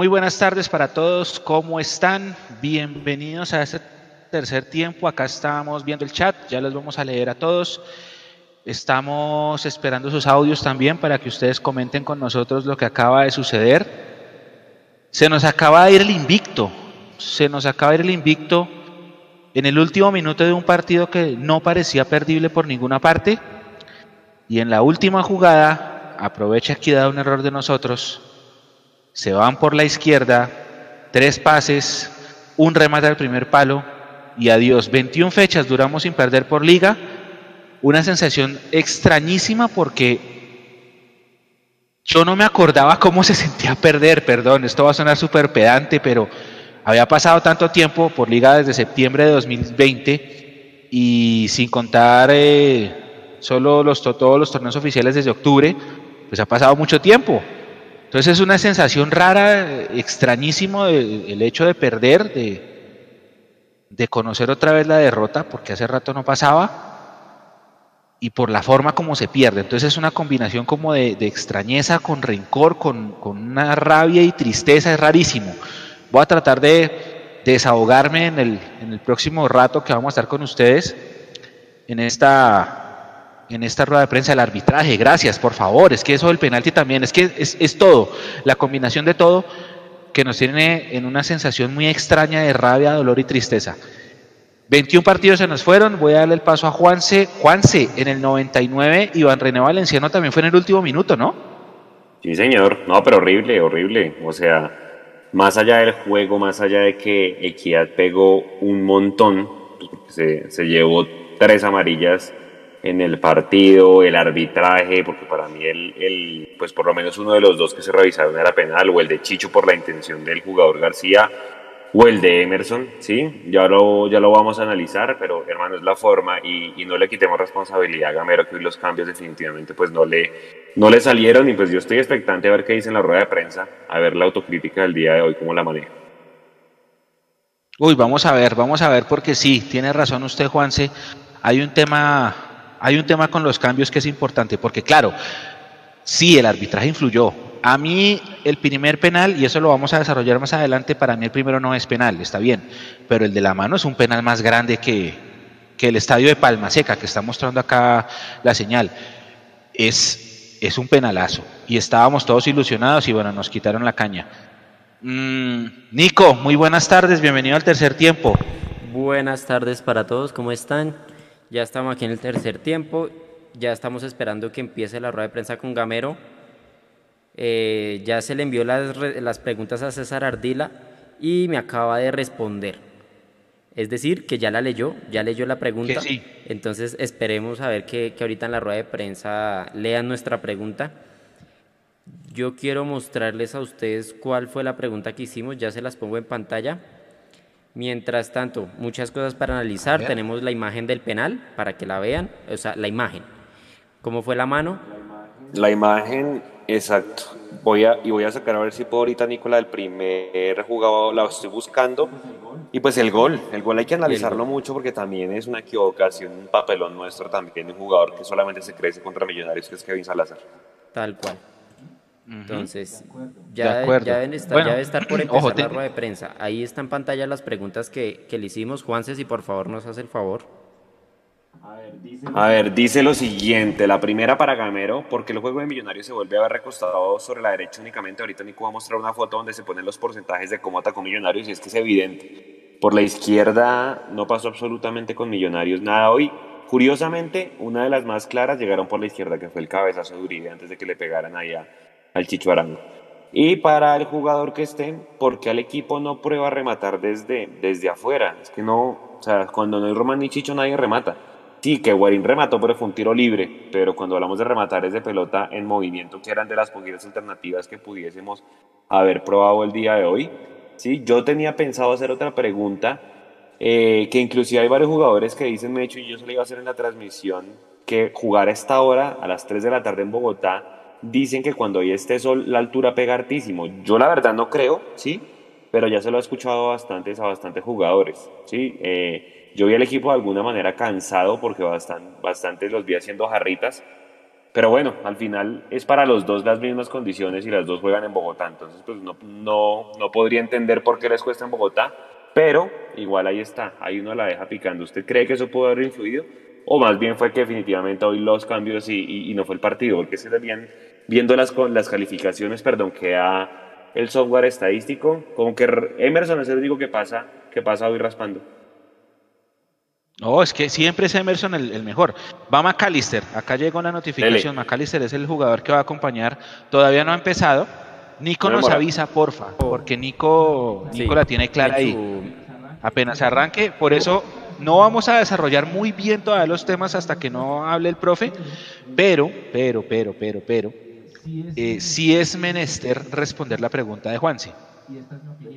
Muy buenas tardes para todos, ¿cómo están? Bienvenidos a este tercer tiempo. Acá estamos viendo el chat, ya los vamos a leer a todos. Estamos esperando sus audios también para que ustedes comenten con nosotros lo que acaba de suceder. Se nos acaba de ir el invicto, se nos acaba de ir el invicto en el último minuto de un partido que no parecía perdible por ninguna parte. Y en la última jugada, aprovecha aquí da un error de nosotros se van por la izquierda, tres pases, un remate al primer palo y adiós. 21 fechas duramos sin perder por liga. Una sensación extrañísima porque yo no me acordaba cómo se sentía perder, perdón, esto va a sonar súper pedante, pero había pasado tanto tiempo por liga desde septiembre de 2020 y sin contar eh, solo los, todos los torneos oficiales desde octubre, pues ha pasado mucho tiempo. Entonces es una sensación rara, extrañísimo el hecho de perder, de, conocer otra vez la derrota, porque hace rato no pasaba, y por la forma como se pierde. Entonces es una combinación como de, extrañeza con rencor, con, una rabia y tristeza, es rarísimo. Voy a tratar de, desahogarme en el, en el próximo rato que vamos a estar con ustedes en esta en esta rueda de prensa el arbitraje, gracias, por favor, es que eso del penalti también, es que es, todo, la combinación de todo que nos tiene en una sensación muy extraña de rabia, dolor y tristeza. 21 partidos se nos fueron, voy a darle el paso a Juanse. Juanse, en el 99, Iván René Valenciano también fue en el último minuto, ¿no? Sí, señor, no, pero horrible, horrible, o sea, más allá del juego, más allá de que Equidad pegó un montón, pues, se, se llevó tres amarillas en el partido, el arbitraje, porque para mí el, el, pues por lo menos uno de los dos que se revisaron era penal, o el de Chicho por la intención del jugador García, o el de Emerson, sí, ya lo, ya lo vamos a analizar, pero hermano, es la forma y, y no le quitemos responsabilidad a Gamero, que hoy los cambios definitivamente pues no le, no le salieron y pues yo estoy expectante a ver qué dice en la rueda de prensa, a ver la autocrítica del día de hoy, cómo la maneja. Uy, vamos a ver, vamos a ver, porque sí, tiene razón usted, Juanse, hay un tema hay un tema con los cambios que es importante, porque claro, sí, el arbitraje influyó. A mí el primer penal, y eso lo vamos a desarrollar más adelante, para mí el primero no es penal, está bien, pero el de la mano es un penal más grande que, que el estadio de Palma Seca, que está mostrando acá la señal. Es, es un penalazo. Y estábamos todos ilusionados y bueno, nos quitaron la caña. Mm, Nico, muy buenas tardes, bienvenido al tercer tiempo. Buenas tardes para todos, ¿cómo están? Ya estamos aquí en el tercer tiempo, ya estamos esperando que empiece la rueda de prensa con Gamero. Eh, ya se le envió las, las preguntas a César Ardila y me acaba de responder. Es decir, que ya la leyó, ya leyó la pregunta. Entonces esperemos a ver que, que ahorita en la rueda de prensa lean nuestra pregunta. Yo quiero mostrarles a ustedes cuál fue la pregunta que hicimos, ya se las pongo en pantalla. Mientras tanto, muchas cosas para analizar. Tenemos la imagen del penal para que la vean, o sea, la imagen. ¿Cómo fue la mano? La imagen, exacto. Voy a, y voy a sacar a ver si puedo ahorita, Nicola, el primer jugador, la estoy buscando. Y pues el gol, el gol hay que analizarlo mucho porque también es una equivocación, un papelón nuestro también, un jugador que solamente se crece contra Millonarios, que es Kevin Salazar. Tal cual. Entonces, ya, ya, deben estar, ya debe estar por empezar la rueda de prensa. Ahí está en pantalla las preguntas que, que le hicimos. Juanse, si por favor nos hace el favor. A ver, dice lo siguiente, la primera para Gamero, porque el juego de Millonarios se vuelve a ver recostado sobre la derecha únicamente. Ahorita Nico va a mostrar una foto donde se ponen los porcentajes de cómo atacó Millonarios y es que es evidente. Por la izquierda no pasó absolutamente con Millonarios nada hoy. Curiosamente, una de las más claras llegaron por la izquierda, que fue el cabezazo de Uribe antes de que le pegaran allá al Chicho Arango. Y para el jugador que esté, porque al equipo no prueba rematar desde, desde afuera? Es que no, o sea, cuando no hay Román ni Chicho nadie remata. Sí, que Guarín remató, pero fue un tiro libre. Pero cuando hablamos de rematar es de pelota en movimiento, que eran de las posibles alternativas que pudiésemos haber probado el día de hoy. Sí, yo tenía pensado hacer otra pregunta, eh, que inclusive hay varios jugadores que dicen, me hecho, y yo se lo iba a hacer en la transmisión, que jugar a esta hora, a las 3 de la tarde en Bogotá, dicen que cuando hay este sol la altura pega hartísimo. Yo la verdad no creo, ¿sí? Pero ya se lo he escuchado a bastantes, a bastantes jugadores, ¿sí? Eh, yo vi al equipo de alguna manera cansado porque bastante, bastantes los vi haciendo jarritas. pero bueno, al final es para los dos las mismas condiciones y las dos juegan en Bogotá, entonces pues no, no, no podría entender por qué les cuesta en Bogotá, pero igual ahí está, ahí uno la deja picando. ¿Usted cree que eso pudo haber influido? O más bien fue que definitivamente hoy los cambios y, y, no fue el partido, porque se bien, viendo las, las calificaciones perdón, que da el software estadístico, como que Emerson es el único que pasa, que pasa hoy raspando. No, es que siempre es Emerson el, mejor. Va McAllister, acá llegó la notificación, McAllister es el jugador que va a acompañar, todavía no ha empezado. Nico nos avisa, porfa, porque Nico, Nico la tiene clara ahí. Apenas arranque, por eso no vamos a desarrollar muy bien todos los temas hasta que no hable el profe, pero, pero, pero, pero, pero, eh, sí es menester responder la pregunta de Juanse.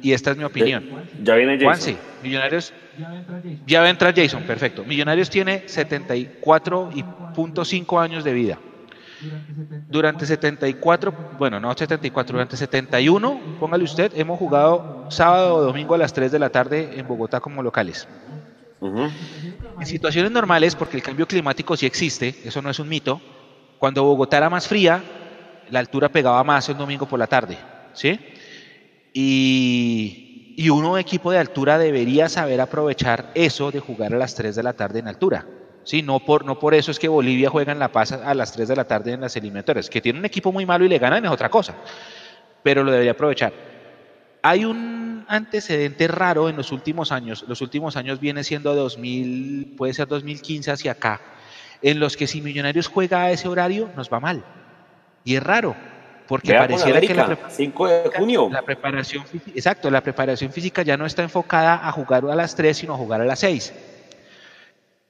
Y esta es mi opinión. Ya viene Jason. Juanse, Millonarios. Ya va a entrar Jason, perfecto. Millonarios tiene 74.5 años de vida. Durante 74, bueno, no 74, durante 71, póngale usted, hemos jugado sábado o domingo a las 3 de la tarde en Bogotá como locales. En situaciones normales, porque el cambio climático sí existe, eso no es un mito, cuando Bogotá era más fría, la altura pegaba más el domingo por la tarde, ¿sí? Y, y uno equipo de altura debería saber aprovechar eso de jugar a las 3 de la tarde en altura. Sí, no por, no por eso es que Bolivia juega en La Paz a las 3 de la tarde en las eliminatorias. Que tiene un equipo muy malo y le ganan es otra cosa. Pero lo debería aprovechar. Hay un antecedente raro en los últimos años. Los últimos años viene siendo 2000, puede ser 2015 hacia acá, en los que si Millonarios juega a ese horario nos va mal. Y es raro, porque pareciera que la, 5 de junio. la preparación, exacto, la preparación física ya no está enfocada a jugar a las 3, sino a jugar a las 6.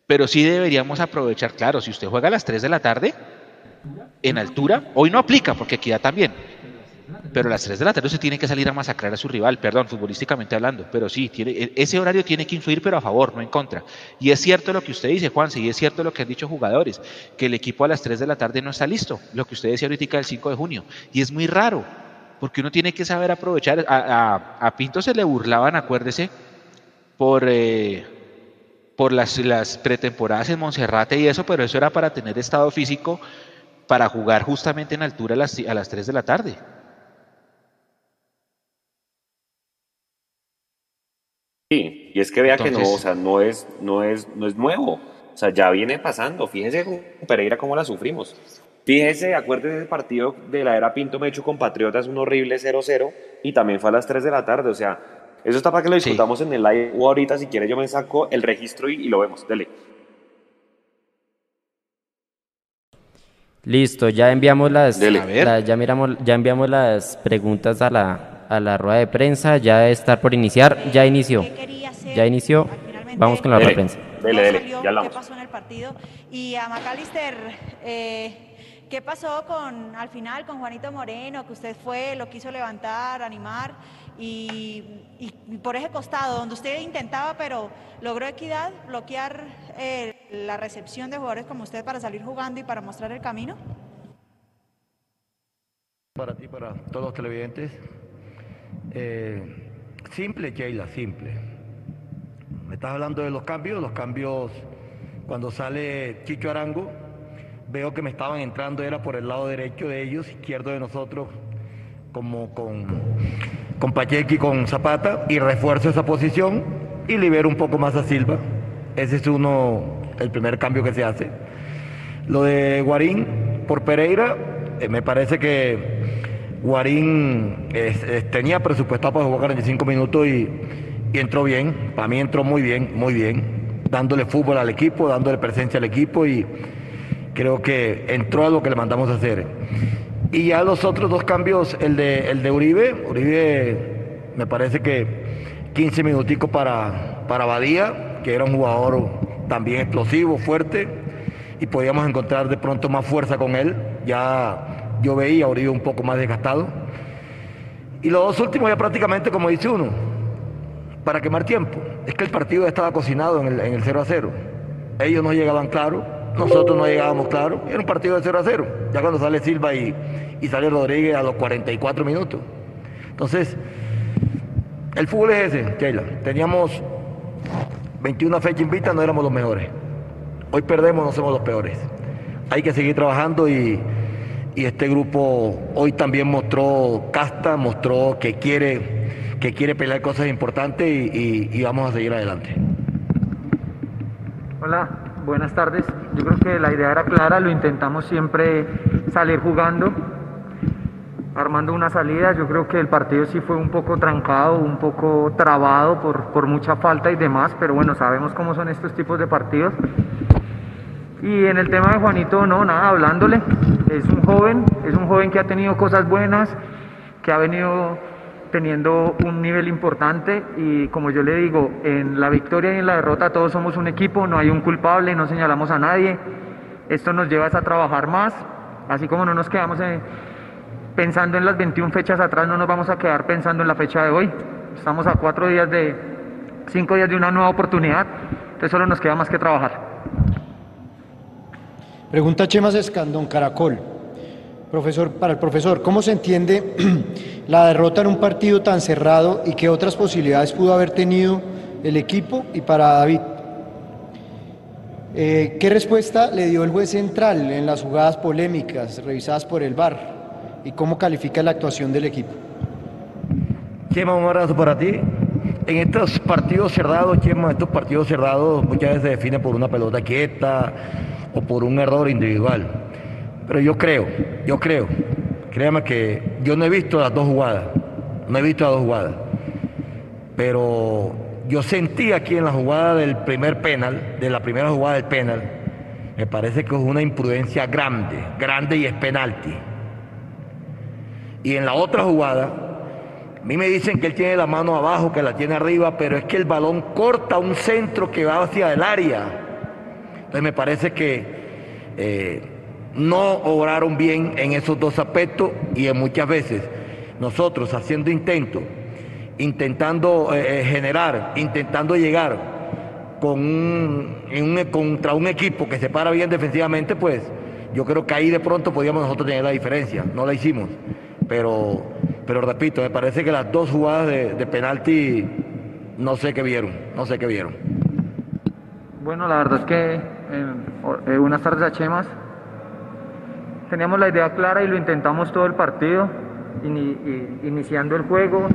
Pero sí deberíamos aprovechar, claro, si usted juega a las 3 de la tarde, en altura, hoy no aplica porque aquí también. Pero a las 3 de la tarde usted tiene que salir a masacrar a su rival, perdón, futbolísticamente hablando. Pero sí, tiene, e, ese horario tiene que influir, pero a favor, no en contra. Y es cierto lo que usted dice, Juanse, y es cierto lo que han dicho jugadores, que el equipo a las 3 de la tarde no está listo. Lo que usted decía ahorita el 5 de junio. Y es muy raro, porque uno tiene que saber aprovechar. A, Pinto se le burlaban, acuérdese, por. Eh, las pretemporadas en Monserrate y eso, pero eso era para tener estado físico para jugar justamente en altura a las, a las 3 de la tarde. Sí, y es que vea que no, o sea, no es, no es, no es nuevo. O sea, ya viene pasando. Fíjese con Pereira cómo la sufrimos. Fíjese, acuérdese del partido de la era Pinto Mecho con Patriotas, un horrible 0-0, y también fue a las 3 de la tarde. O sea, eso está para que lo discutamos en el live o ahorita, si quiere yo me saco el registro y, lo vemos. Dele. Listo, ya enviamos las, ya miramos, ya enviamos las preguntas a la, a la rueda de prensa, ya está por iniciar, ya inició, ya inició, vamos con la rueda de prensa. Dele, dele, ya ¿Qué pasó en el partido? Y a Macalister, eh, ¿qué pasó con, al final con Juanito Moreno, que usted fue, lo quiso levantar, animar? y, por ese costado, donde usted intentaba, pero logró equidad, bloquear eh, la recepción de jugadores como usted para salir jugando y para mostrar el camino? Para ti, para todos los televidentes. Eh, simple, Sheila, simple. Me estás hablando de los cambios, los cambios cuando sale Chicho Arango, veo que me estaban entrando, era por el lado derecho de ellos, izquierdo de nosotros, como con con Pacheco y con Zapata y refuerzo esa posición y libero un poco más a Silva. Ese es uno, el primer cambio que se hace. Lo de Guarín por Pereira, eh, me parece que Guarín tenía presupuestado para jugar 45 minutos y, entró bien. Para mí entró muy bien, muy bien. Dándole fútbol al equipo, dándole presencia al equipo y creo que entró a lo que le mandamos a hacer. Y ya los otros dos cambios, el de, el de Uribe, Uribe me parece que 15 minuticos para, para Badía, que era un jugador también explosivo, fuerte, y podíamos encontrar de pronto más fuerza con él. Ya yo veía a un poco más desgastado. Y los dos últimos ya prácticamente, como dice uno, para quemar tiempo. Es que el partido estaba cocinado en el, en el 0 a 0. Ellos no llegaban claro, nosotros no llegábamos claro. Era un partido de 0 a 0. Ya cuando sale Silva y, y sale Rodríguez a los 44 minutos. Entonces, el fútbol es ese, Keila. Teníamos 21 fechas invitas, no éramos los mejores. Hoy perdemos, no somos los peores. hay que seguir trabajando y, este grupo hoy también mostró casta, mostró que quiere, que quiere pelear cosas importantes y vamos a seguir adelante. Hola, buenas tardes. Yo creo que la idea era clara, lo intentamos siempre salir jugando, armando una salida. Yo creo que el partido sí fue un poco trancado, un poco trabado por, por mucha falta y demás, pero bueno, sabemos cómo son estos tipos de partidos. Y en el tema de Juanito, no, nada, hablándole. Es un joven, es un joven que ha tenido cosas buenas, que ha venido teniendo un nivel importante y como yo le digo, en la victoria y en la derrota todos somos un equipo, no hay un culpable, no señalamos a nadie. Esto nos lleva a trabajar más, así como no nos quedamos pensando en las 21 fechas atrás, no nos vamos a quedar pensando en la fecha de hoy. Estamos a cuatro días de, cinco días de una nueva oportunidad, entonces solo nos queda más que trabajar. Pregunta Chemas Escandón, Caracol. Profesor, para el profesor, ¿cómo se entiende la derrota en un partido tan cerrado y qué otras posibilidades pudo haber tenido el equipo y para David? Eh, ¿Qué respuesta le dio el juez central en las jugadas polémicas revisadas por el VAR? ¿Y cómo califica la actuación del equipo? Chema, un abrazo para ti. En estos partidos cerrados, Chema, estos partidos cerrados muchas veces se definen por una pelota quieta o por un error individual. Pero yo creo, yo creo, créame que yo no he visto las dos jugadas, no he visto las dos jugadas, pero yo sentí aquí en la jugada del primer penal, de la primera jugada del penal, me parece que es una imprudencia grande, grande y es penalti. Y en la otra jugada, a mí me dicen que él tiene la mano abajo, que la tiene arriba, pero es que el balón corta un centro que va hacia el área. Entonces me parece que eh, no obraron bien en esos dos aspectos y en muchas veces nosotros haciendo intentos, intentando eh, eh, generar, intentando llegar con un, contra un equipo que se para bien defensivamente, pues yo creo que ahí de pronto podíamos nosotros tener la diferencia. No la hicimos. Pero, pero repito, me parece que las dos jugadas de, penalti no sé qué vieron, no sé qué vieron. Bueno, la verdad es que eh, unas tardes a Chemas teníamos la idea clara y lo intentamos todo el partido, iniciando el juego,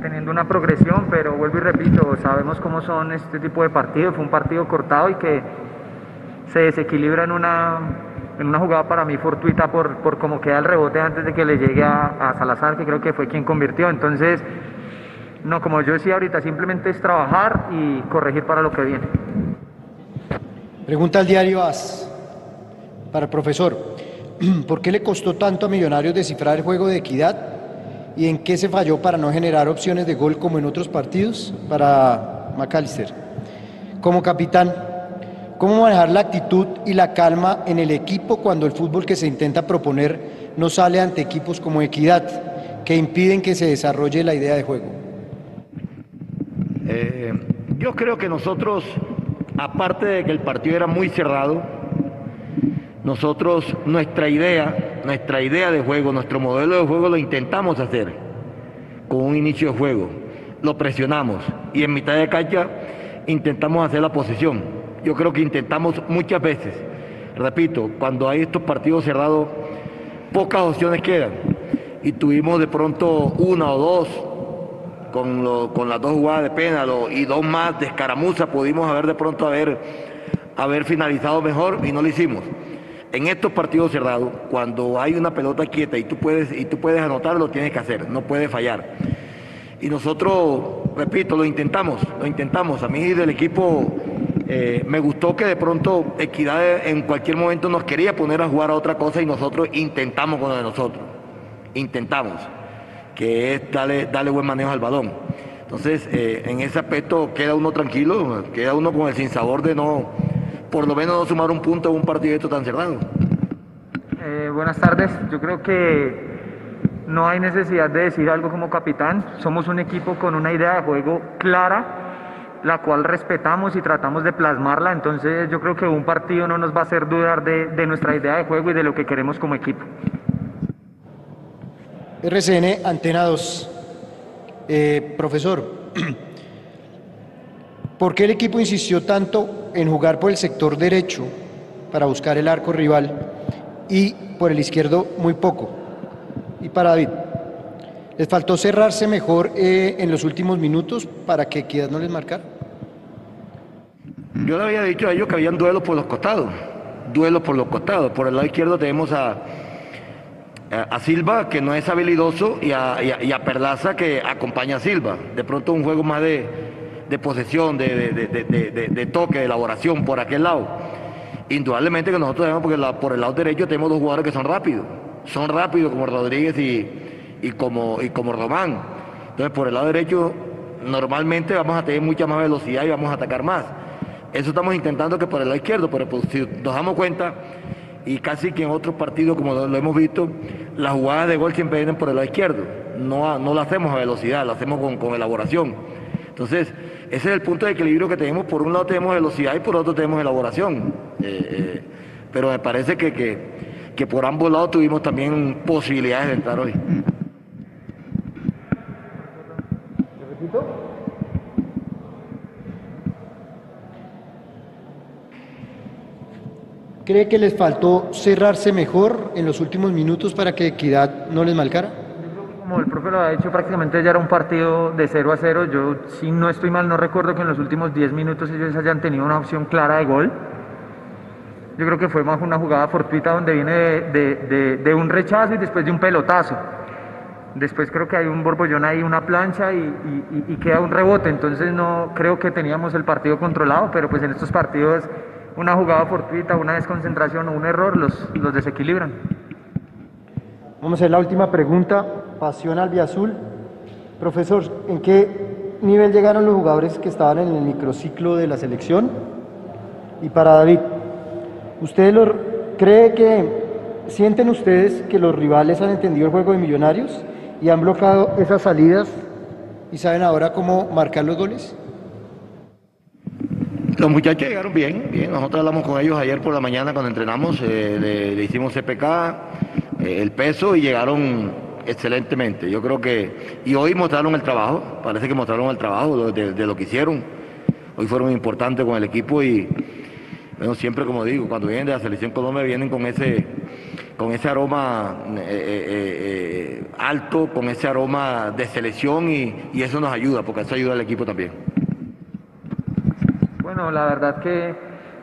teniendo una progresión, pero vuelvo y repito, sabemos cómo son este tipo de partidos, fue un partido cortado y que se desequilibra en una, en una jugada para mí fortuita por, por cómo queda el rebote antes de que le llegue a, a Salazar, que creo que fue quien convirtió. Entonces, no, como yo decía ahorita, simplemente es trabajar y corregir para lo que viene. Pregunta al diario AS para el profesor. ¿Por qué le costó tanto a Millonarios descifrar el juego de equidad? ¿Y en qué se falló para no generar opciones de gol como en otros partidos para McAllister? Como capitán, ¿cómo manejar la actitud y la calma en el equipo cuando el fútbol que se intenta proponer no sale ante equipos como Equidad, que impiden que se desarrolle la idea de juego? Eh, yo creo que nosotros, aparte de que el partido era muy cerrado, nosotros, nuestra idea, nuestra idea de juego, nuestro modelo de juego lo intentamos hacer con un inicio de juego. Lo presionamos y en mitad de cancha intentamos hacer la posición. Yo creo que intentamos muchas veces. Repito, cuando hay estos partidos cerrados, pocas opciones quedan. Y tuvimos de pronto una o dos con, con las dos jugadas de penal y dos más de escaramuza, pudimos haber de pronto haber, haber finalizado mejor y no lo hicimos en estos partidos cerrados, cuando hay una pelota quieta y tú puedes, y tú puedes anotar, lo tienes que hacer, no puedes fallar. Y nosotros, repito, lo intentamos, lo intentamos. A mí del equipo eh, me gustó que de pronto Equidad en cualquier momento nos quería poner a jugar a otra cosa y nosotros intentamos con lo de nosotros. Intentamos, que es darle, darle buen manejo al balón. Entonces, eh, en ese aspecto queda uno tranquilo, queda uno con el sinsabor de no, por lo menos no sumar un punto en un partido tan cerrado. Eh, buenas tardes, yo creo que no hay necesidad de decir algo como capitán, somos un equipo con una idea de juego clara, la cual respetamos y tratamos de plasmarla, entonces yo creo que un partido no nos va a hacer dudar de, nuestra idea de juego y de lo que queremos como equipo. RCN Antena 2. Eh, profesor, ¿Por qué el equipo insistió tanto en jugar por el sector derecho para buscar el arco rival y por el izquierdo muy poco. Y para David, ¿les faltó cerrarse mejor eh, en los últimos minutos para que Equidad no les marcara? Yo le había dicho a ellos que habían duelos por los costados, duelos por los costados. Por el lado izquierdo tenemos a, a Silva, que no es habilidoso, y a, y a, Perlaza, que acompaña a Silva. De pronto un juego más de, de posesión, de, de, de, toque, de elaboración por aquel lado. Indudablemente que nosotros tenemos, porque por el lado derecho tenemos dos jugadores que son rápidos. Son rápidos como Rodríguez y, y, como, y como Román. Entonces por el lado derecho normalmente vamos a tener mucha más velocidad y vamos a atacar más. Eso estamos intentando que por el lado izquierdo, pero pues, si nos damos cuenta, y casi que en otros partidos, como lo, hemos visto, las jugadas de gol siempre vienen por el lado izquierdo. No, no lo hacemos a velocidad, lo hacemos con, elaboración. Entonces, ese es el punto de equilibrio que tenemos. Por un lado tenemos velocidad y por otro tenemos elaboración. Eh, eh, pero me parece que, que, que por ambos lados tuvimos también posibilidades de entrar hoy. ¿Cree que les faltó cerrarse mejor en los últimos minutos para que Equidad no les marcara? Como el profe lo ha dicho, prácticamente ya era un partido de 0 a 0. Yo, si no estoy mal, no recuerdo que en los últimos 10 minutos ellos hayan tenido una opción clara de gol. Yo creo que fue más una jugada fortuita donde viene de, un rechazo y después de un pelotazo. Después creo que hay un borbollón ahí, una plancha y, y, queda un rebote. Entonces no creo que teníamos el partido controlado, pero pues en estos partidos una jugada fortuita, una desconcentración o un error los, los desequilibran. Vamos a hacer la última pregunta. Pasión Albiazul. Profesor, ¿en qué nivel llegaron los jugadores que estaban en el microciclo de la selección? Y para David, ¿ustedes lo, cree que sienten ustedes que los rivales han entendido el juego de Millonarios y han bloqueado esas salidas y saben ahora cómo marcar los goles? Los muchachos llegaron bien, bien. Nosotros hablamos con ellos ayer por la mañana cuando entrenamos, eh, le, hicimos CPK, eh, el peso y llegaron excelentemente. Yo creo que, y hoy mostraron el trabajo, parece que mostraron el trabajo de, lo que hicieron. Hoy fueron importantes con el equipo y, bueno, siempre como digo, cuando vienen de la selección Colombia vienen con ese, con ese aroma eh, alto, con ese aroma de selección y eso nos ayuda, porque eso ayuda al equipo también. Bueno, la verdad que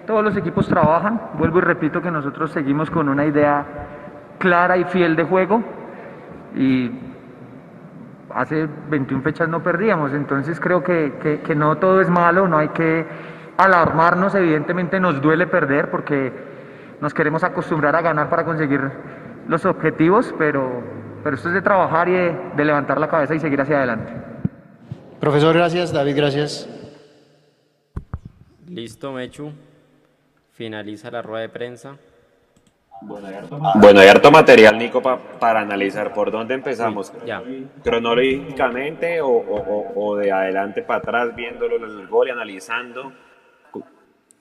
todos los equipos trabajan. Vuelvo y repito que nosotros seguimos con una idea clara y fiel de juego. Y hace 21 fechas no perdíamos. Entonces creo que, no todo es malo, no hay que alarmarnos. Evidentemente nos duele perder porque nos queremos acostumbrar a ganar para conseguir los objetivos, pero, pero esto es de trabajar y de levantar la cabeza y seguir hacia adelante. Profesor, gracias. David, gracias. Listo, Mechu. Finaliza la rueda de prensa. Bueno, hay harto, material, Nico, para analizar. ¿Por dónde empezamos? ya. ¿Cronológicamente o, de adelante para atrás, viéndolo el gol y analizando?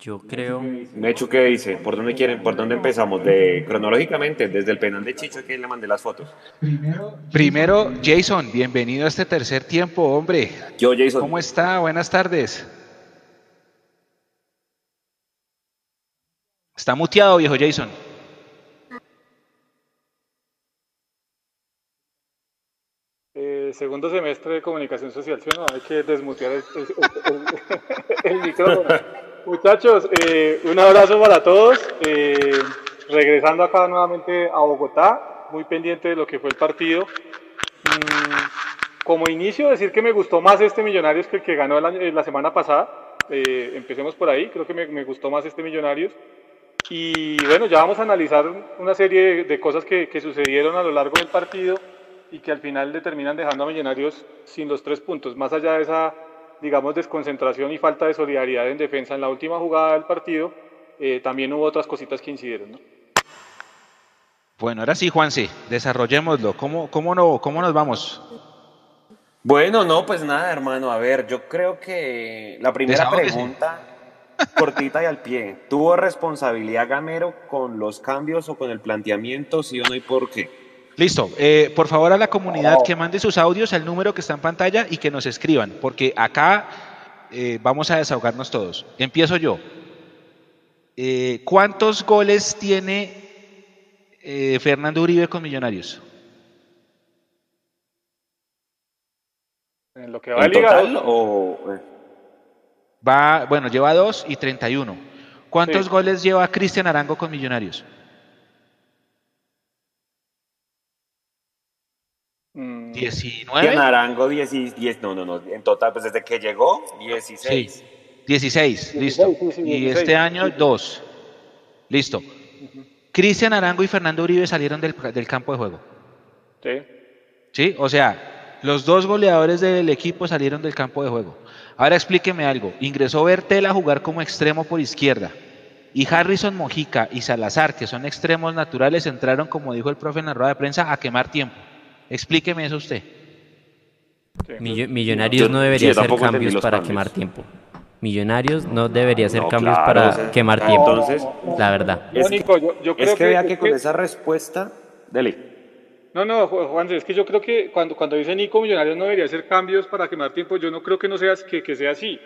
Yo creo. Mechu, ¿qué dice? ¿Por dónde quieren? ¿Por dónde empezamos? De, cronológicamente, desde el penal de Chicho, que le mandé las fotos. Primero, Jason, bienvenido a este tercer tiempo, hombre. Yo, Jason. ¿Cómo está? Buenas tardes. Está muteado, viejo Jason. Eh, segundo semestre de comunicación social, ¿sí no? Hay que desmutear el, micrófono. Muchachos, eh, un abrazo para todos. Eh, regresando acá nuevamente a Bogotá, muy pendiente de lo que fue el partido. Mm, como inicio, decir que me gustó más este Millonarios que el que ganó la semana pasada. empecemos por ahí, creo que me, me gustó más este Millonarios. Y bueno, ya vamos a analizar una serie de cosas que, sucedieron a lo largo del partido y que al final determinan dejando a Millonarios sin los tres puntos, más allá de esa, digamos, desconcentración y falta de solidaridad en defensa en la última jugada del partido, eh, también hubo otras cositas que incidieron. ¿no? Bueno, ahora sí, Juanse, desarrollémoslo. ¿Cómo, cómo, no, ¿Cómo nos vamos? Bueno, no, pues nada, hermano. A ver, yo creo que la primera pregunta cortita y al pie. ¿Tuvo responsabilidad Gamero con los cambios o con el planteamiento, sí o no y por qué? Listo. Eh, por favor a la comunidad que mande sus audios al número que está en pantalla y que nos escriban, porque acá eh, vamos a desahogarnos todos. Empiezo yo. Eh, ¿Cuántos goles tiene eh, Fernando Uribe con Millonarios? En lo que va ¿En total o...? Va, bueno, lleva 2 y 31. ¿Cuántos goles lleva Cristian Arango con Millonarios? 19. Cristian Arango 10, no, no, no, en total, pues desde que llegó, 16. Sí, 16, listo. y este año, 2. Listo. Cristian Arango y Fernando Uribe salieron del, del campo de juego. Sí. Sí, o sea, los dos goleadores del equipo salieron del campo de juego. Ahora explíqueme algo. Ingresó Bertel a jugar como extremo por izquierda. Y Harrison Mojica y Salazar, que son extremos naturales, entraron, como dijo el profe en la rueda de prensa, a quemar tiempo. Explíqueme eso usted. Millonarios no debería hacer cambios para quemar tiempo. Millonarios no debería hacer cambios para quemar tiempo. Entonces, la verdad. Es que, yo, creo que, vea que, con esa respuesta, dele. No, no, Juan, es que yo creo que cuando, cuando dice Nico, Millonarios no debería hacer cambios para quemar tiempo, yo no creo que no sea, que, que sea así.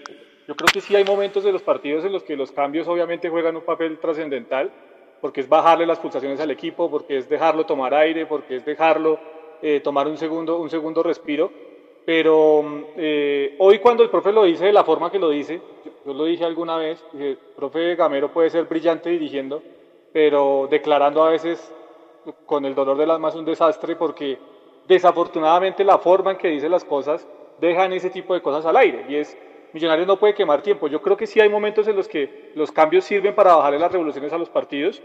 Yo creo que sí hay momentos de los partidos en los que los cambios obviamente juegan un papel trascendental, porque es bajarle las pulsaciones al equipo, porque es dejarlo tomar aire, porque es dejarlo eh, tomar un segundo, un segundo respiro. Pero eh, hoy cuando el profe lo dice de la forma que lo dice, yo, lo dije alguna vez, el profe Gamero puede ser brillante dirigiendo, pero declarando a veces con el dolor del alma es un desastre porque desafortunadamente la forma en que dice las cosas dejan ese tipo de cosas al aire y es Millonarios no puede quemar tiempo. Yo creo que sí hay momentos en los que los cambios sirven para bajarle las revoluciones a los partidos.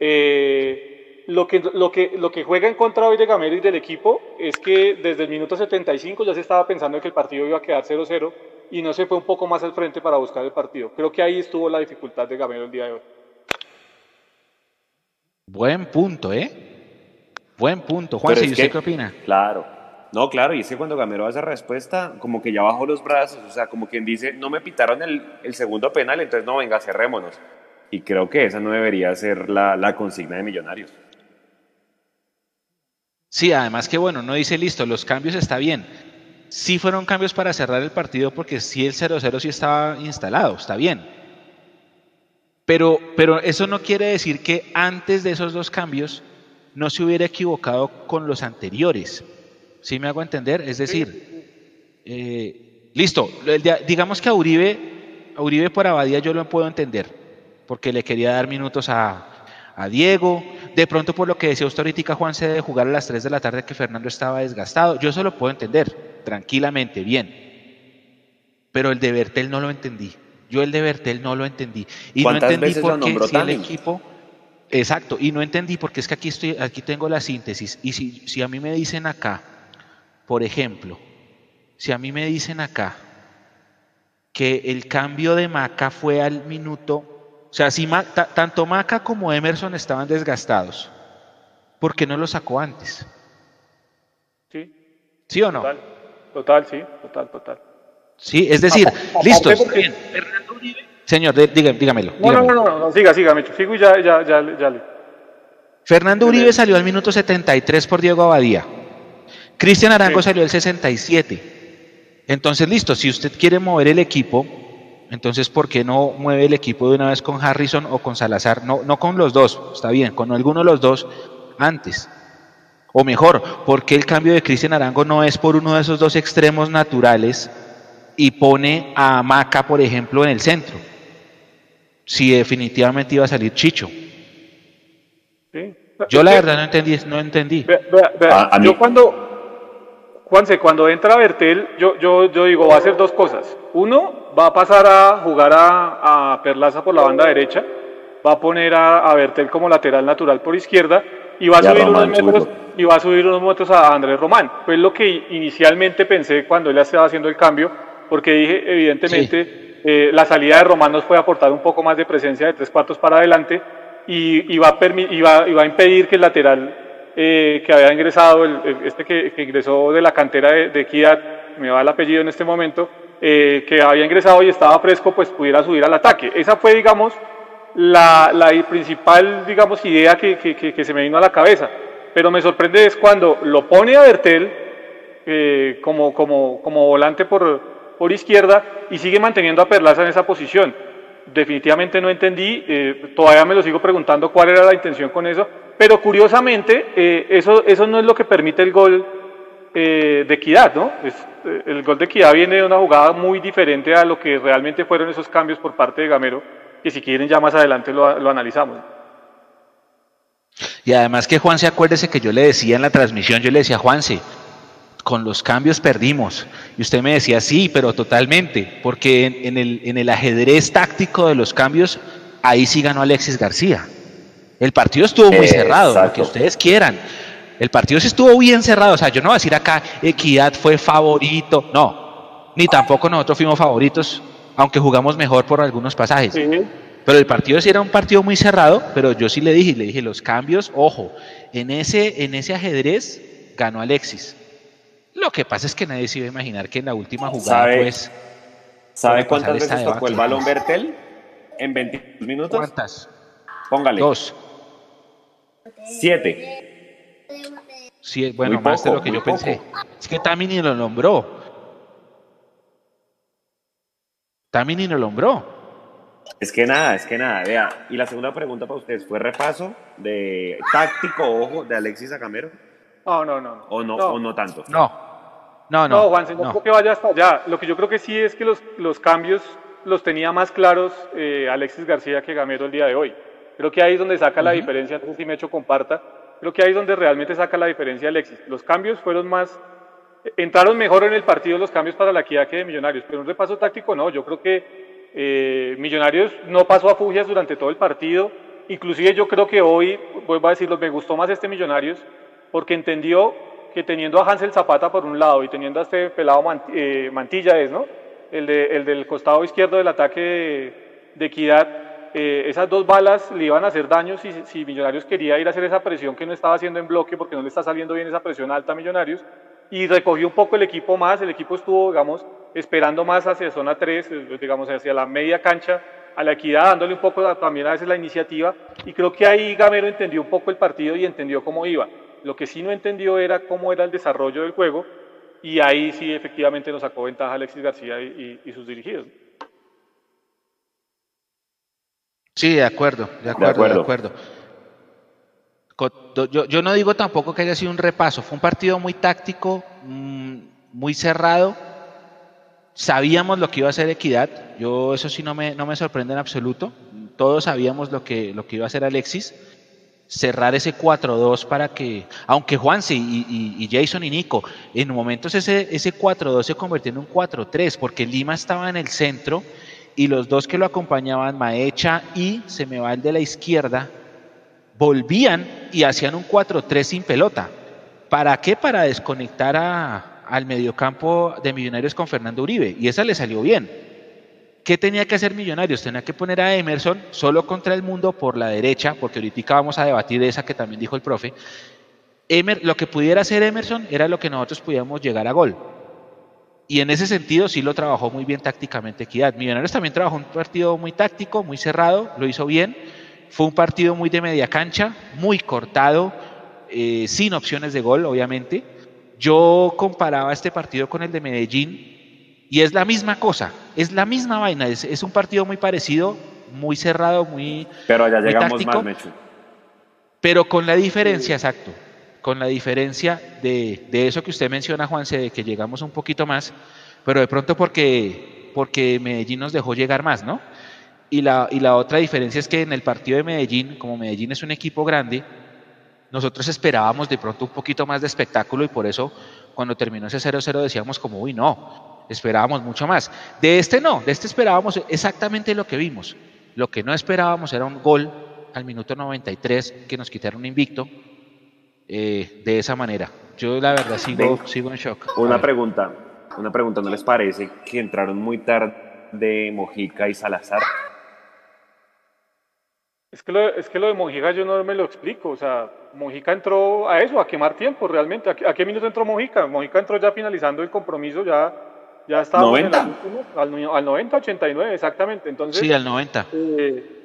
Eh, lo que, lo, que, lo que juega en contra hoy de Gamero y del equipo es que desde el minuto 75 ya se estaba pensando que el partido iba a quedar 0-0 y no se fue un poco más al frente para buscar el partido. Creo que ahí estuvo la dificultad de Gamero el día de hoy. Buen punto, ¿eh? Buen punto. Juan, ¿y usted qué opina? Claro. No, claro, y es que cuando Gamero hace respuesta, como que ya bajó los brazos, o sea, como quien dice, no me pitaron el, el segundo penal, entonces no, venga, cerrémonos. Y creo que esa no debería ser la, la consigna de Millonarios. Sí, además que bueno, no dice listo, los cambios está bien. Sí fueron cambios para cerrar el partido porque sí el 0-0 sí estaba instalado, está bien. Pero, pero eso no quiere decir que antes de esos dos cambios no se hubiera equivocado con los anteriores. ¿Sí me hago entender? Es decir, eh, listo, digamos que a Uribe, a Uribe por Abadía yo lo puedo entender, porque le quería dar minutos a, a Diego. De pronto, por lo que decía usted ahorita, Juan se debe jugar a las 3 de la tarde que Fernando estaba desgastado. Yo eso lo puedo entender, tranquilamente, bien. Pero el de Bertel no lo entendí. Yo el de Bertel no lo entendí. Y no entendí por qué si el equipo... Exacto, y no entendí porque es que aquí, estoy, aquí tengo la síntesis. Y si, si a mí me dicen acá, por ejemplo, si a mí me dicen acá que el cambio de Maca fue al minuto o sea, si tanto Maca como Emerson estaban desgastados, ¿por qué no lo sacó antes? Sí. ¿Sí o no? Total, total sí, total, total. Sí, es decir, listo, bien. Fernando Uribe. Señor, dígamelo. No, no, no, no, siga, siga, Mecho. Sigo y ya, ya, ya, ya le. Fernando Uribe salió al minuto 73 por Diego Abadía. Cristian Arango salió al 67. Entonces, listo, si usted quiere mover el equipo, entonces, ¿por qué no mueve el equipo de una vez con Harrison o con Salazar? No, no con los dos, está bien, con alguno de los dos antes. O mejor, ¿por qué el cambio de Cristian Arango no es por uno de esos dos extremos naturales y pone a Maca, por ejemplo, en el centro? Si definitivamente iba a salir Chicho. Yo la verdad no entendí. No entendí. yo cuando, Juanse, cuando entra Bertel, yo, yo, yo digo, va a hacer dos cosas. Uno, va a pasar a jugar a, Perlaza por la banda derecha, va a poner a, Bertel como lateral natural por izquierda y va a, subir unos metros, y va a subir unos metros a Andrés Román. Fue lo que inicialmente pensé cuando él estaba haciendo el cambio, porque dije, evidentemente, eh, la salida de Román nos puede aportar un poco más de presencia de tres cuartos para adelante y, va, a a impedir que el lateral eh, que había ingresado, este que, ingresó de la cantera de, de Equidad, me va el apellido en este momento, eh, que había ingresado y estaba fresco, pues pudiera subir al ataque. Esa fue, digamos, la, la principal, digamos, idea que, que, se me vino a la cabeza. Pero me sorprende es cuando lo pone a Bertel eh, como, como, como volante por, por izquierda y sigue manteniendo a Perlaza en esa posición. Definitivamente no entendí, eh, todavía me lo sigo preguntando cuál era la intención con eso, pero curiosamente, eh, eso, eso no es lo que permite el gol eh, de equidad, ¿no? El gol de equidad viene de una jugada muy diferente a lo que realmente fueron esos cambios por parte de Gamero, que si quieren ya más adelante lo, lo analizamos. Y además que Juanse, acuérdese que yo le decía en la transmisión, yo le decía, Juanse, con los cambios perdimos. Y usted me decía, sí, pero totalmente, porque en, el, en el ajedrez táctico de los cambios, ahí sí ganó Alexis García. El partido estuvo muy cerrado, lo que ustedes quieran. El partido sí estuvo bien cerrado. O sea, yo no voy a decir acá, Equidad fue favorito. No, ni tampoco nosotros fuimos favoritos, aunque jugamos mejor por algunos pasajes. Pero el partido sí era un partido muy cerrado, pero yo sí le dije, le dije, los cambios, ojo, en ese, en ese ajedrez ganó Alexis. Lo que pasa es que nadie se iba a imaginar que en la última jugada, ¿Sabe, pues. ¿Sabe cuántas veces tocó el balón Bertel? ¿En 22 minutos? ¿Cuántas? Póngale. Dos. Siete. Sí, bueno, más de lo que yo poco. pensé. Es que Tamini lo nombró. Tamini lo nombró. Es que nada, es que nada, vea. Y la segunda pregunta para ustedes, ¿fue repaso de táctico, ojo, de Alexis Acamero? No, no, no. ¿O no, no. O no tanto? No. No, no. No, Juan, no, creo que vaya hasta allá. Lo que yo creo que sí es que los, los cambios los tenía más claros eh, Alexis García que Gamero el día de hoy. Creo que ahí es donde saca uh -huh. la diferencia, no sé si comparta, creo que ahí es donde realmente saca la diferencia Alexis. Los cambios fueron más, entraron mejor en el partido los cambios para la equidad que de Millonarios, pero un repaso táctico no, yo creo que eh, Millonarios no pasó a fugias durante todo el partido, inclusive yo creo que hoy, vuelvo a decirlo, me gustó más este Millonarios, porque entendió que teniendo a Hansel Zapata por un lado y teniendo a este pelado eh, Mantilla es, ¿no? El, de, el, del costado izquierdo del ataque de, equidad, eh, esas dos balas le iban a hacer daño si, si, Millonarios quería ir a hacer esa presión que no estaba haciendo en bloque porque no le está saliendo bien esa presión alta a Millonarios y recogió un poco el equipo más, el equipo estuvo, digamos, esperando más hacia zona 3, eh, digamos, hacia la media cancha, a la equidad, dándole un poco también a veces la iniciativa y creo que ahí Gamero entendió un poco el partido y entendió cómo iba. Lo que sí no entendió era cómo era el desarrollo del juego y ahí sí efectivamente nos sacó ventaja Alexis García y, y, y sus dirigidos. Sí, de acuerdo, de acuerdo, de acuerdo. De acuerdo. Yo, yo, no digo tampoco que haya sido un repaso, fue un partido muy táctico, mmm, muy cerrado. Sabíamos lo que iba a hacer Equidad, yo eso sí no me, no me sorprende en absoluto. Todos sabíamos lo que, lo que iba a hacer Alexis. Cerrar ese 4-2 para que, aunque Juanse y, y, Jason y Nico, en momentos ese, ese 4-2 se convirtió en un 4-3, porque Lima estaba en el centro y los dos que lo acompañaban, Maecha y se me va el de la izquierda, volvían y hacían un 4-3 sin pelota. ¿Para qué? Para desconectar a, al mediocampo de Millonarios con Fernando Uribe. Y esa le salió bien. ¿Qué tenía que hacer Millonarios? Tenía que poner a Emerson solo contra el mundo por la derecha, porque ahorita vamos a debatir de esa que también dijo el profe. Emer, lo que pudiera hacer Emerson era lo que nosotros pudiéramos llegar a gol. Y en ese sentido sí lo trabajó muy bien tácticamente Equidad. Millonarios también trabajó un partido muy táctico, muy cerrado, lo hizo bien. Fue un partido muy de media cancha, muy cortado, eh, sin opciones de gol, obviamente. Yo comparaba este partido con el de Medellín y es la misma cosa, es la misma vaina, es, es un partido muy parecido, muy cerrado, muy. Pero allá muy llegamos táctico, más, Mechu. Pero con la diferencia, exacto, con la diferencia de, de, eso que usted menciona, Juanse, de que llegamos un poquito más, pero de pronto porque, porque Medellín nos dejó llegar más, ¿no? Y la, y la otra diferencia es que en el partido de Medellín, como Medellín es un equipo grande, nosotros esperábamos de pronto un poquito más de espectáculo y por eso cuando terminó ese 0-0 decíamos como, uy, no, esperábamos mucho más. De este no, de este esperábamos exactamente lo que vimos. Lo que no esperábamos era un gol al minuto 93 que nos quitaron un invicto eh, de esa manera. Yo la verdad sigo, Ven, sigo en shock. Una pregunta, una pregunta, ¿no les parece que entraron muy tarde Mojica y Salazar? Es que, lo, es que lo de Mojica yo no me lo explico, o sea, Mojica entró a eso, a quemar tiempo realmente. ¿A, a qué minuto entró Mojica? Mojica entró ya finalizando el compromiso, ya ya estábamos 90. En último, al, al, 90, 89, exactamente. Entonces, sí, al 90. Eh,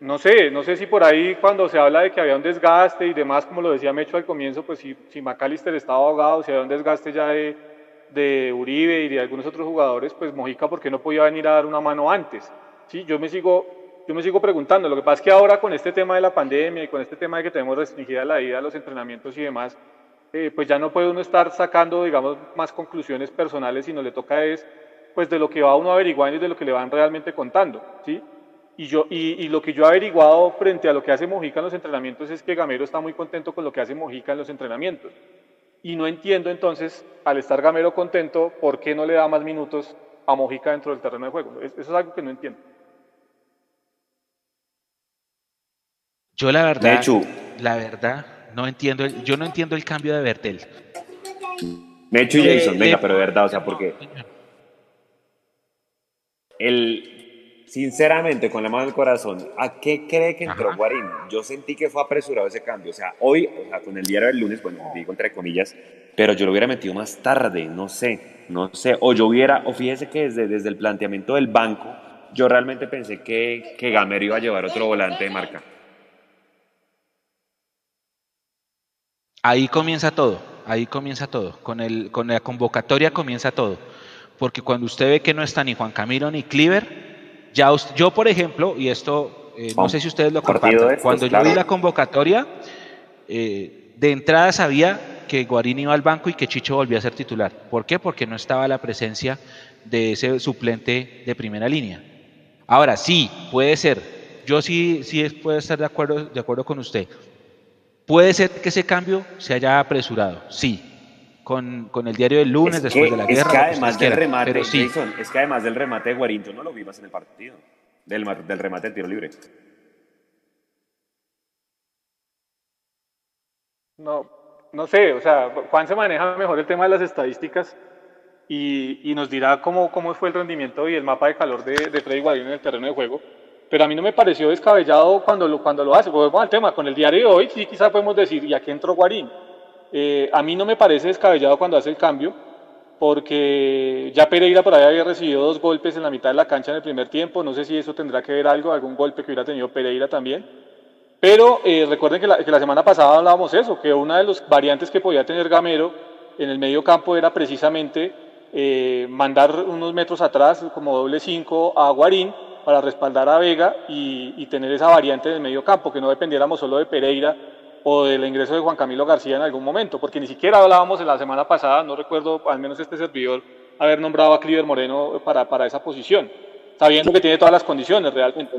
no sé, no sé si por ahí cuando se habla de que había un desgaste y demás, como lo decía Mecho al comienzo, pues si, si McAllister estaba ahogado, si había un desgaste ya de, de Uribe y de algunos otros jugadores, pues Mojica, ¿por qué no podía venir a dar una mano antes? Sí, yo me sigo, yo me sigo preguntando. Lo que pasa es que ahora con este tema de la pandemia y con este tema de que tenemos restringida la ida a los entrenamientos y demás, eh, pues ya no puede uno estar sacando, digamos, más conclusiones personales, sino le toca es, pues, de lo que va uno averiguando y de lo que le van realmente contando, ¿sí? Y, yo, y, lo que yo he averiguado frente a lo que hace Mojica en los entrenamientos es que Gamero está muy contento con lo que hace Mojica en los entrenamientos. Y no entiendo entonces, al estar Gamero contento, por qué no le da más minutos a Mojica dentro del terreno de juego. Eso es algo que no entiendo. Yo la verdad, la verdad, no entiendo, yo no entiendo el cambio de Bertel. Mechu y Jason, venga, pero de verdad, o sea, porque el, sinceramente, con la mano del corazón, ¿a qué cree que entró Guarín? Yo sentí que fue apresurado ese cambio, o sea, hoy, o sea, con el diario del lunes, bueno, digo entre comillas, pero yo lo hubiera metido más tarde, no sé, no sé, o yo hubiera, o fíjese que desde, desde el planteamiento del banco, yo realmente pensé que, que Gamero iba a llevar otro volante de marca. Ahí comienza todo, ahí comienza todo. Con, el, con la convocatoria comienza todo. Porque cuando usted ve que no está ni Juan Camilo ni Cliver, ya yo, por ejemplo, y esto eh, no sé si ustedes lo comparten, cuando yo vi la convocatoria, eh, de entrada sabía que Guarín iba al banco y que Chicho volvía a ser titular. ¿Por qué? Porque no estaba la presencia de ese suplente de primera línea. Ahora, sí, puede ser. Yo sí, sí puedo estar de acuerdo, de acuerdo con usted. Puede ser que ese cambio se haya apresurado, sí. Con, con el diario del lunes, después de la guerra. Es que además del remate, es que además del remate de Guarín, yo no lo vi más en el partido. Del, del remate del tiro libre. No, no sé, o sea, Juan se maneja mejor el tema de las estadísticas y, y nos dirá cómo, cómo fue el rendimiento y el mapa de calor de, de Freddy Guarín en el terreno de juego pero a mí no me pareció descabellado cuando lo, cuando lo hace. Volvemos al tema, con el diario de hoy sí quizás podemos decir, ¿y aquí entró Guarín? Eh, a mí no me parece descabellado cuando hace el cambio, porque ya Pereira por ahí había recibido dos golpes en la mitad de la cancha en el primer tiempo, no sé si eso tendrá que ver algo, algún golpe que hubiera tenido Pereira también. Pero eh, recuerden que la, que la semana pasada hablábamos eso, que una de las variantes que podía tener Gamero en el medio campo era precisamente eh, mandar unos metros atrás, como doble cinco, a Guarín, para respaldar a Vega y, tener esa variante del medio campo, que no dependiéramos solo de Pereira o del ingreso de Juan Camilo García en algún momento, porque ni siquiera hablábamos en la semana pasada, no recuerdo, al menos este servidor, haber nombrado a Cliver Moreno para, para esa posición, sabiendo que tiene todas las condiciones realmente.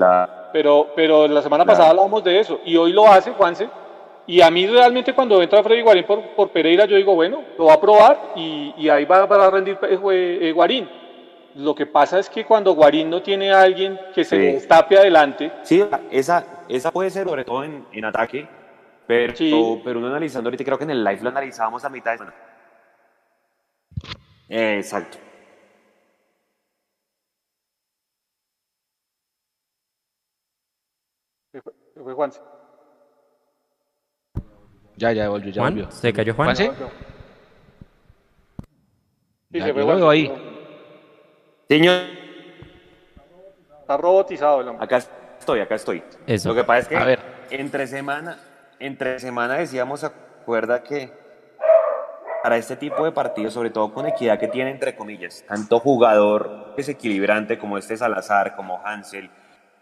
Pero, pero la semana pasada hablábamos de eso, y hoy lo hace Juanse, y a mí realmente cuando entra Freddy Guarín por, por Pereira, yo digo, bueno, lo va a probar y, y ahí va, a rendir eh, eh, Guarín lo que pasa es que cuando Guarín no tiene a alguien que se destape adelante. Sí, esa, esa puede ser sobre todo en, en ataque, pero, pero uno analizando ahorita, creo que en el live lo analizábamos a mitad de semana. exacto. Fue Juan. Ya, ya volvió, ya volvió. ¿Se cayó Juan? ¿Juan sí? Sí, se fue ahí. Señor. Está robotizado el hombre. Acá estoy, acá estoy. Lo que pasa es que a ver. entre semana, entre semana decíamos, acuerda que para este tipo de partidos, sobre todo con equidad que tiene entre comillas, tanto jugador desequilibrante como este Salazar, como Hansel,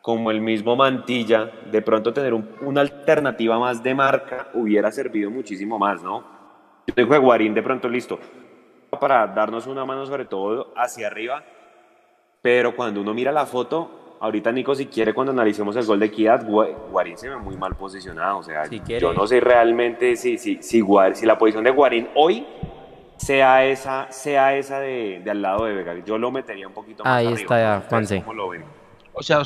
como el mismo Mantilla, de pronto tener una alternativa más de marca hubiera servido muchísimo más, ¿no? Yo tengo Guarín de pronto listo para darnos una mano sobre todo hacia arriba pero cuando uno mira la foto, ahorita Nico, si quiere, cuando analicemos el gol de Equidad, Guarín se ve muy mal posicionado. O sea, yo no sé realmente si, si, si, si la posición de Guarín hoy sea esa, sea esa de, de, al lado de Vega. Yo lo metería un poquito más Ahí está ya, Juanse. O sea,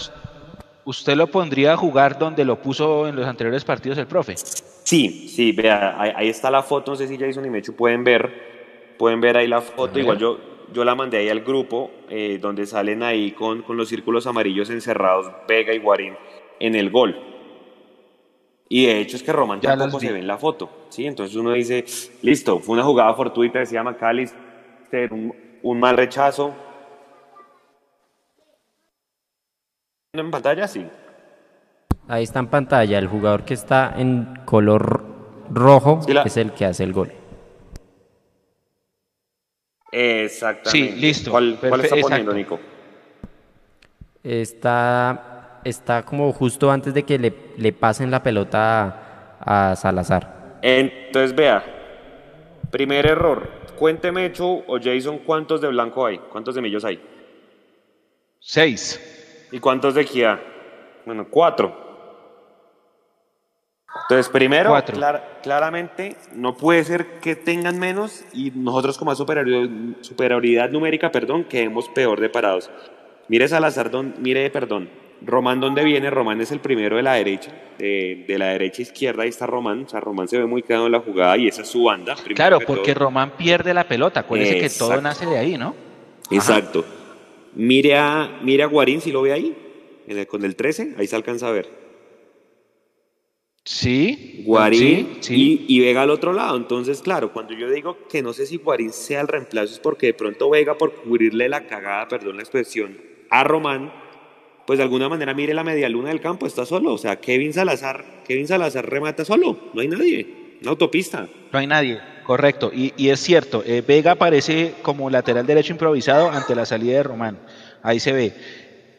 ¿usted lo pondría a jugar donde lo puso en los anteriores partidos el profe? Sí, sí, vea, ahí, está la foto, no sé si Jason y Mechu pueden ver, pueden ver ahí la foto, igual yo, yo la mandé ahí al grupo, eh, donde salen ahí con, con, los círculos amarillos encerrados Vega y Guarín en el gol. Y de hecho es que Román tampoco se ve en la foto, ¿sí? Entonces uno dice, listo, fue una jugada fortuita, decía McAllister, un, un mal rechazo. ¿En pantalla? Sí. Ahí está en pantalla, el jugador que está en color rojo es el que hace el gol. Exactamente. Sí, listo. ¿Cuál, está poniendo, Nico? Está está como justo antes de que le, le pasen la pelota a, a Salazar. Entonces, vea, primer error. Cuénteme, Chu o Jason, ¿cuántos de blanco hay? ¿Cuántos de millos hay? Seis. ¿Y cuántos de Kia? Bueno, cuatro. Entonces, primero, clar- claramente, no puede ser que tengan menos y nosotros como superioridad, superioridad numérica, perdón, quedemos peor de parados. Mire Salazar, don- mire, perdón, Román, ¿dónde viene? Román es el primero de la derecha, de, de la derecha izquierda, ahí está Román, o sea, Román se ve muy quedado en la jugada y esa es su banda. Claro, que porque todo. Román pierde la pelota. Acuérdese que todo nace de ahí, ¿no? Exacto. Mire a, mire a Guarín, si lo ve ahí, en el- con el 13, ahí se alcanza a ver. Sí. Guarín Sí, sí. Y, y Vega al otro lado. Entonces, claro, cuando yo digo que no sé si Guarín sea el reemplazo es porque de pronto Vega, por cubrirle la cagada, perdón la expresión, a Román, pues de alguna manera mire la media luna del campo, está solo. O sea, Kevin Salazar, Kevin Salazar remata solo, no hay nadie. Una autopista. No hay nadie. Correcto. Y, y es cierto, eh, Vega aparece como lateral derecho improvisado ante la salida de Román. Ahí se ve.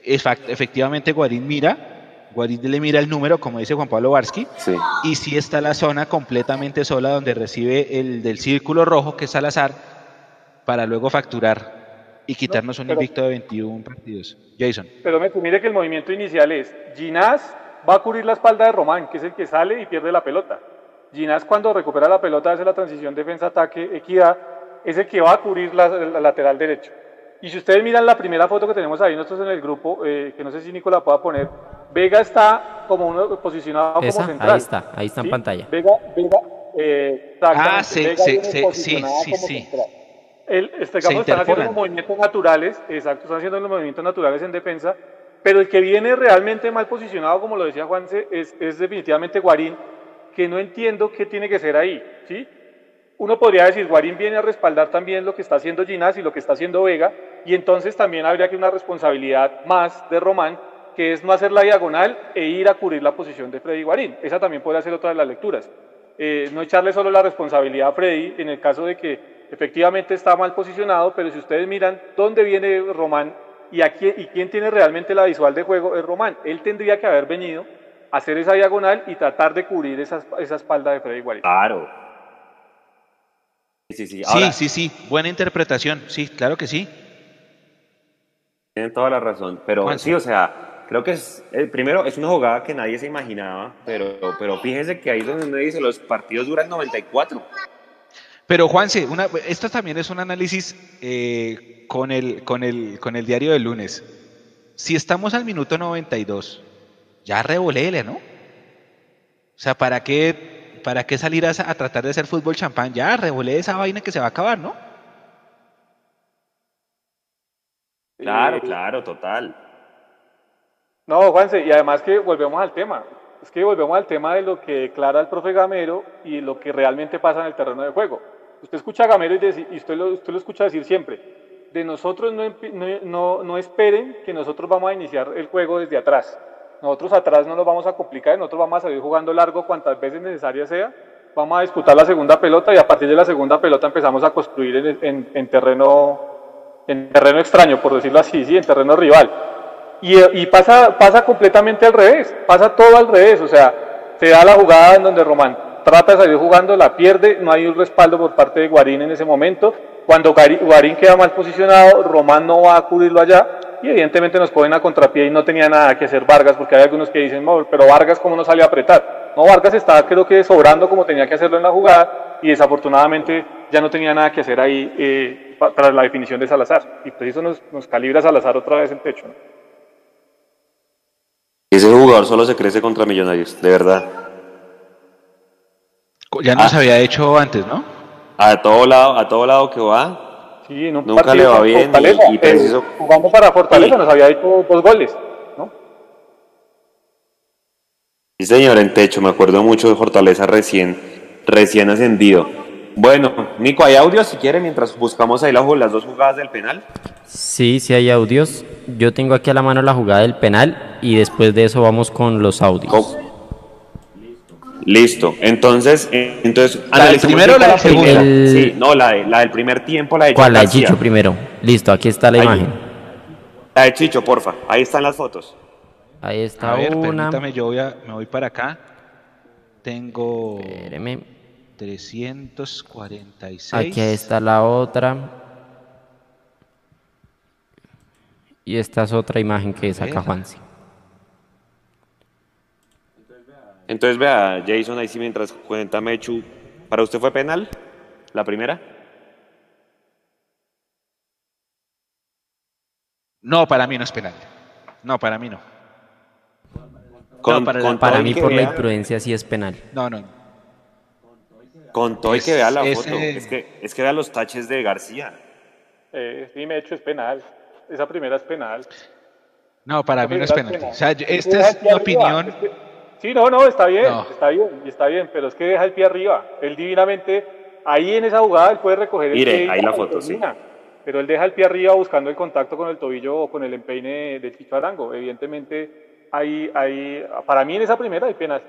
Efectivamente, Guarín mira. Guarín le mira el número, como dice Juan Pablo Varsky. Sí. Y sí está la zona completamente sola donde recibe el del círculo rojo, que es Salazar, para luego facturar y quitarnos un pero- invicto de 21 partidos. Jason. Pero me- mire que el movimiento inicial es Ginás va a cubrir la espalda de Román, que es el que sale y pierde la pelota. Ginás cuando recupera la pelota hace la transición defensa-ataque, equidad, es el que va a cubrir la, la lateral derecho. Y si ustedes miran la primera foto que tenemos ahí nosotros en el grupo, eh, que no sé si Nicolás pueda poner, Vega está como uno posicionado Esa, como central. ahí está, ahí está en ¿sí? pantalla. Vega, Vega, eh, Ah, sí, Vega sí, sí, posicionado sí, como sí. El, este, digamos, están haciendo los movimientos naturales, exacto, están haciendo los movimientos naturales en defensa, pero el que viene realmente mal posicionado, como lo decía Juanse, es, es definitivamente Guarín, que no entiendo qué tiene que ser ahí, ¿sí? Uno podría decir, Guarín viene a respaldar también lo que está haciendo Ginás y lo que está haciendo Vega, y entonces también habría que una responsabilidad más de Román, que es no hacer la diagonal e ir a cubrir la posición de Freddy Guarín. Esa también puede ser otra de las lecturas. Eh, no echarle solo la responsabilidad a Freddy en el caso de que efectivamente está mal posicionado, pero si ustedes miran dónde viene Román y, a quién, y quién tiene realmente la visual de juego, es Román. Él tendría que haber venido a hacer esa diagonal y tratar de cubrir esa, esa espalda de Freddy Guarín. Claro. Sí, sí, sí. Ahora, sí, sí, sí. Buena interpretación. Sí, claro que sí. Tienen toda la razón, pero sí, o sea, creo que es, el primero es una jugada que nadie se imaginaba, pero, pero fíjese que ahí es donde dice, los partidos duran 94. Pero Juanse, una, esto también es un análisis eh, con, el, con, el, con el diario del lunes. Si estamos al minuto 92, ya revolele, ¿no? O sea, ¿para qué, para qué salir a, a tratar de hacer fútbol champán? Ya, revolé esa vaina que se va a acabar, ¿no? Claro, Eh, claro, total. No, Juanse, y además que volvemos al tema. Es que volvemos al tema de lo que declara el profe Gamero y lo que realmente pasa en el terreno de juego. Usted escucha a Gamero y, deci- y usted, lo, usted lo escucha decir siempre, de nosotros no, no- no esperen que nosotros vamos a iniciar el juego desde atrás. Nosotros atrás no nos vamos a complicar, nosotros vamos a salir jugando largo cuantas veces necesaria sea. Vamos a disputar la segunda pelota y a partir de la segunda pelota empezamos a construir en, en- en terreno en terreno extraño, por decirlo así, sí, en terreno rival. Y, y pasa, pasa completamente al revés, pasa todo al revés, o sea, se da la jugada en donde Román trata de salir jugando, la pierde, no hay un respaldo por parte de Guarín en ese momento. Cuando Guarín queda mal posicionado, Román no va a cubrirlo allá y evidentemente nos ponen a contrapié y no tenía nada que hacer Vargas, porque hay algunos que dicen, "No, pero Vargas cómo no sale a apretar. No, Vargas estaba creo que sobrando como tenía que hacerlo en la jugada y desafortunadamente ya no tenía nada que hacer ahí eh, para la definición de Salazar. Y preciso nos, nos calibra Salazar otra vez el techo. ¿no? Ese jugador solo se crece contra Millonarios, de verdad. Ya nos Ah. había hecho antes, ¿no? A todo lado, a todo lado que va, Sí, en un Nunca le va bien y- y eh, jugando para Fortaleza Sí. nos había hecho dos goles. ¿no? Sí, señor, en techo, me acuerdo mucho de Fortaleza recién, recién ascendido. Bueno, Nico, ¿hay audio si quiere mientras buscamos ahí la- las dos jugadas del penal? Sí, sí hay audios. Yo tengo aquí a la mano la jugada del penal y después de eso vamos con los audios. Listo, entonces, eh, entonces ¿La del primero o la? El- Sí, no, la, de- la del primer tiempo, la de ¿Cuál? La de. Chicho primero. Listo, aquí está la Ahí. imagen. La de Chicho, porfa, ahí están las fotos. Ahí está A ver, una. permítame, yo voy a, me voy para acá. Tengo Espéreme. 346. Aquí está la otra. Y esta es otra imagen que saca. Juansi. Entonces vea, Jason, ahí sí mientras cuenta Mechu, ¿para usted fue penal? ¿La primera? No, para mí no es penal. No, para mí no. Con, para la- Para mí por la imprudencia sí es penal. No, no. Con todo y que Es- vea la ese- foto. Es que, es que vea los taches de García. Eh, sí, me he hecho es penal. Esa primera es penal. No, para mí no es penal. O sea, yo- que esta es mi opinión. Es que- sí, no, no, está bien, No. está bien, y está bien, pero es que deja el pie arriba. Él divinamente, ahí en esa jugada, él puede recoger el Mire, pie y ahí la foto, termina. Pero él deja el pie arriba buscando el contacto con el tobillo o con el empeine de Chicho Arango. Evidentemente, ahí, ahí, para mí en esa primera hay penal.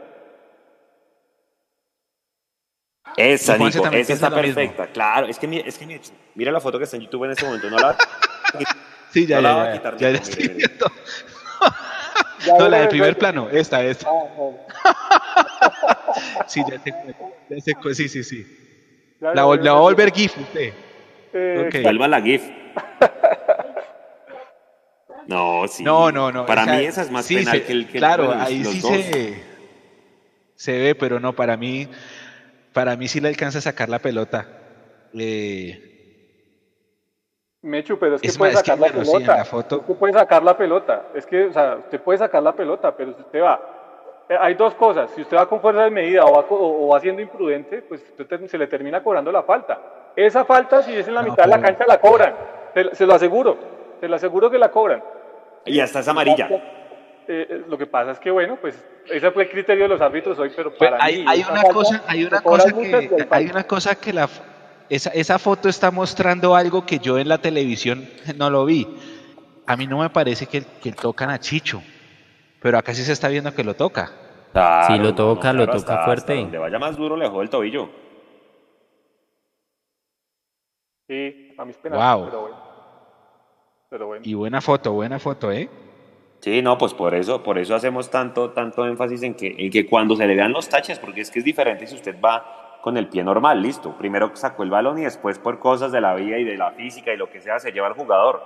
Esa, Nico, esa está perfecta. Claro, es que, mi- es que mi- mira la foto que está en YouTube en este momento. No la, Sí, ya, no la ya, va a ya, quitar, ya, ya Nico, estoy mire, mire. viendo. Ya No, la veo del primer plano, esta, esta. Ah. Sí, ya sé, ya sí, sí, sí. Ya La, la va a volver GIF usted. Eh. Vuelva la GIF. No, sí. No, no, no. Para esa- mí esa es más sí, penal se- que el que Claro, ahí los sí dos. se, se ve, pero no, para mí, para mí sí le alcanza a sacar la pelota. Eh, Mechu, pero es que Es puede más, es que, sacar la bueno, sí, en pelota. la foto- Usted puede sacar la pelota. Es que, o sea, usted puede sacar la pelota, pero si usted va. eh, Hay dos cosas. Si usted va con fuerza de medida o va, o va siendo imprudente, pues usted te- se le termina cobrando la falta. Esa falta, si es en la No, mitad de la cancha, la cobran. Se, se lo aseguro. Se lo aseguro que la cobran. Y hasta es amarilla. Eh, eh, lo que pasa es que, bueno, pues ese fue el criterio de los árbitros hoy, pero pues, para hay, mí. hay una falta cosa, hay una cosa que, hay una cosa que la, esa, esa foto está mostrando algo que yo en la televisión no lo vi. A mí no me parece que, que tocan a Chicho, pero acá sí se está viendo que lo toca. Claro, Sí, lo toca, lo toca hasta- fuerte. hasta donde vaya más duro le jode el tobillo. Sí, a mis penas. Guau. Pero bueno. Pero bueno. Y buena foto, buena foto, ¿eh? Sí, no, pues por eso, por eso hacemos tanto, tanto énfasis en que, en que cuando se le vean los taches, porque es que es diferente si usted va con el pie normal, listo. Primero sacó el balón y después por cosas de la vida y de la física y lo que sea se lleva al jugador.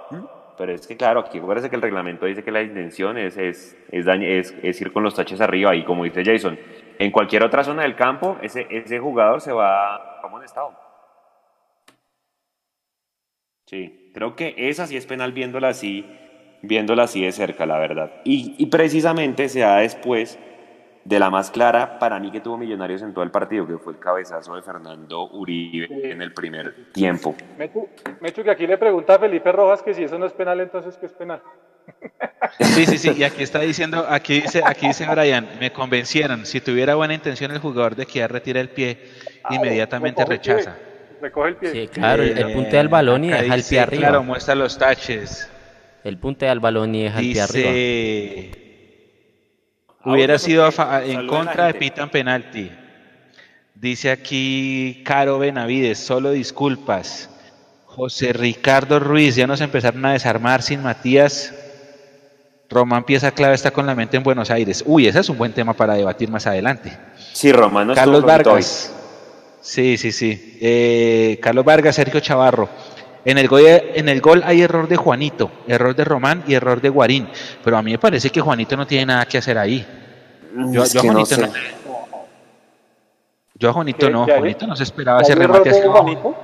Pero es que claro, aquí parece que el reglamento dice que la intención es, es, es, es- es ir con los taches arriba y como dice Jason, en cualquier otra zona del campo, ese, ese jugador se va como en estado. Sí, creo que esa sí es penal viéndola así, viéndola así de cerca, la verdad. Y, y precisamente se da después de la más clara para mí que tuvo Millonarios en todo el partido, que fue el cabezazo de Fernando Uribe en el primer tiempo. Mechu, Mechu, que aquí le pregunta a Felipe Rojas que si eso no es penal, entonces ¿qué es penal? Sí, sí, sí, y aquí está diciendo, aquí dice, aquí dice Brian, me convencieron, si tuviera buena intención el jugador de que ya retira el pie, inmediatamente Recoge el pie, rechaza. Recoge el pie. Sí, claro, Eh, puntea el balón y deja el pie arriba. Claro, muestra los taches. El puntea el balón y deja el pie arriba. Dice, hubiera sido a en contra de pitan penalti. Dice aquí Caro Benavides, solo disculpas. José Ricardo Ruiz, ya nos empezaron a desarmar sin Matías. Román Pieza Clave está con la mente en Buenos Aires. Uy, ese es un buen tema para debatir más adelante. Sí, Romano estuvo Carlos. Vargas. Sí, sí, sí. Eh, Carlos Vargas, Sergio Chavarro. En el, gol, en el gol hay error de Juanito, error de Román y error de Guarín. Pero a mí me parece que Juanito no tiene nada que hacer ahí. Yo, Es yo a que no Juanito sé. no, yo a Juanito ¿Qué- no? Juanito no se esperaba ¿Hay ese remate así. Juanito?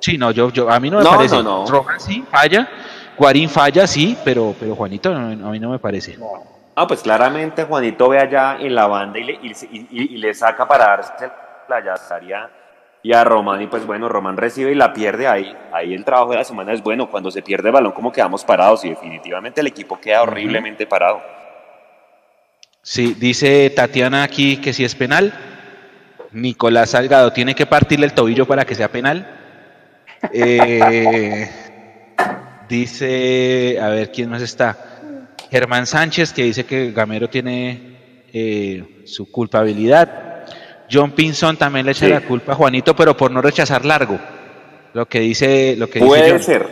Sí, no, yo, yo, a mí no me No, parece. no, no. Román sí, falla. Guarín falla, sí, pero, pero Juanito no- a mí no me parece. Ah, pues claramente Juanito ve allá en la banda y le, y, y- y le saca para darse la yazaria y a Román y pues bueno, Román recibe y la pierde ahí. Ahí el trabajo de la semana es bueno, cuando se pierde el balón como quedamos parados y definitivamente el equipo queda horriblemente parado. Sí, dice Tatiana aquí que si es penal. Nicolás Salgado tiene que partirle el tobillo para que sea penal. Eh, dice, a ver quién más está. Germán Sánchez que dice que Gamero tiene eh, su culpabilidad. John Pinson también le echa Sí. la culpa a Juanito, pero por no rechazar largo. Lo que dice, lo que dice Puede John. ser.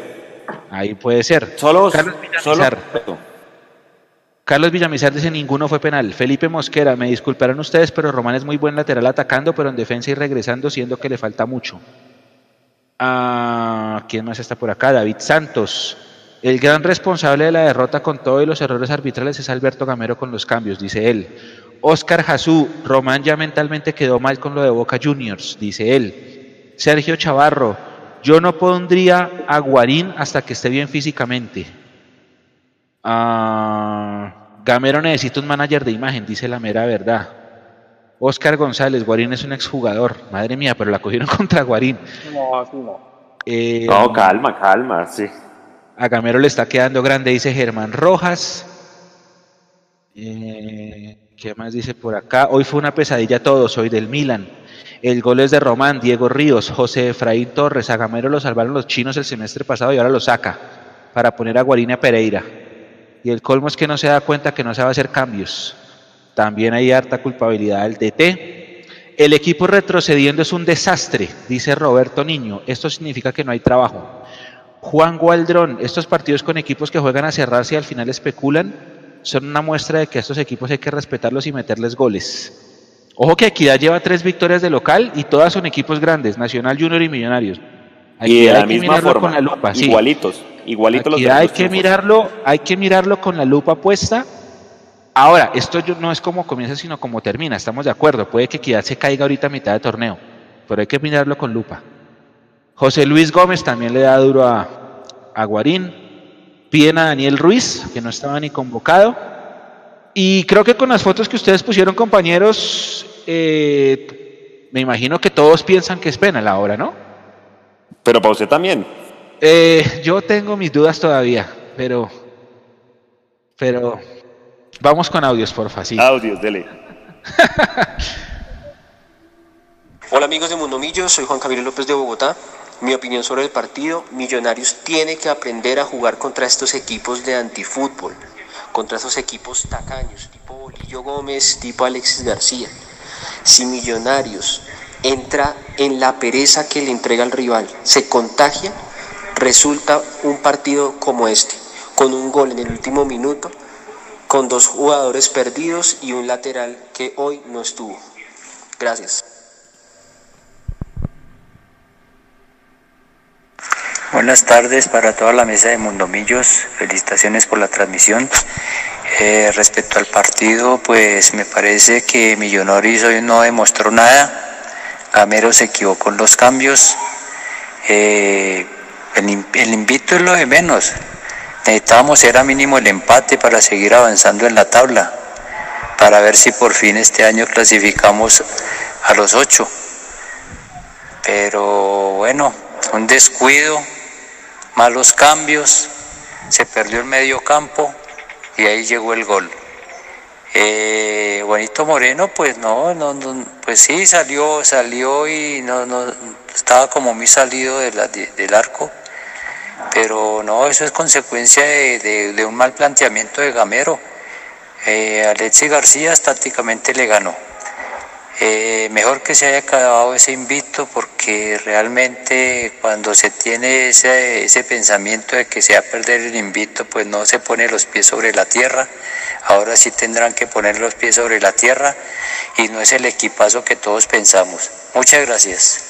Ahí puede ser. Solo, Carlos solo Villamizar. Carlos Villamizar dice ninguno fue penal. Felipe Mosquera, me disculparán ustedes, pero Román es muy buen lateral atacando, pero en defensa y regresando, siendo que le falta mucho. Ah, ¿Quién más está por acá? David Santos. El gran responsable de la derrota con todos los errores arbitrales es Alberto Gamero con los cambios, dice él. Oscar Jasú, Román ya mentalmente quedó mal con lo de Boca Juniors, dice él. Sergio Chavarro, yo no pondría a Guarín hasta que esté bien físicamente. Ah, Gamero necesita un manager de imagen, dice la mera verdad. Oscar González, Guarín es un exjugador. Madre mía, pero la cogieron contra Guarín. No, así no. Eh, No, calma, calma, sí. a Gamero le está quedando grande, dice Germán Rojas. Eh, ¿Qué más dice por acá? Hoy fue una pesadilla todo, soy del Milan. El gol es de Román, Diego Ríos, José Efraín Torres. A Gamero lo salvaron los chinos el semestre pasado y ahora lo saca para poner a Guarina Pereira. Y el colmo es que no se da cuenta que no se va a hacer cambios. También hay harta culpabilidad del DT. El equipo retrocediendo es un desastre, dice Roberto Niño. Esto significa que no hay trabajo. Juan Gualdrón, estos partidos con equipos que juegan a cerrarse y al final especulan son una muestra de que a estos equipos hay que respetarlos y meterles goles. Ojo que Equidad lleva tres victorias de local y todas son equipos grandes, Nacional Junior y Millonarios. Y de la hay que misma mirarlo forma, con la lupa, sí. igualitos, igualitos los hay que triunfos. mirarlo, hay que mirarlo con la lupa puesta. Ahora, esto no es como comienza, sino como termina, estamos de acuerdo. Puede que Equidad se caiga ahorita a mitad de torneo, pero hay que mirarlo con lupa. José Luis Gómez también le da duro a, a Guarín. Piden a Daniel Ruiz, que no estaba ni convocado. Y creo que con las fotos que ustedes pusieron, compañeros, eh, me imagino que todos piensan que es penal ahora, ¿no? Pero para usted también. Eh, yo tengo mis dudas todavía, pero, pero vamos con audios, porfa, sí. Audios, dele. Hola amigos de Mundo Millo, soy Juan Camilo López de Bogotá. Mi opinión sobre el partido, Millonarios tiene que aprender a jugar contra estos equipos de antifútbol, contra esos equipos tacaños, tipo Bolillo Gómez, tipo Alexis García. Si Millonarios entra en la pereza que le entrega al rival, se contagia, resulta un partido como este, con un gol en el último minuto, con dos jugadores perdidos y un lateral que hoy no estuvo. Gracias. Buenas tardes para toda la mesa de Mundomillos. Felicitaciones por la transmisión. Eh, respecto al partido, pues me parece que Millonarios hoy no demostró nada. Gamero se equivocó en los cambios. Eh, el, el invito es lo de menos. Necesitábamos era mínimo el empate para seguir avanzando en la tabla, para ver si por fin este año clasificamos a los ocho. Pero bueno, un descuido, malos cambios, se perdió el medio campo y ahí llegó el gol. Eh, Juanito Moreno, pues no, no, pues sí salió, salió y no, no estaba como muy salido de del arco, pero no, eso es consecuencia de, de- un mal planteamiento de Gamero. Eh, Alexis García tácticamente le ganó. Eh, mejor que se haya acabado ese invito porque realmente cuando se tiene ese, ese pensamiento de que se va a perder el invito, pues no se pone los pies sobre la tierra. Ahora sí tendrán que poner los pies sobre la tierra y no es el equipazo que todos pensamos. Muchas gracias.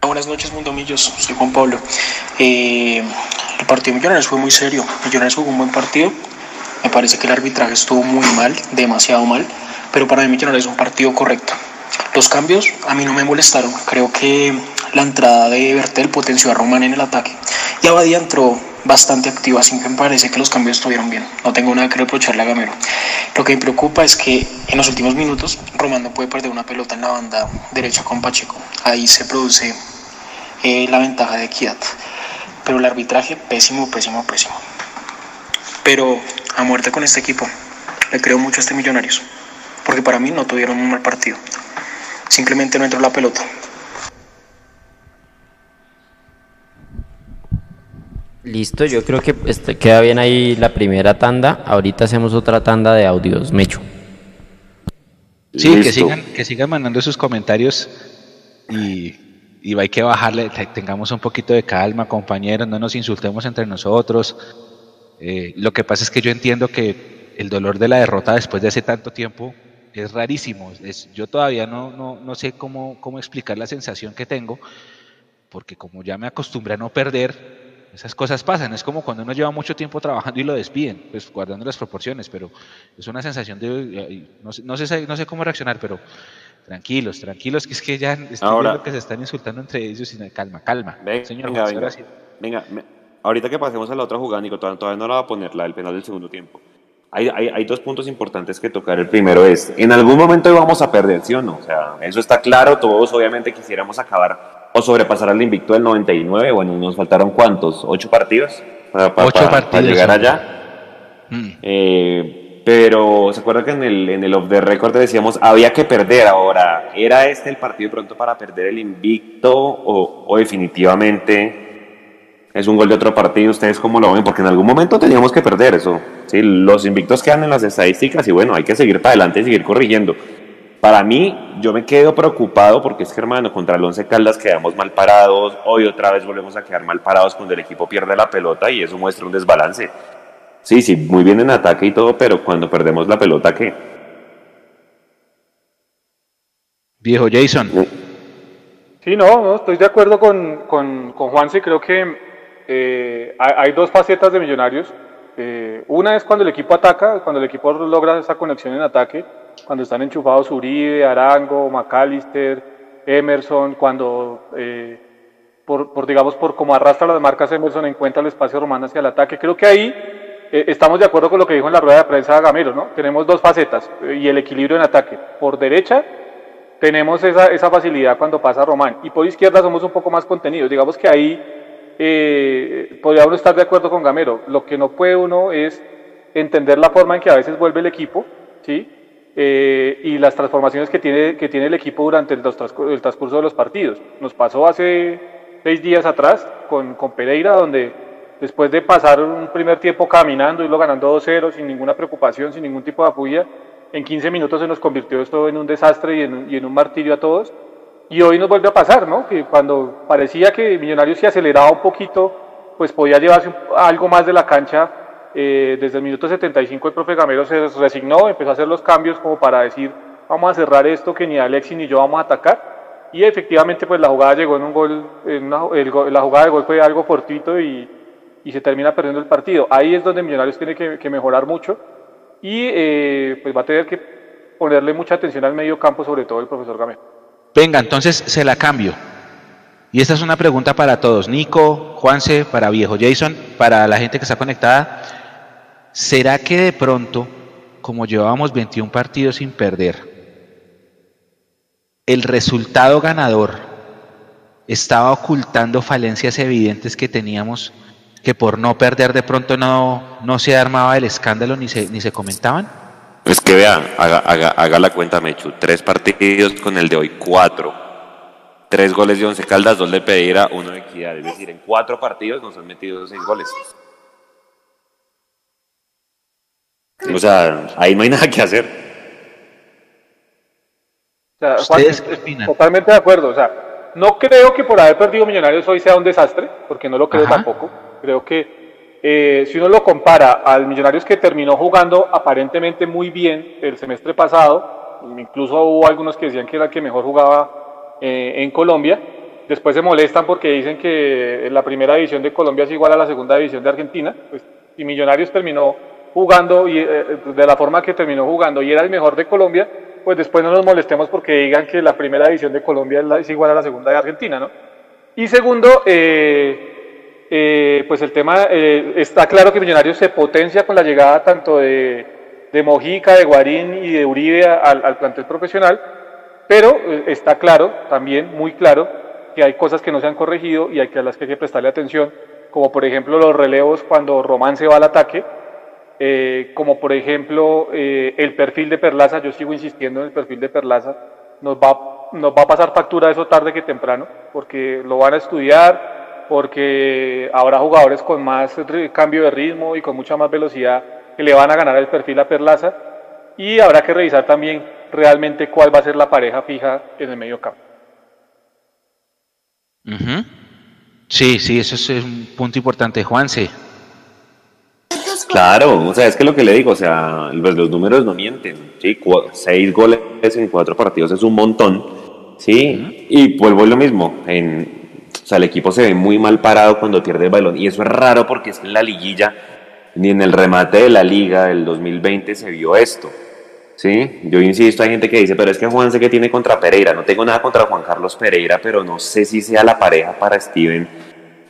Buenas noches, Mundomillos. Soy Juan Pablo. Eh, el partido Millonarios fue muy serio. Millonarios jugó un buen partido. Me parece que el arbitraje estuvo muy mal, demasiado mal. Pero para mí Millonarios es un partido correcto. Los cambios a mí no me molestaron. Creo que la entrada de Bertel potenció a Román en el ataque. Y Abadía entró bastante activo, así que me parece que los cambios estuvieron bien. No tengo nada que reprocharle a Gamero. Lo que me preocupa es que en los últimos minutos Román no puede perder una pelota en la banda derecha con Pacheco. Ahí se produce eh, la ventaja de equidad. Pero el arbitraje, pésimo, pésimo, pésimo. Pero a muerte con este equipo. Le creo mucho a este Millonarios. Porque para mí no tuvieron un mal partido. Simplemente no entró la pelota. Listo, yo creo que este, queda bien ahí la primera tanda. Ahorita hacemos otra tanda de audios, Mecho. Sí, que sigan, que sigan mandando sus comentarios y, y hay que bajarle, te- tengamos un poquito de calma, compañeros, no nos insultemos entre nosotros. Eh, lo que pasa es que yo entiendo que el dolor de la derrota después de hace tanto tiempo es rarísimo. Es, yo todavía no, no, no sé cómo, cómo explicar la sensación que tengo, porque como ya me acostumbré a no perder, esas cosas pasan, es como cuando uno lleva mucho tiempo trabajando y lo despiden, pues guardando las proporciones, pero es una sensación de, no sé, no sé, no sé cómo reaccionar, pero tranquilos, tranquilos, que es que ya estoy ahora, viendo que se están insultando entre ellos y calma, calma. Venga, señor venga, venga, venga ahorita que pasemos a la otra jugada, Nico, todavía no la va a poner, la del penal del segundo tiempo. Hay, hay, hay, dos puntos importantes que tocar. El primero es, en algún momento íbamos a perder, ¿sí o no? O sea, eso está claro, todos obviamente quisiéramos acabar o sobrepasar al invicto del 99. Bueno, nos faltaron cuántos? ¿Ocho partidos? Para, Ocho partidos. Para llegar allá. Mm. Eh, pero se acuerda que en el, en el off the record decíamos había que perder ahora. ¿Era este el partido pronto para perder el invicto o, o definitivamente es un gol de otro partido? ¿Ustedes cómo lo ven? Porque en algún momento teníamos que perder eso. ¿sí? Los invictos quedan en las estadísticas y bueno, hay que seguir para adelante y seguir corrigiendo. Para mí, yo me quedo preocupado porque es que, hermano, contra el Once Caldas quedamos mal parados, hoy otra vez volvemos a quedar mal parados cuando el equipo pierde la pelota y eso muestra un desbalance. Sí, sí, muy bien en ataque y todo, pero cuando perdemos la pelota, ¿qué? Viejo Jason. Sí, no, no estoy de acuerdo con, con, con Juanse, creo que eh, hay dos facetas de Millonarios. Eh, una es cuando el equipo ataca, cuando el equipo logra esa conexión en ataque, cuando están enchufados Uribe, Arango, McAllister, Emerson, cuando eh, por, digamos por como arrastra las marcas Emerson encuentra el espacio romano hacia el ataque. Creo que ahí eh, estamos de acuerdo con lo que dijo en la rueda de prensa Gamero, ¿no? Tenemos dos facetas eh, y el equilibrio en ataque. Por derecha tenemos esa, esa facilidad cuando pasa Román y por izquierda somos un poco más contenidos. Digamos que ahí eh, podría estar de acuerdo con Gamero. Lo que no puede uno es entender la forma en que a veces vuelve el equipo, ¿sí? Eh, y las transformaciones que tiene, que tiene el equipo durante el, transcurso de los partidos. Nos pasó hace seis días atrás con, Pereira, donde después de pasar un primer tiempo caminando, y lo ganando 2-0 sin ninguna preocupación, sin ningún tipo de apoyo, en 15 minutos se nos convirtió esto en un desastre y en un martirio a todos. Y hoy nos vuelve a pasar, ¿no? Que cuando parecía que Millonarios se aceleraba un poquito, pues podía llevarse algo más de la cancha eh, desde el minuto 75 el profe Gamero se resignó, empezó a hacer los cambios como para decir, vamos a cerrar esto que ni Alexis ni yo vamos a atacar. Y efectivamente pues la jugada llegó en un gol, en la jugada de gol fue algo fortuito y, y, se termina perdiendo el partido. Ahí es donde Millonarios tiene que, mejorar mucho y eh, pues va a tener que ponerle mucha atención al medio campo, sobre todo el profesor Gamero. Venga, entonces se la cambio. Y esta es una pregunta para todos, Nico, Juanse, para viejo Jason, para la gente que está conectada. ¿Será que de pronto, como llevábamos 21 partidos sin perder, el resultado ganador estaba ocultando falencias evidentes que teníamos, que por no perder de pronto no, no se armaba el escándalo ni se, ni se comentaban? Pues que vean, haga, haga, haga la cuenta, Mechu. Tres partidos con el de hoy, cuatro. Tres goles de Once Caldas, dos de Pereira, uno de Equidad. Es decir, en cuatro partidos nos han metido seis goles. O sea, ahí no hay nada que hacer. Totalmente de acuerdo. O sea, no creo que por haber perdido Millonarios hoy sea un desastre, porque no lo creo tampoco. Creo que eh, si uno lo compara al Millonarios que terminó jugando aparentemente muy bien el semestre pasado, incluso hubo algunos que decían que era el que mejor jugaba eh, en Colombia, después se molestan porque dicen que la primera división de Colombia es igual a la segunda división de Argentina, pues, y Millonarios terminó jugando y eh, de la forma que terminó jugando y era el mejor de Colombia, pues después no nos molestemos porque digan que la primera división de Colombia es, igual a la segunda de Argentina, ¿no? Y segundo, eh, eh, pues el tema, está claro que Millonarios se potencia con la llegada tanto de, Mojica, de Guarín y de Uribe al, plantel profesional, pero está claro, también muy claro, que hay cosas que no se han corregido y hay que a las que hay que prestarle atención, como por ejemplo los relevos cuando Román se va al ataque, eh, como por ejemplo eh, el perfil de Perlaza, yo sigo insistiendo en el perfil de Perlaza, nos va, nos va a pasar factura eso tarde que temprano, porque lo van a estudiar, porque habrá jugadores con más cambio de ritmo y con mucha más velocidad que le van a ganar el perfil a Perlaza, y habrá que revisar también realmente cuál va a ser la pareja fija en el medio campo. Sí, sí, eso es un punto importante. Juanse. Claro, o sea, es que lo que le digo, o sea, pues los números no mienten, ¿sí? seis goles en cuatro partidos es un montón, ¿sí? Y vuelvo a lo mismo, en, o sea, el equipo se ve muy mal parado cuando pierde el balón, y eso es raro porque es que en la liguilla, ni en el remate de la liga del 2020 se vio esto, ¿sí? Yo insisto, hay gente que dice, pero es que Juan sé que tiene contra Pereira, no tengo nada contra Juan Carlos Pereira, pero no sé si sea la pareja para Steven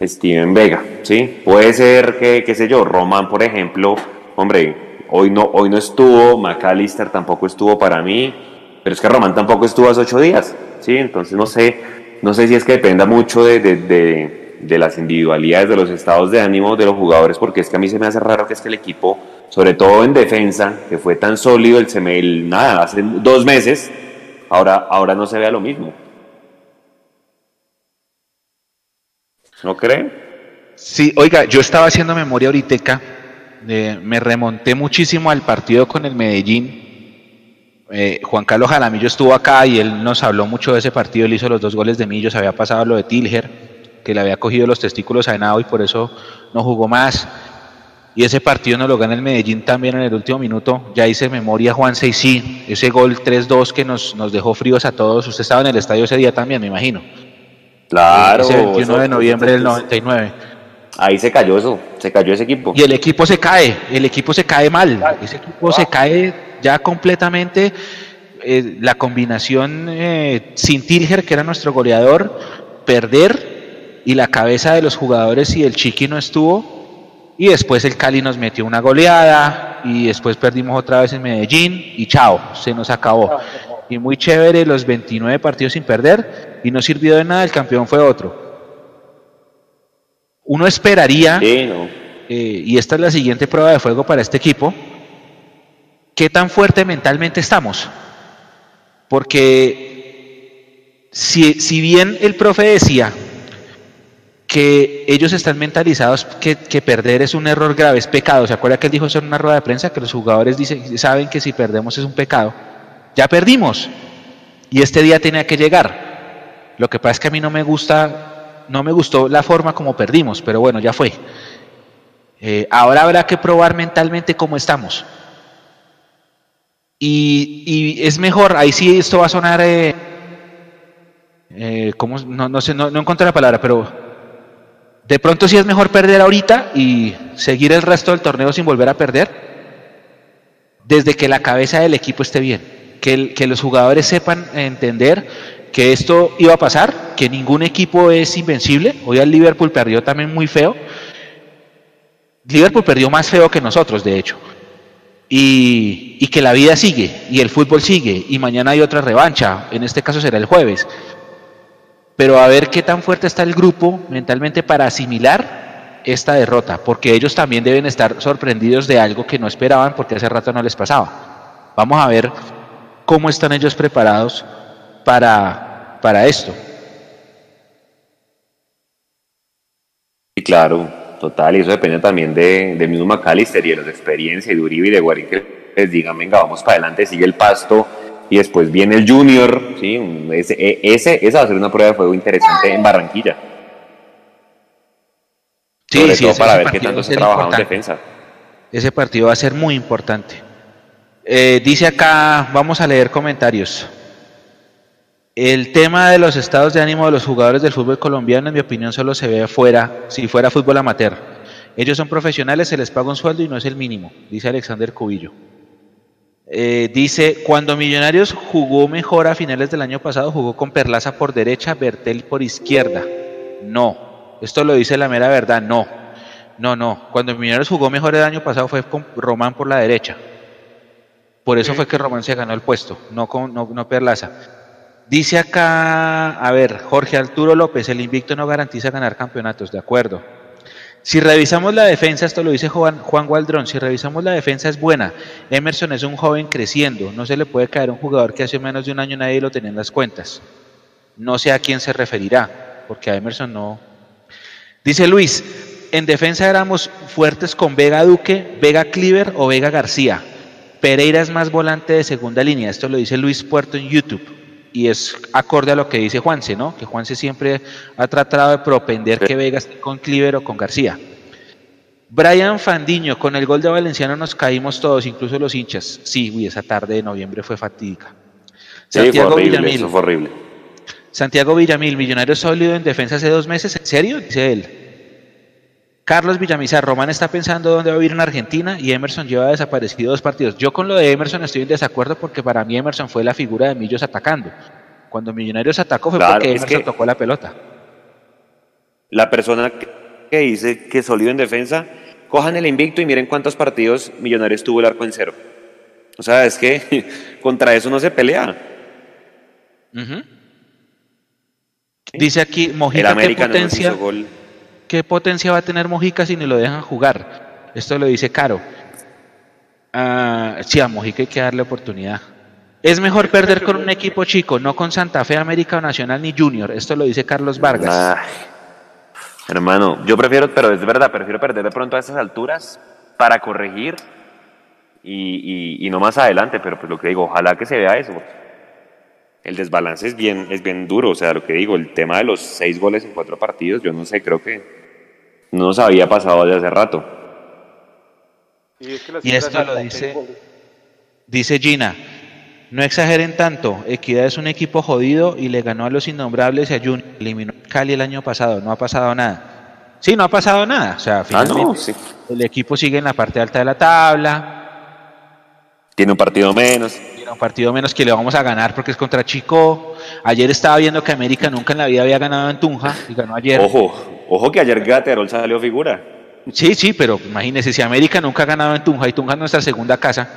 Steven Vega, ¿sí? Puede ser que, qué sé yo, Roman, por ejemplo, hombre, hoy no, hoy no estuvo, McAllister tampoco estuvo para mí, pero es que Roman tampoco estuvo hace ocho días, ¿sí? Entonces no sé, no sé si es que dependa mucho de, de, las individualidades, de los estados de ánimo de los jugadores, porque es que a mí se me hace raro que es que el equipo, sobre todo en defensa, que fue tan sólido el CML, nada, hace dos meses, ahora, ahora no se vea lo mismo. ¿No creen? Sí, oiga, yo estaba haciendo memoria ahorita, eh, me remonté muchísimo al partido con el Medellín. Eh, Juan Carlos Jaramillo estuvo acá y él nos habló mucho de ese partido, él hizo los dos goles de Millos, había pasado lo de Tilger, que le había cogido los testículos a Henao y por eso no jugó más. Y ese partido nos lo gana el Medellín también en el último minuto. Ya hice memoria Juan sí, ese gol 3-2 que nos, nos dejó fríos a todos. Usted estaba en el estadio ese día también, me imagino. Claro. Ese 21 de noviembre del 99. Ahí se cayó eso, se cayó ese equipo. Y el equipo se cae, el equipo se cae mal, ese equipo se cae ya completamente. Eh, la combinación eh, sin Tilger, que era nuestro goleador, perder y la cabeza de los jugadores y el Chiqui no estuvo. Y después el Cali nos metió una goleada y después perdimos otra vez en Medellín y chao, se nos acabó y muy chévere los 29 partidos sin perder y no sirvió de nada, el campeón fue otro. Uno esperaría, eh, y esta es la siguiente prueba de fuego para este equipo, ¿qué tan fuerte mentalmente estamos? Porque si, si bien el profe decía que ellos están mentalizados que, que, perder es un error grave, es pecado. ¿Se acuerda que él dijo eso en una rueda de prensa? Que los jugadores dicen, saben que si perdemos es un pecado. Ya perdimos. Y este día tenía que llegar. Lo que pasa es que a mí no me gusta, no me gustó la forma como perdimos, pero bueno, ya fue. Eh, ahora habrá que probar mentalmente cómo estamos. Y, es mejor, ahí sí esto va a sonar, eh, eh no, no, sé, no, no encontré la palabra, pero de pronto sí es mejor perder ahorita y seguir el resto del torneo sin volver a perder, desde que la cabeza del equipo esté bien que, los jugadores sepan entender que esto iba a pasar, que ningún equipo es invencible. Hoy el Liverpool perdió también muy feo. Liverpool perdió más feo que nosotros, de hecho. Y, y, que la vida sigue, y el fútbol sigue, y mañana hay otra revancha, en este caso será el jueves. Pero a ver qué tan fuerte está el grupo mentalmente para asimilar esta derrota, porque ellos también deben estar sorprendidos de algo que no esperaban porque hace rato no les pasaba. Vamos a ver cómo están ellos preparados para, para esto. Sí, claro, total, y eso depende también de, de mismo McAllister y de las experiencias y de Uribe y de Guarín que les digan, venga, vamos para adelante, sigue el pasto, y después viene el Junior, ¿sí? ese, e, ese, esa va a ser una prueba de fuego interesante en Barranquilla. Sí, Sobre sí, todo para ver qué tanto se trabajado en defensa. Ese partido va a ser muy importante. Eh, dice acá, vamos a leer comentarios. El tema de los estados de ánimo de los jugadores del fútbol colombiano, en mi opinión, solo se ve afuera, si fuera fútbol amateur. Ellos son profesionales, se les paga un sueldo y no es el mínimo, dice Alexander Cubillo. Eh, dice, cuando Millonarios jugó mejor a finales del año pasado, jugó con Perlaza por derecha, Bertel por izquierda. No, esto lo dice la mera verdad, no. No, no, cuando Millonarios jugó mejor el año pasado fue con Román por la derecha. Por eso fue que Román se ganó el puesto, no, con, no, Perlaza. Dice acá, a ver, Jorge Arturo López, el invicto no garantiza ganar campeonatos, de acuerdo. Si revisamos la defensa, esto lo dice Juan, Juan Waldrón, si revisamos la defensa es buena. Emerson es un joven creciendo, no se le puede caer un jugador que hace menos de un año nadie lo tenía en las cuentas. No sé a quién se referirá, porque a Emerson no. Dice Luis, en defensa éramos fuertes con Vega Duque, Vega Cliver o Vega García. Pereira es más volante de segunda línea, esto lo dice Luis Puerto en YouTube y es acorde a lo que dice Juanse, ¿no? Que Juanse siempre ha tratado de propender que Vega esté con Cliver o con García. Brian Fandiño, con el gol de Valenciano nos caímos todos, incluso los hinchas. Sí, uy, esa tarde de noviembre fue fatídica. Santiago fue horrible, Villamil. Eso fue horrible. Santiago Villamil, millonario sólido en defensa hace dos meses. ¿En serio? Dice él. Carlos Villamizar, Román está pensando dónde va a vivir en Argentina y Emerson lleva desaparecido dos partidos. Yo con lo de Emerson estoy en desacuerdo porque para mí Emerson fue la figura de Millos atacando. Cuando Millonarios atacó fue porque Emerson tocó la pelota. La persona que dice que sólido en defensa, cojan el invicto y miren cuántos partidos Millonarios tuvo el arco en cero. O sea, es que contra eso no se pelea. Dice aquí, Mojica, ¿qué potencia, ¿qué potencia va a tener Mojica si ni lo dejan jugar? Esto lo dice Caro. Ah, sí, a Mojica hay que darle oportunidad. Es mejor perder con un equipo chico, no con Santa Fe, América o Nacional ni Junior. Esto lo dice Carlos Vargas. hermano, yo prefiero, pero es verdad, prefiero perder de pronto a esas alturas para corregir y, y, no más adelante, pero pues lo que digo, ojalá que se vea eso. El desbalance es bien, es bien duro, o sea, lo que digo, el tema de los seis goles en cuatro partidos, yo no sé, creo que no nos había pasado de hace rato. Y, esto lo dice, dice Gina, no exageren tanto, Equidad es un equipo jodido y le ganó a los innombrables y a Junior, eliminó a Cali el año pasado, no ha pasado nada. Sí, no ha pasado nada, o sea, ah, finalmente el equipo sigue en la parte alta de la tabla, tiene un partido menos. Un partido menos que le vamos a ganar porque es contra Chico. Ayer estaba viendo que América nunca en la vida había ganado en Tunja y ganó ayer. Ojo, ojo que ayer Gaterol salió figura. Sí, sí, pero imagínese, si América nunca ha ganado en Tunja y Tunja es nuestra segunda casa,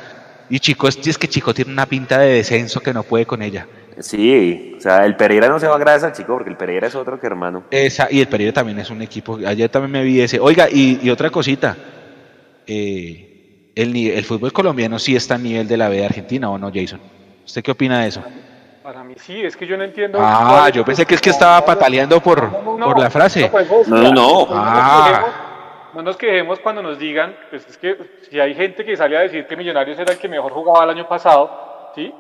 y Chico es, es que Chico tiene una pinta de descenso que no puede con ella. Sí, o sea, el Pereira no se va a gracias al Chico porque el Pereira es otro que hermano. Esa, y el Pereira también es un equipo. Ayer también me vi ese. Oiga, y, y otra cosita. Eh, el, fútbol colombiano sí está a nivel de la B de Argentina o no, Jason. ¿Usted qué opina de eso? Para mí sí, es que yo no entiendo. Ah, yo pensé que es que estaba pataleando por, por la frase. No, no, no. Ah. No nos quejemos cuando nos digan, pues es que si hay gente que sale a decir que Millonarios era el que mejor jugaba el año pasado, ¿sí?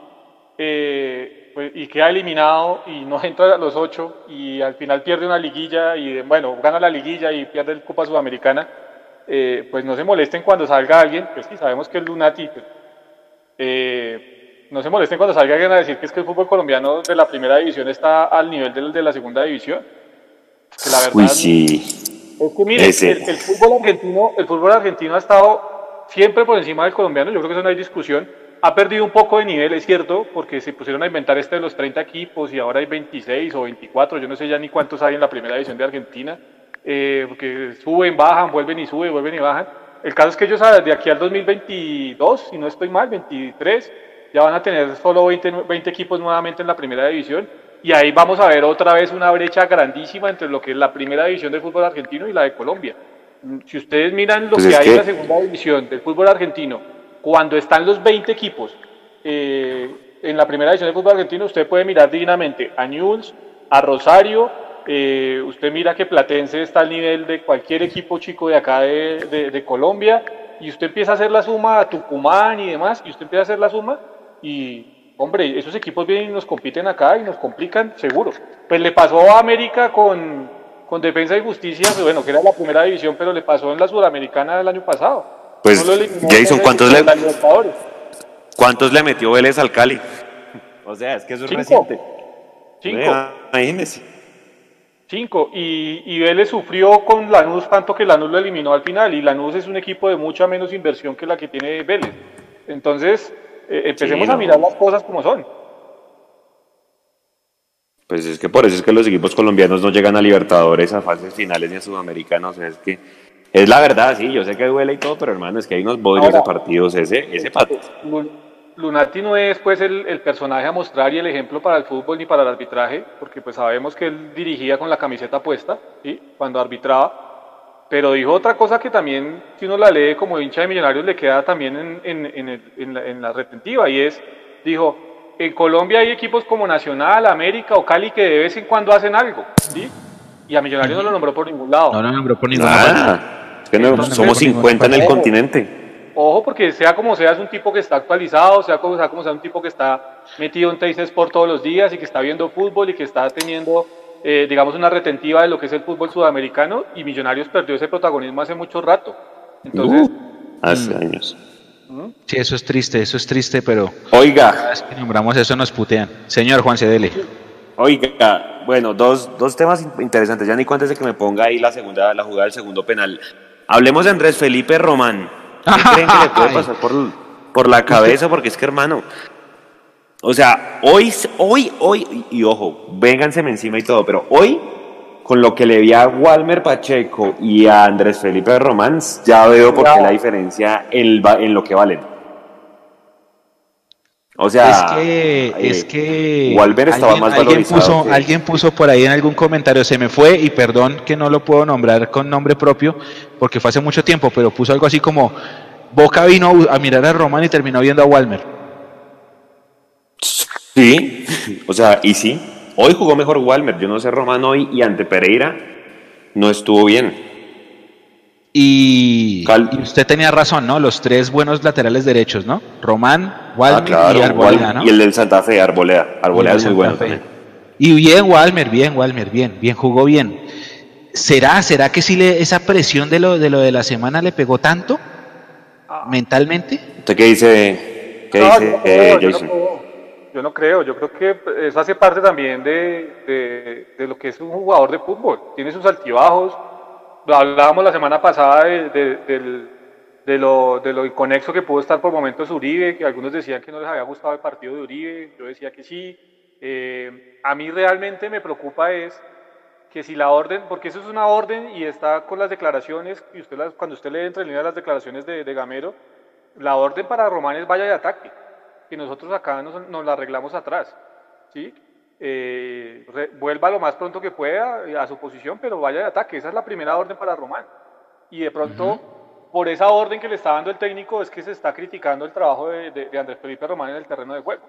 Eh, pues, y queda eliminado y no entra a los ocho y al final pierde una liguilla y bueno, gana la liguilla y pierde el Copa Sudamericana eh, pues no se molesten cuando salga alguien, pues sí, sabemos que es Lunati, eh, no se molesten cuando salga alguien a decir que es que el fútbol colombiano de la primera división está al nivel del de la segunda división. Que la verdad, sí. Es que mire, el, fútbol argentino, el fútbol argentino ha estado siempre por encima del colombiano, yo creo que eso no hay discusión. Ha perdido un poco de nivel, es cierto, porque se pusieron a inventar este de los 30 equipos y ahora hay 26 o 24, yo no sé ya ni cuántos hay en la primera división de Argentina eh, porque suben, bajan, vuelven y suben, vuelven y bajan. El caso es que ellos de aquí al 2022, si no estoy mal, 23, ya van a tener solo 20, 20 equipos nuevamente en la primera división y ahí vamos a ver otra vez una brecha grandísima entre lo que es la primera división del fútbol argentino y la de Colombia. Si ustedes miran lo pues que hay en la segunda división del fútbol argentino, cuando están los 20 equipos eh, en la primera división del fútbol argentino, usted puede mirar dignamente a Newell's, a Rosario, eh, usted mira que Platense está al nivel de cualquier equipo chico de acá de, de, Colombia y usted empieza a hacer la suma a Tucumán y demás, y usted empieza a hacer la suma y, hombre, esos equipos vienen y nos compiten acá y nos complican, seguro. Pues le pasó a América con, con Defensa y Justicia, pues bueno, que era la primera división, pero le pasó en la Sudamericana del año pasado. Pues, Jason, ¿cuántos le, ¿cuántos le metió Vélez al Cali? O sea, es que eso es reciente. Cinco. Imagínese. Cinco. Y, y Vélez sufrió con Lanús tanto que Lanús lo eliminó al final. Y Lanús es un equipo de mucha menos inversión que la que tiene Vélez. Entonces, eh, empecemos a mirar las cosas como son. Pues es que por eso es que los equipos colombianos no llegan a Libertadores, a fases finales ni a Sudamericanos. es que es la verdad, sí, yo sé que duele y todo, pero hermano, es que hay unos bodrios de partidos. Ese, ese pato. Lunati no es pues el, personaje a mostrar y el ejemplo para el fútbol ni para el arbitraje, porque pues sabemos que él dirigía con la camiseta puesta, ¿sí? cuando arbitraba, pero dijo otra cosa que también, si uno la lee como hincha de millonarios, le queda también en, la, retentiva, y es, dijo, en Colombia hay equipos como Nacional, América o Cali que de vez en cuando hacen algo, ¿sí? y a Millonarios no lo nombró por ningún lado. No lo nombró por ningún lado. Es que no, somos 50 en el continente. Ojo, porque sea como sea, es un tipo que está actualizado, sea como sea, como sea un tipo que está metido en Teis Sport todos los días y que está viendo fútbol y que está teniendo, eh, digamos, una retentiva de lo que es el fútbol sudamericano y Millonarios perdió ese protagonismo hace mucho rato. Entonces, Uh, hace años. Sí, eso es triste, eso es triste, pero Oiga, cada vez que nombramos eso nos putean. Señor Juan Cedele. Oiga, bueno, dos, dos temas in- interesantes. Ya ni antes de que me ponga ahí la segunda, la jugada del segundo penal. Hablemos de Andrés Felipe Román. ¿Qué creen que le puede pasar por, por la cabeza? Porque es que, hermano, o sea, hoy, hoy, hoy, y, y ojo, vénganseme encima y todo, pero hoy, con lo que le vi a Walmer Pacheco y a Andrés Felipe Román, ya veo por qué la diferencia en lo que valen. O sea, es que, eh, es que Walmer estaba alguien, más alguien puso, que- alguien puso por ahí en algún comentario, se me fue y perdón que no lo puedo nombrar con nombre propio porque fue hace mucho tiempo, pero puso algo así como Boca vino a, a mirar a Román y terminó viendo a Walmer. Sí, o sea, y sí. Hoy jugó mejor Walmer, yo no sé Román hoy y ante Pereira no estuvo bien. Y, Cal- y usted tenía razón, ¿no? Los tres buenos laterales derechos, ¿no? Román, Ah, Walmer claro, y Arboleda, Wal- ¿no? y el del Santa Fe, Arboleda. Arboleda Y es muy bueno también. Y bien, Walmer, bien, Walmer, bien, bien, jugó bien. ¿Será, será que sí le, esa presión de lo, de lo de la semana le pegó tanto mentalmente? ¿Usted qué dice, qué No, dice yo no eh, creo, yo no Jason? creo. Yo no creo, yo creo que eso hace parte también de, de- de lo que es un jugador de fútbol. Tiene sus altibajos. Hablábamos la semana pasada de, de- del- de lo, de lo inconexo que pudo estar por momentos Uribe, que algunos decían que no les había gustado el partido de Uribe, yo decía que sí. Eh, a mí realmente me preocupa es que si la orden, porque eso es una orden y está con las declaraciones, y usted las- cuando usted lee entre líneas las declaraciones de, de Gamero, la orden para Román es vaya de ataque, que nosotros acá nos, nos la arreglamos atrás, ¿sí? Eh, re- vuelva lo más pronto que pueda a su posición, pero vaya de ataque, esa es la primera orden para Román. Y de pronto, por esa orden que le está dando el técnico, es que se está criticando el trabajo de, de- de Andrés Felipe Román en el terreno de juego.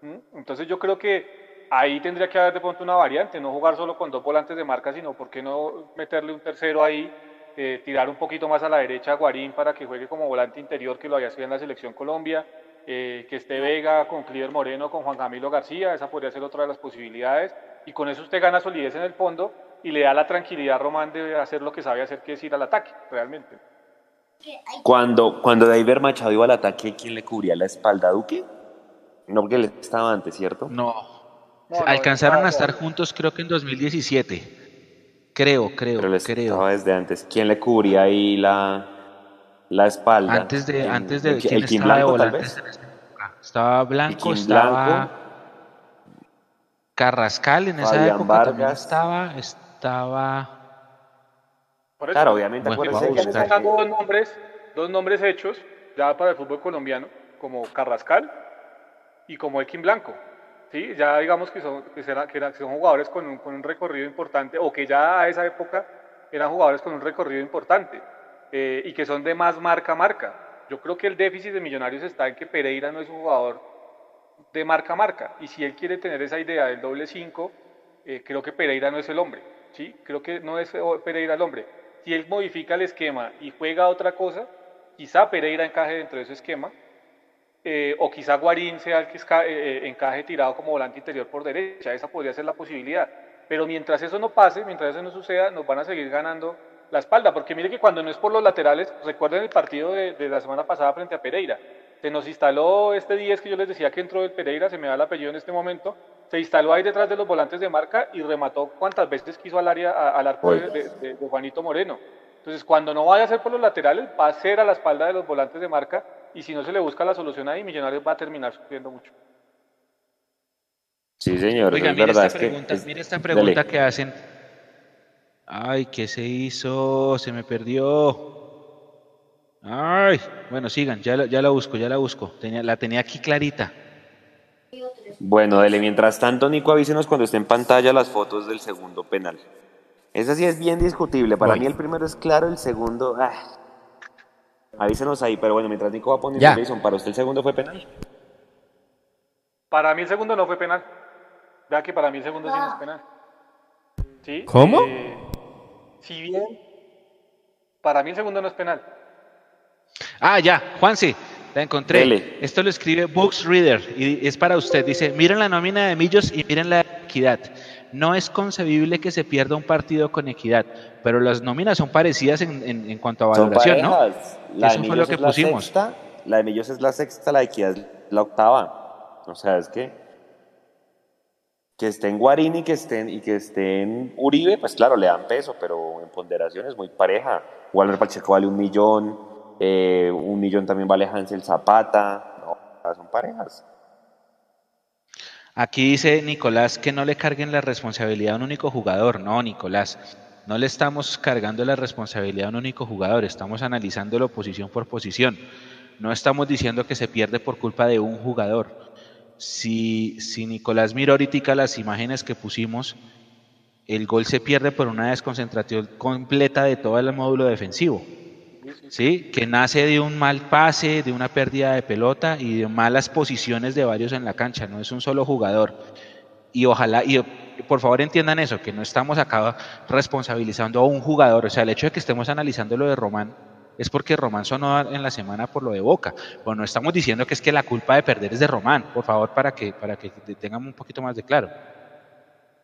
¿Mm? Entonces yo creo que ahí tendría que haber de pronto una variante, no jugar solo con dos volantes de marca, sino por qué no meterle un tercero ahí, eh, tirar un poquito más a la derecha a Guarín para que juegue como volante interior que lo había sido en la selección Colombia, eh, que esté Vega con Cliver Moreno, con Juan Camilo García, esa podría ser otra de las posibilidades, y con eso usted gana solidez en el fondo y le da la tranquilidad a Román de hacer lo que sabe hacer, que es ir al ataque, realmente. Cuando, cuando David Machado iba al ataque, ¿quién le cubría la espalda? ¿Duque? No, porque él estaba antes, ¿cierto? No. No, no, Alcanzaron no, a estar juntos creo que en 2017. Creo, creo, Pero él creo. estaba desde antes. ¿Quién le cubría ahí la, la espalda? Antes de, El- antes de el, quién el estaba de Blanco, tal vez. época. Estaba Blanco, estaba Blanco. Carrascal en esa Fabián época también Vargas. estaba, estaba eso, Claro, obviamente, Bueno, acuérdese vamos que dos nombres, dos nombres hechos ya para el fútbol colombiano, como Carrascal y como Elkin Blanco. ¿sí? Ya digamos que son, que será- que eran- que son jugadores con un, con un recorrido importante, o que ya a esa época eran jugadores con un recorrido importante, eh, y que son de más marca a marca. Yo creo que el déficit de Millonarios está en que Pereira no es un jugador de marca a marca, y si él quiere tener esa idea del doble 5, eh, creo que Pereira no es el hombre, ¿sí? Creo que no es Pereira el hombre. Si él modifica el esquema y juega otra cosa, quizá Pereira encaje dentro de ese esquema, eh, o quizá Guarín sea el que eh, eh, encaje tirado como volante interior por derecha, esa podría ser la posibilidad. Pero mientras eso no pase, mientras eso no suceda, nos van a seguir ganando la espalda, porque mire que cuando no es por los laterales, recuerden el partido de, de la semana pasada frente a Pereira, se nos instaló este 10 que yo les decía que entró del Pereira, se me da el apellido en este momento, se instaló ahí detrás de los volantes de marca y remató cuantas veces quiso al área, a- al arco de, de- de- de Juanito Moreno. Entonces, cuando no vaya a ser por los laterales, va a ser a la espalda de los volantes de marca y si no se le busca la solución ahí, Millonarios va a terminar sufriendo mucho. Sí, señor, Oiga, es mire verdad. esta es que pregunta, es- mire esta pregunta que hacen. Ay, ¿qué se hizo? Se me perdió. Ay, bueno, sigan, ya, la- ya la busco, ya la busco. Tenía, la tenía aquí clarita. Bueno, dele, mientras tanto, Nico, avísenos cuando esté en pantalla las fotos del segundo penal. Esa sí es bien discutible. Para mí el primero es claro, el segundo... ah. Avísenos ahí, pero bueno, mientras Nico va poniendo Ya. Jason, ¿para usted el segundo fue penal? Para mí el segundo no fue penal. Vea que para mí el segundo sí no es penal. ¿Sí? ¿Cómo? Eh, si bien, para mí el segundo no es penal. Ah, ya, Juanse, la encontré. Dele. Esto lo escribe Box Reader y es para usted. Dice, miren la nómina de Millos y miren la equidad. No es concebible que se pierda un partido con equidad, pero las nóminas son parecidas en, en, cuanto a valoración, ¿no? La Eso fue lo que pusimos. la de Millos es la sexta, la de equidad es la octava. O sea, es que que estén Guarini que estén, y que estén Uribe, pues claro, le dan peso, pero en ponderación es muy pareja. Walter Pacheco vale un millón, eh, un millón también vale Hansel Zapata, no, son parejas. Aquí dice Nicolás que no le carguen la responsabilidad a un único jugador. No, Nicolás, no le estamos cargando la responsabilidad a un único jugador, estamos analizándolo posición por posición. No estamos diciendo que se pierde por culpa de un jugador si, si Nicolás mira ahorita las imágenes que pusimos, el gol se pierde por una desconcentración completa de todo el módulo defensivo. ¿sí? Que nace de un mal pase, de una pérdida de pelota y de malas posiciones de varios en la cancha, no es un solo jugador. Y ojalá, y por favor entiendan eso, que no estamos acá responsabilizando a un jugador, o sea, el hecho de que estemos analizando lo de Román es porque Román sonó en la semana por lo de Boca. Bueno, no estamos diciendo que es que la culpa de perder es de Román, por favor, para que, para que tengamos un poquito más de claro.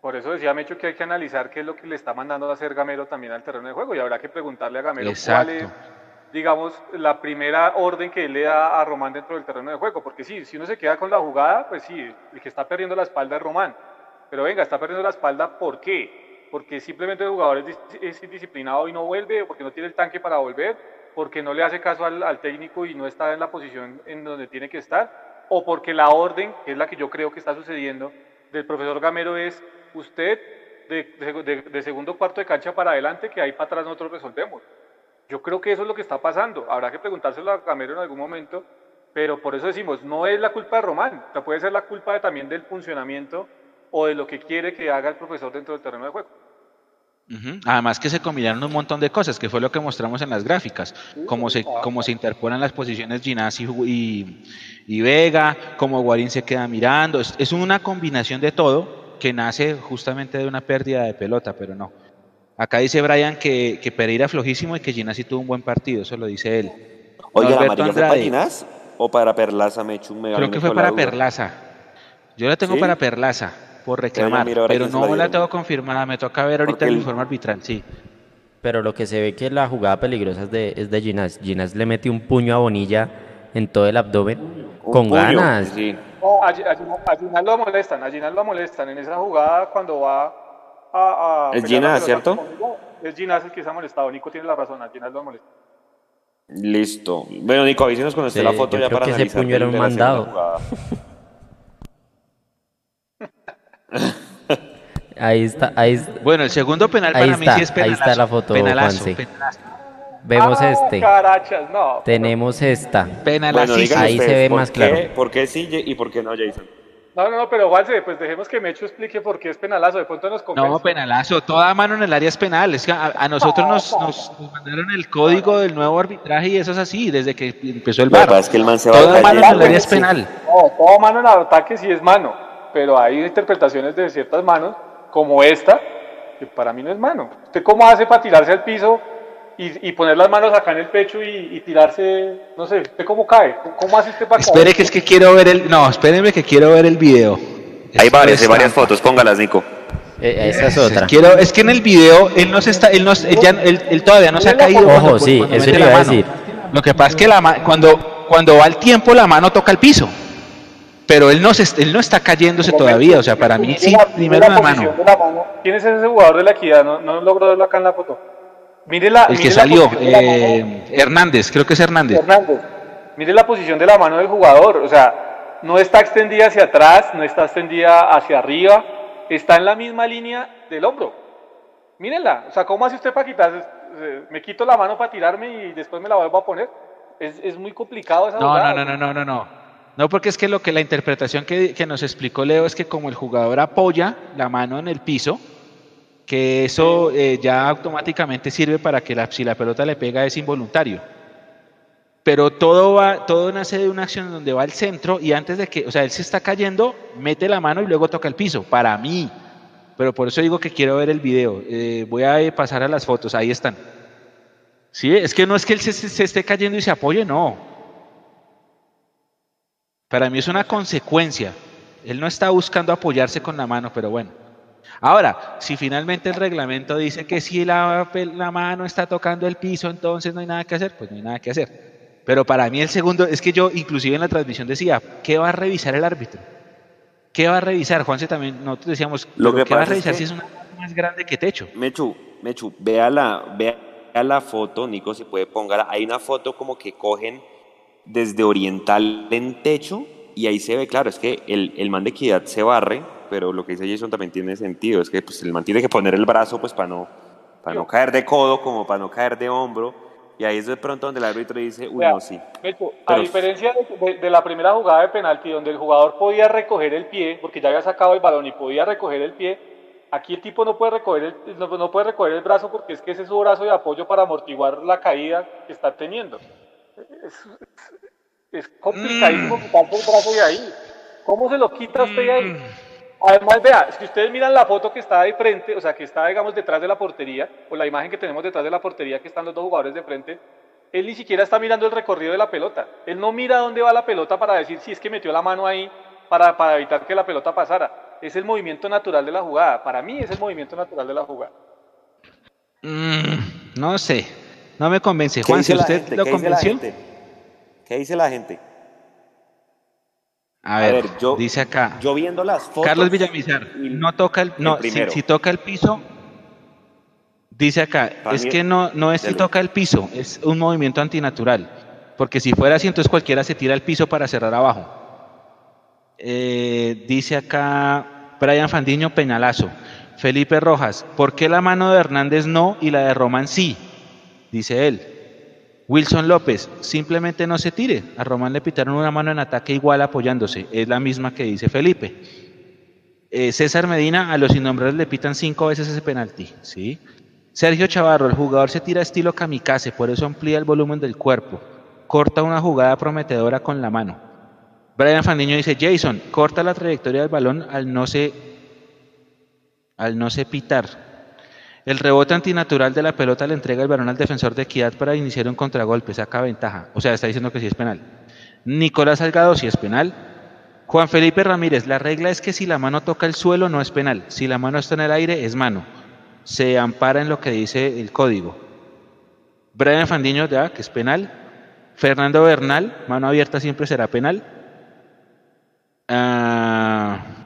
Por eso decía Mecho que hay que analizar qué es lo que le está mandando a hacer Gamero también al terreno de juego y habrá que preguntarle a Gamero cuál es, digamos, la primera orden que él le da a Román dentro del terreno de juego. Porque sí, si uno se queda con la jugada, pues sí, el que está perdiendo la espalda es Román. Pero venga, está perdiendo la espalda, ¿por qué? Porque simplemente el jugador es, es indisciplinado y no vuelve, o porque no tiene el tanque para volver, porque no le hace caso al, técnico y no está en la posición en donde tiene que estar, o porque la orden, que es la que yo creo que está sucediendo, del profesor Gamero es usted de, segundo cuarto de cancha para adelante, que ahí para atrás nosotros resolvemos. Yo creo que eso es lo que está pasando. Habrá que preguntárselo a Gamero en algún momento, pero por eso decimos, no es la culpa de Román, puede ser la culpa también del funcionamiento o de lo que quiere que haga el profesor dentro del terreno de juego. Además que se combinaron un montón de cosas, que fue lo que mostramos en las gráficas, cómo se, cómo se interponen las posiciones Ginás y, Vega, cómo Guarín se queda mirando, es, una combinación de todo que nace justamente de una pérdida de pelota, pero no. Acá dice Brian que, que Pereira flojísimo y que Ginás sí tuvo un buen partido, eso lo dice él. Oye, ¿la amarilla fue para Ginás o para Perlaza? Me Creo que fue para Perlaza. Yo la tengo para Perlaza por reclamar, pero no la tengo confirmada, me toca ver ahorita el informe arbitral, sí. Pero lo que se ve que la jugada peligrosa es de, es de Ginás. Ginás le mete un puño a Bonilla en todo el abdomen, con ganas. Sí. a, Ginás lo molestan, a Ginás lo molestan en esa jugada cuando va a... a es Ginás, ¿cierto? Es Ginás el que se ha molestado, Nico tiene la razón, a Ginás lo molesta. Listo. Bueno, Nico, avísenos cuando esté la foto ya para que ese puño era un mandado. Ahí está, ahí Bueno, el segundo penal para mí sí es penalazo. Ahí está la foto, penalazo, Vemos ah, este. Tenemos esta. Penalazo. ahí se ve más claro. ¿Por qué sí y por qué no, Jason? No, no, no, pero Juanse, pues dejemos que Mecho explique por qué es penalazo. De pronto nos convence. No, penalazo. Toda mano en el área es penal. Es que a, nosotros nos, nos, mandaron el código del nuevo arbitraje y eso es así, desde que empezó el bar. Es que el man se toda mano en el área es penal. No, toda mano en ataque sí es mano pero hay interpretaciones de ciertas manos, como esta, que para mí no es mano. ¿Usted cómo hace para tirarse al piso y, poner las manos acá en el pecho y, tirarse, no sé, ¿usted cómo cae? ¿Cómo hace usted para Espere que es que quiero ver el, no, espérenme que quiero ver el video. Hay varias, hay varias fotos, póngalas, Nico. Eh, esa es otra. Quiero, es que en el video él no se está, él, no, él, él, todavía no se ha caído. Ojo, sí, eso le iba a decir. Lo que pasa es que la, cuando, cuando va el tiempo la mano toca el piso pero él no, se, él no está cayéndose todavía, o sea, para mí sí, primero la, mano. ¿Quién es ese jugador de la equidad? No, no logro verlo acá en la foto. Mire la, el que salió, eh, Hernández, creo que es Hernández. Hernández. Mire la posición de la mano del jugador, o sea, no está extendida hacia atrás, no está extendida hacia arriba, está en la misma línea del hombro. Mírenla, o sea, ¿cómo hace usted para quitarse? Me quito la mano para tirarme y después me la vuelvo a poner. Es, es muy complicado esa no, jugada. No, no, no, no, no, no. No, porque es que lo que la interpretación que, nos explicó Leo es que como el jugador apoya la mano en el piso, que eso eh, ya automáticamente sirve para que la, si la pelota le pega es involuntario. Pero todo va, todo nace de una acción donde va al centro y antes de que, o sea, él se está cayendo, mete la mano y luego toca el piso. Para mí. Pero por eso digo que quiero ver el video. Eh, voy a pasar a las fotos, ahí están. Sí, es que no es que él se esté cayendo y se apoye, no. Para mí es una consecuencia. Él no está buscando apoyarse con la mano, pero bueno. Ahora, si finalmente el reglamento dice que si la, la mano está tocando el piso, entonces no hay nada que hacer, pues no hay nada que hacer. Pero para mí el segundo, es que yo inclusive en la transmisión decía, ¿qué va a revisar el árbitro? ¿Qué va a revisar? Juanse también, nosotros decíamos, Lo que ¿qué va a es revisar que- si es una mano más grande que techo? Mechu, Mechu, vea la, vea la foto, Nico, si puede póngala. Hay una foto como que cogen desde oriental en techo y ahí se ve, claro, es que el, el man de equidad se barre, pero lo que dice Jason también tiene sentido, es que pues, el man tiene que poner el brazo pues para no, para no caer de codo, como para no caer de hombro, y ahí es de pronto donde el árbitro dice, uy, no, sí. A diferencia de, de- de la primera jugada de penalti, donde el jugador podía recoger el pie, porque ya había sacado el balón y podía recoger el pie, aquí el tipo no puede recoger el, no, no puede recoger el brazo porque es que ese es su brazo de apoyo para amortiguar la caída que está teniendo. Es, es complicadísimo quitarse el brazo de ahí. ¿Cómo se lo quita usted de ahí? Además, vea, si ustedes miran la foto que está de frente, o sea, que está, digamos, detrás de la portería, o la imagen que tenemos detrás de la portería, que están los dos jugadores de frente, él ni siquiera está mirando el recorrido de la pelota. Él no mira dónde va la pelota para decir si es que metió la mano ahí para, para evitar que la pelota pasara. Es el movimiento natural de la jugada. Para mí es el movimiento natural de la jugada. Mm, no sé, no me convence. ¿Qué Juanse, dice la ¿usted gente? lo ¿Qué dice la convenció? gente? ¿Qué dice la gente? A A ver, yo- dice acá. Yo viendo las fotos... Carlos Villamizar, no toca el, no, si, si toca el piso, dice acá, Para es mí- que no, no es si toca el piso, es un movimiento antinatural, porque si fuera así, entonces cualquiera se tira al piso para cerrar abajo. Eh, dice acá Brian Fandiño Peñalazo, Felipe Rojas, ¿por qué la mano de Hernández no y la de Román sí? Dice él. Wilson López, simplemente no se tire. A Román le pitaron una mano en ataque igual apoyándose. Es la misma que dice Felipe. Eh, César Medina, a los innombrables le pitan cinco veces ese penalti. ¿sí? Sergio Chavarro, el jugador se tira estilo kamikaze, por eso amplía el volumen del cuerpo. Corta una jugada prometedora con la mano. Brian Fandiño dice, Jason, corta la trayectoria del balón al no se, al no se pitar. El rebote antinatural de la pelota le entrega el balón al defensor de equidad para iniciar un contragolpe, saca ventaja. O sea, está diciendo que sí es penal. Nicolás Salgado, sí es penal. Juan Felipe Ramírez, la regla es que si la mano toca el suelo no es penal. Si la mano está en el aire es mano. Se ampara en lo que dice el código. Brian Fandiño, ya, que es penal. Fernando Bernal, mano abierta siempre será penal. Ah,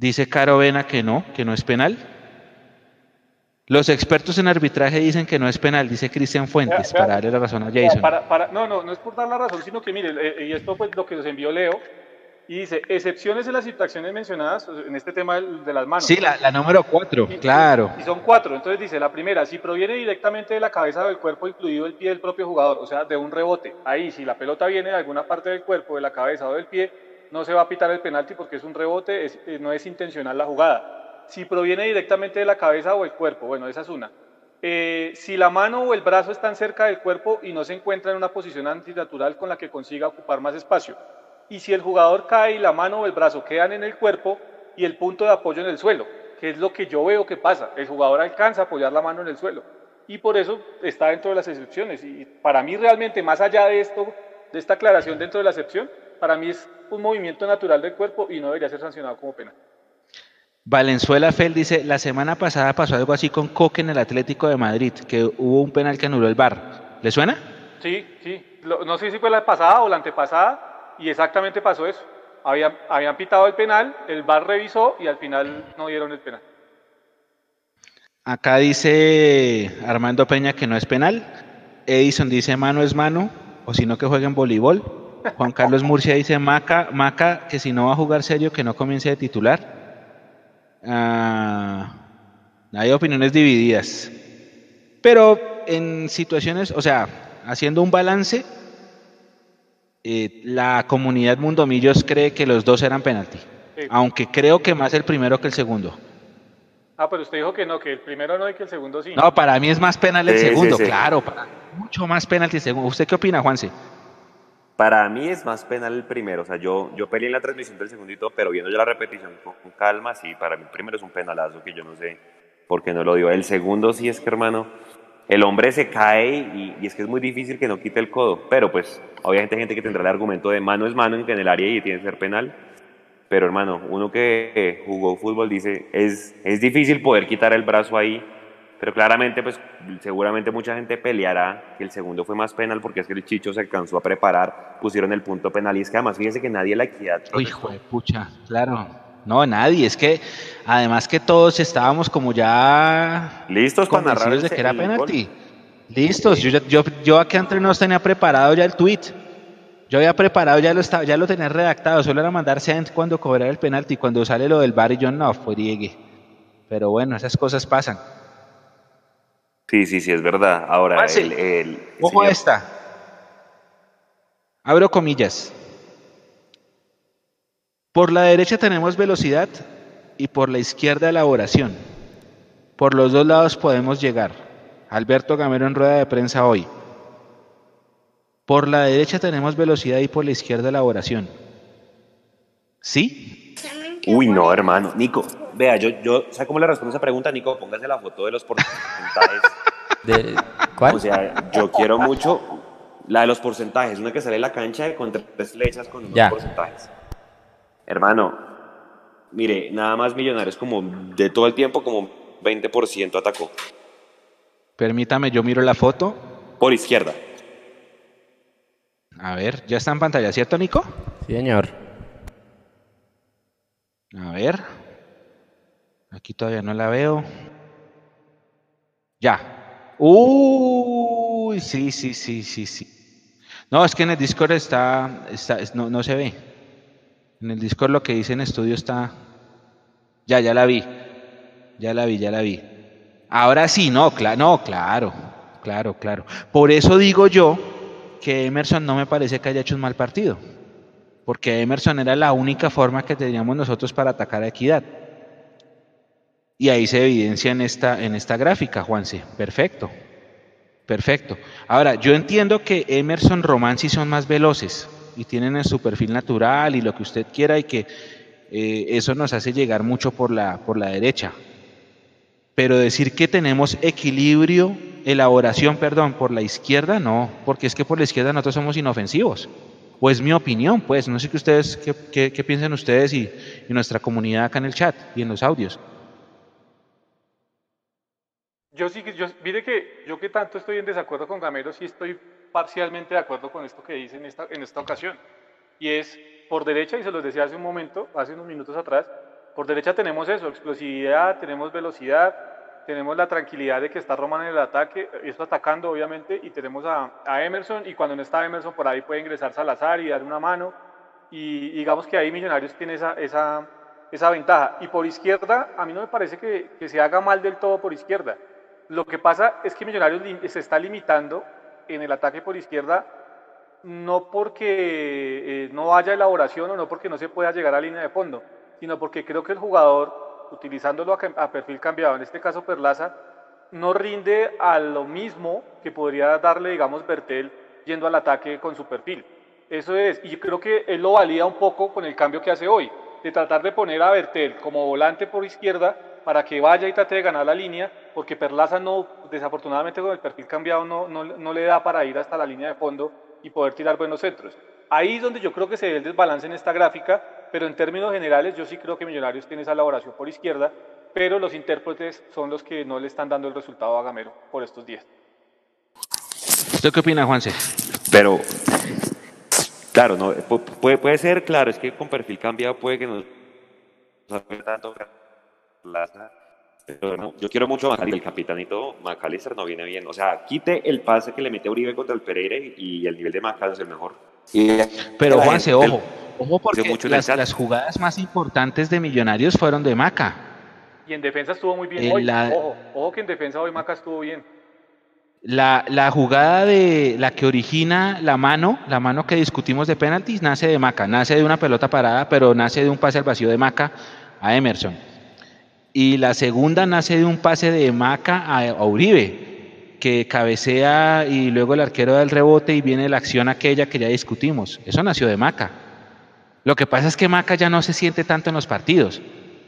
dice Caro Vena que no, que no es penal. Los expertos en arbitraje dicen que no es penal, dice Cristian Fuentes, para darle la razón a Jason. para- para- no, no, no es por dar la razón, sino que mire, eh, y esto pues lo que nos envió Leo, y dice, excepciones en las infracciones mencionadas en este tema de las manos. Sí, la, la número 4, Y- claro. Y son cuatro. Entonces dice, la primera, si proviene directamente de la cabeza o del cuerpo, incluido el pie del propio jugador, o sea, de un rebote. Ahí, si la pelota viene de alguna parte del cuerpo, de la cabeza o del pie, no se va a pitar el penalti porque es un rebote, eh, no es intencional la jugada. Si proviene directamente de la cabeza o el cuerpo, bueno, esa es una. Eh, si la mano o el brazo están cerca del cuerpo y no se encuentra en una posición antinatural con la que consiga ocupar más espacio. Y si el jugador cae y la mano o el brazo quedan en el cuerpo y el punto de apoyo en el suelo, que es lo que yo veo que pasa. El jugador alcanza a apoyar la mano en el suelo. Y por eso está dentro de las excepciones. Y para mí realmente, más allá de esto, de esta aclaración dentro de la excepción, para mí es un movimiento natural del cuerpo y no debería ser sancionado como penal. Valenzuela Fel dice, la semana pasada pasó algo así con Coque en el Atlético de Madrid, que hubo un penal que anuló el VAR. ¿Le suena? Sí, sí. No sé si fue la pasada o la antepasada y exactamente pasó eso. Habían, habían pitado el penal, el VAR revisó y al final no dieron el penal. Acá dice Armando Peña que no es penal. Edison dice mano es mano, o si no que jueguen voleibol. Juan Carlos Murcia dice Maca, Maca, que si no va a jugar serio, que no comience de titular. Ah, hay opiniones divididas. Pero en situaciones, o sea, haciendo un balance, eh, la comunidad Mundomillos cree que los dos eran penalti. Sí. Aunque creo que más el primero que el segundo. Ah, pero usted dijo que no, que el primero no y que el segundo sí. No, para mí es más penal el Sí, sí, segundo, sí. claro, para- mucho más penalti el segundo. ¿Usted qué opina, Juanse? Para mí es más penal el primero. O sea, yo, yo peleé en la transmisión del segundito, pero viendo ya la repetición con, con calma, sí, para mí el primero es un penalazo que yo no sé por qué no lo dio. El segundo sí es que, hermano, el hombre se cae y, y es que es muy difícil que no quite el codo. Pero pues, obviamente hay gente que tendrá el argumento de mano es mano en que en el área y tiene que ser penal. Pero hermano, uno que jugó fútbol dice, es, es difícil poder quitar el brazo ahí, pero claramente pues seguramente mucha gente peleará que el segundo fue más penal porque es que el Chicho se alcanzó a preparar, pusieron el punto penal y es que además fíjense que nadie la equidad. Uy, hijo de pucha, claro. No, nadie, es que además que todos estábamos como ya listos para narrar de que era penalti. Listos, yo, yo, yo aquí entre nos tenía preparado ya el tweet. Yo había preparado, ya lo estaba, ya lo tenía redactado, solo era mandarse cuando cobrara el penalti, cuando sale lo del bar y yo no, fue Diegue. Pero bueno, esas cosas pasan. Sí, sí, sí, es verdad. Ahora, el, el, ojo a esta. Abro comillas. Por la derecha tenemos velocidad y por la izquierda elaboración. Por los dos lados podemos llegar. Alberto Gamero en rueda de prensa hoy. Por la derecha tenemos velocidad y por la izquierda elaboración. ¿Sí? Uy, no, hermano. Nico, vea, yo, yo, ¿sabe cómo le respondo esa pregunta, Nico? Póngase la foto de los porcentajes. ¿De cuál? O sea, yo quiero mucho la de los porcentajes, una que sale en la cancha con tres flechas con unos porcentajes. Hermano, mire, nada más Millonarios como de todo el tiempo como 20% atacó. Permítame, yo miro la foto. Por izquierda. A ver, ya está en pantalla, ¿cierto, Nico? Sí, señor. A ver. Aquí todavía no la veo. Ya. Uy, sí, sí, sí, sí, sí. No, es que en el Discord está, está no, no se ve. En el Discord lo que dice en estudio está. Ya, ya la vi. Ya la vi, ya la vi. Ahora sí, no, no, claro, claro, claro. Por eso digo yo que Emerson no me parece que haya hecho un mal partido, porque Emerson era la única forma que teníamos nosotros para atacar a Equidad. Y ahí se evidencia en esta, en esta gráfica, Juanse. Perfecto. Perfecto. Ahora, yo entiendo que Emerson Román sí son más veloces y tienen su perfil natural y lo que usted quiera y que eh, eso nos hace llegar mucho por la, por la derecha. Pero decir que tenemos equilibrio elaboración, perdón, por la izquierda, no, porque es que por la izquierda nosotros somos inofensivos. O es mi opinión, pues, no sé qué ustedes, qué, qué, piensan ustedes y, y, nuestra comunidad acá en el chat y en los audios. Yo sí que, yo, mire que yo que tanto estoy en desacuerdo con Gamero, sí estoy parcialmente de acuerdo con esto que dice en esta, en esta ocasión. Y es, por derecha, y se los decía hace un momento, hace unos minutos atrás, por derecha tenemos eso, explosividad, tenemos velocidad, tenemos la tranquilidad de que está Roman en el ataque, está atacando obviamente, y tenemos a, Emerson, y cuando no está Emerson por ahí puede ingresar Salazar y dar una mano, y, digamos que ahí Millonarios tiene esa, esa, esa, ventaja. Y por izquierda, a mí no me parece que, que, se haga mal del todo por izquierda. Lo que pasa es que Millonarios se está limitando en el ataque por izquierda, no porque eh, no haya elaboración o no porque no se pueda llegar a línea de fondo, sino porque creo que el jugador utilizándolo a, perfil cambiado, en este caso Perlaza, no rinde a lo mismo que podría darle, digamos, Bertel yendo al ataque con su perfil. Eso es, y creo que él lo valía un poco con el cambio que hace hoy, de tratar de poner a Bertel como volante por izquierda para que vaya y trate de ganar la línea, porque Perlaza no, desafortunadamente con el perfil cambiado no, no, no le da para ir hasta la línea de fondo y poder tirar buenos centros. Ahí es donde yo creo que se ve el desbalance en esta gráfica, pero en términos generales yo sí creo que Millonarios tiene esa elaboración por izquierda, pero los intérpretes son los que no le están dando el resultado a Gamero por estos días. ¿Usted qué opina, Juanse? Pero, claro, no, puede, puede ser, claro, es que con perfil cambiado puede que no tanto pero yo quiero mucho a el capitanito McAllister no viene bien. O sea, quite el pase que le mete Uribe contra el Pereira y el nivel de McAllister es el mejor. Pero Juanse, ojo, ojo porque las, las, jugadas más importantes de Millonarios fueron de Maca. Y en defensa estuvo muy bien hoy. Ojo, ojo que en defensa hoy Maca estuvo bien. La, la, jugada de la que origina la mano, la mano que discutimos de penaltis, nace de Maca, nace de una pelota parada, pero nace de un pase al vacío de Maca a Emerson. Y la segunda nace de un pase de Maca a Uribe que cabecea y luego el arquero da el rebote y viene la acción aquella que ya discutimos. Eso nació de Maca. Lo que pasa es que Maca ya no se siente tanto en los partidos,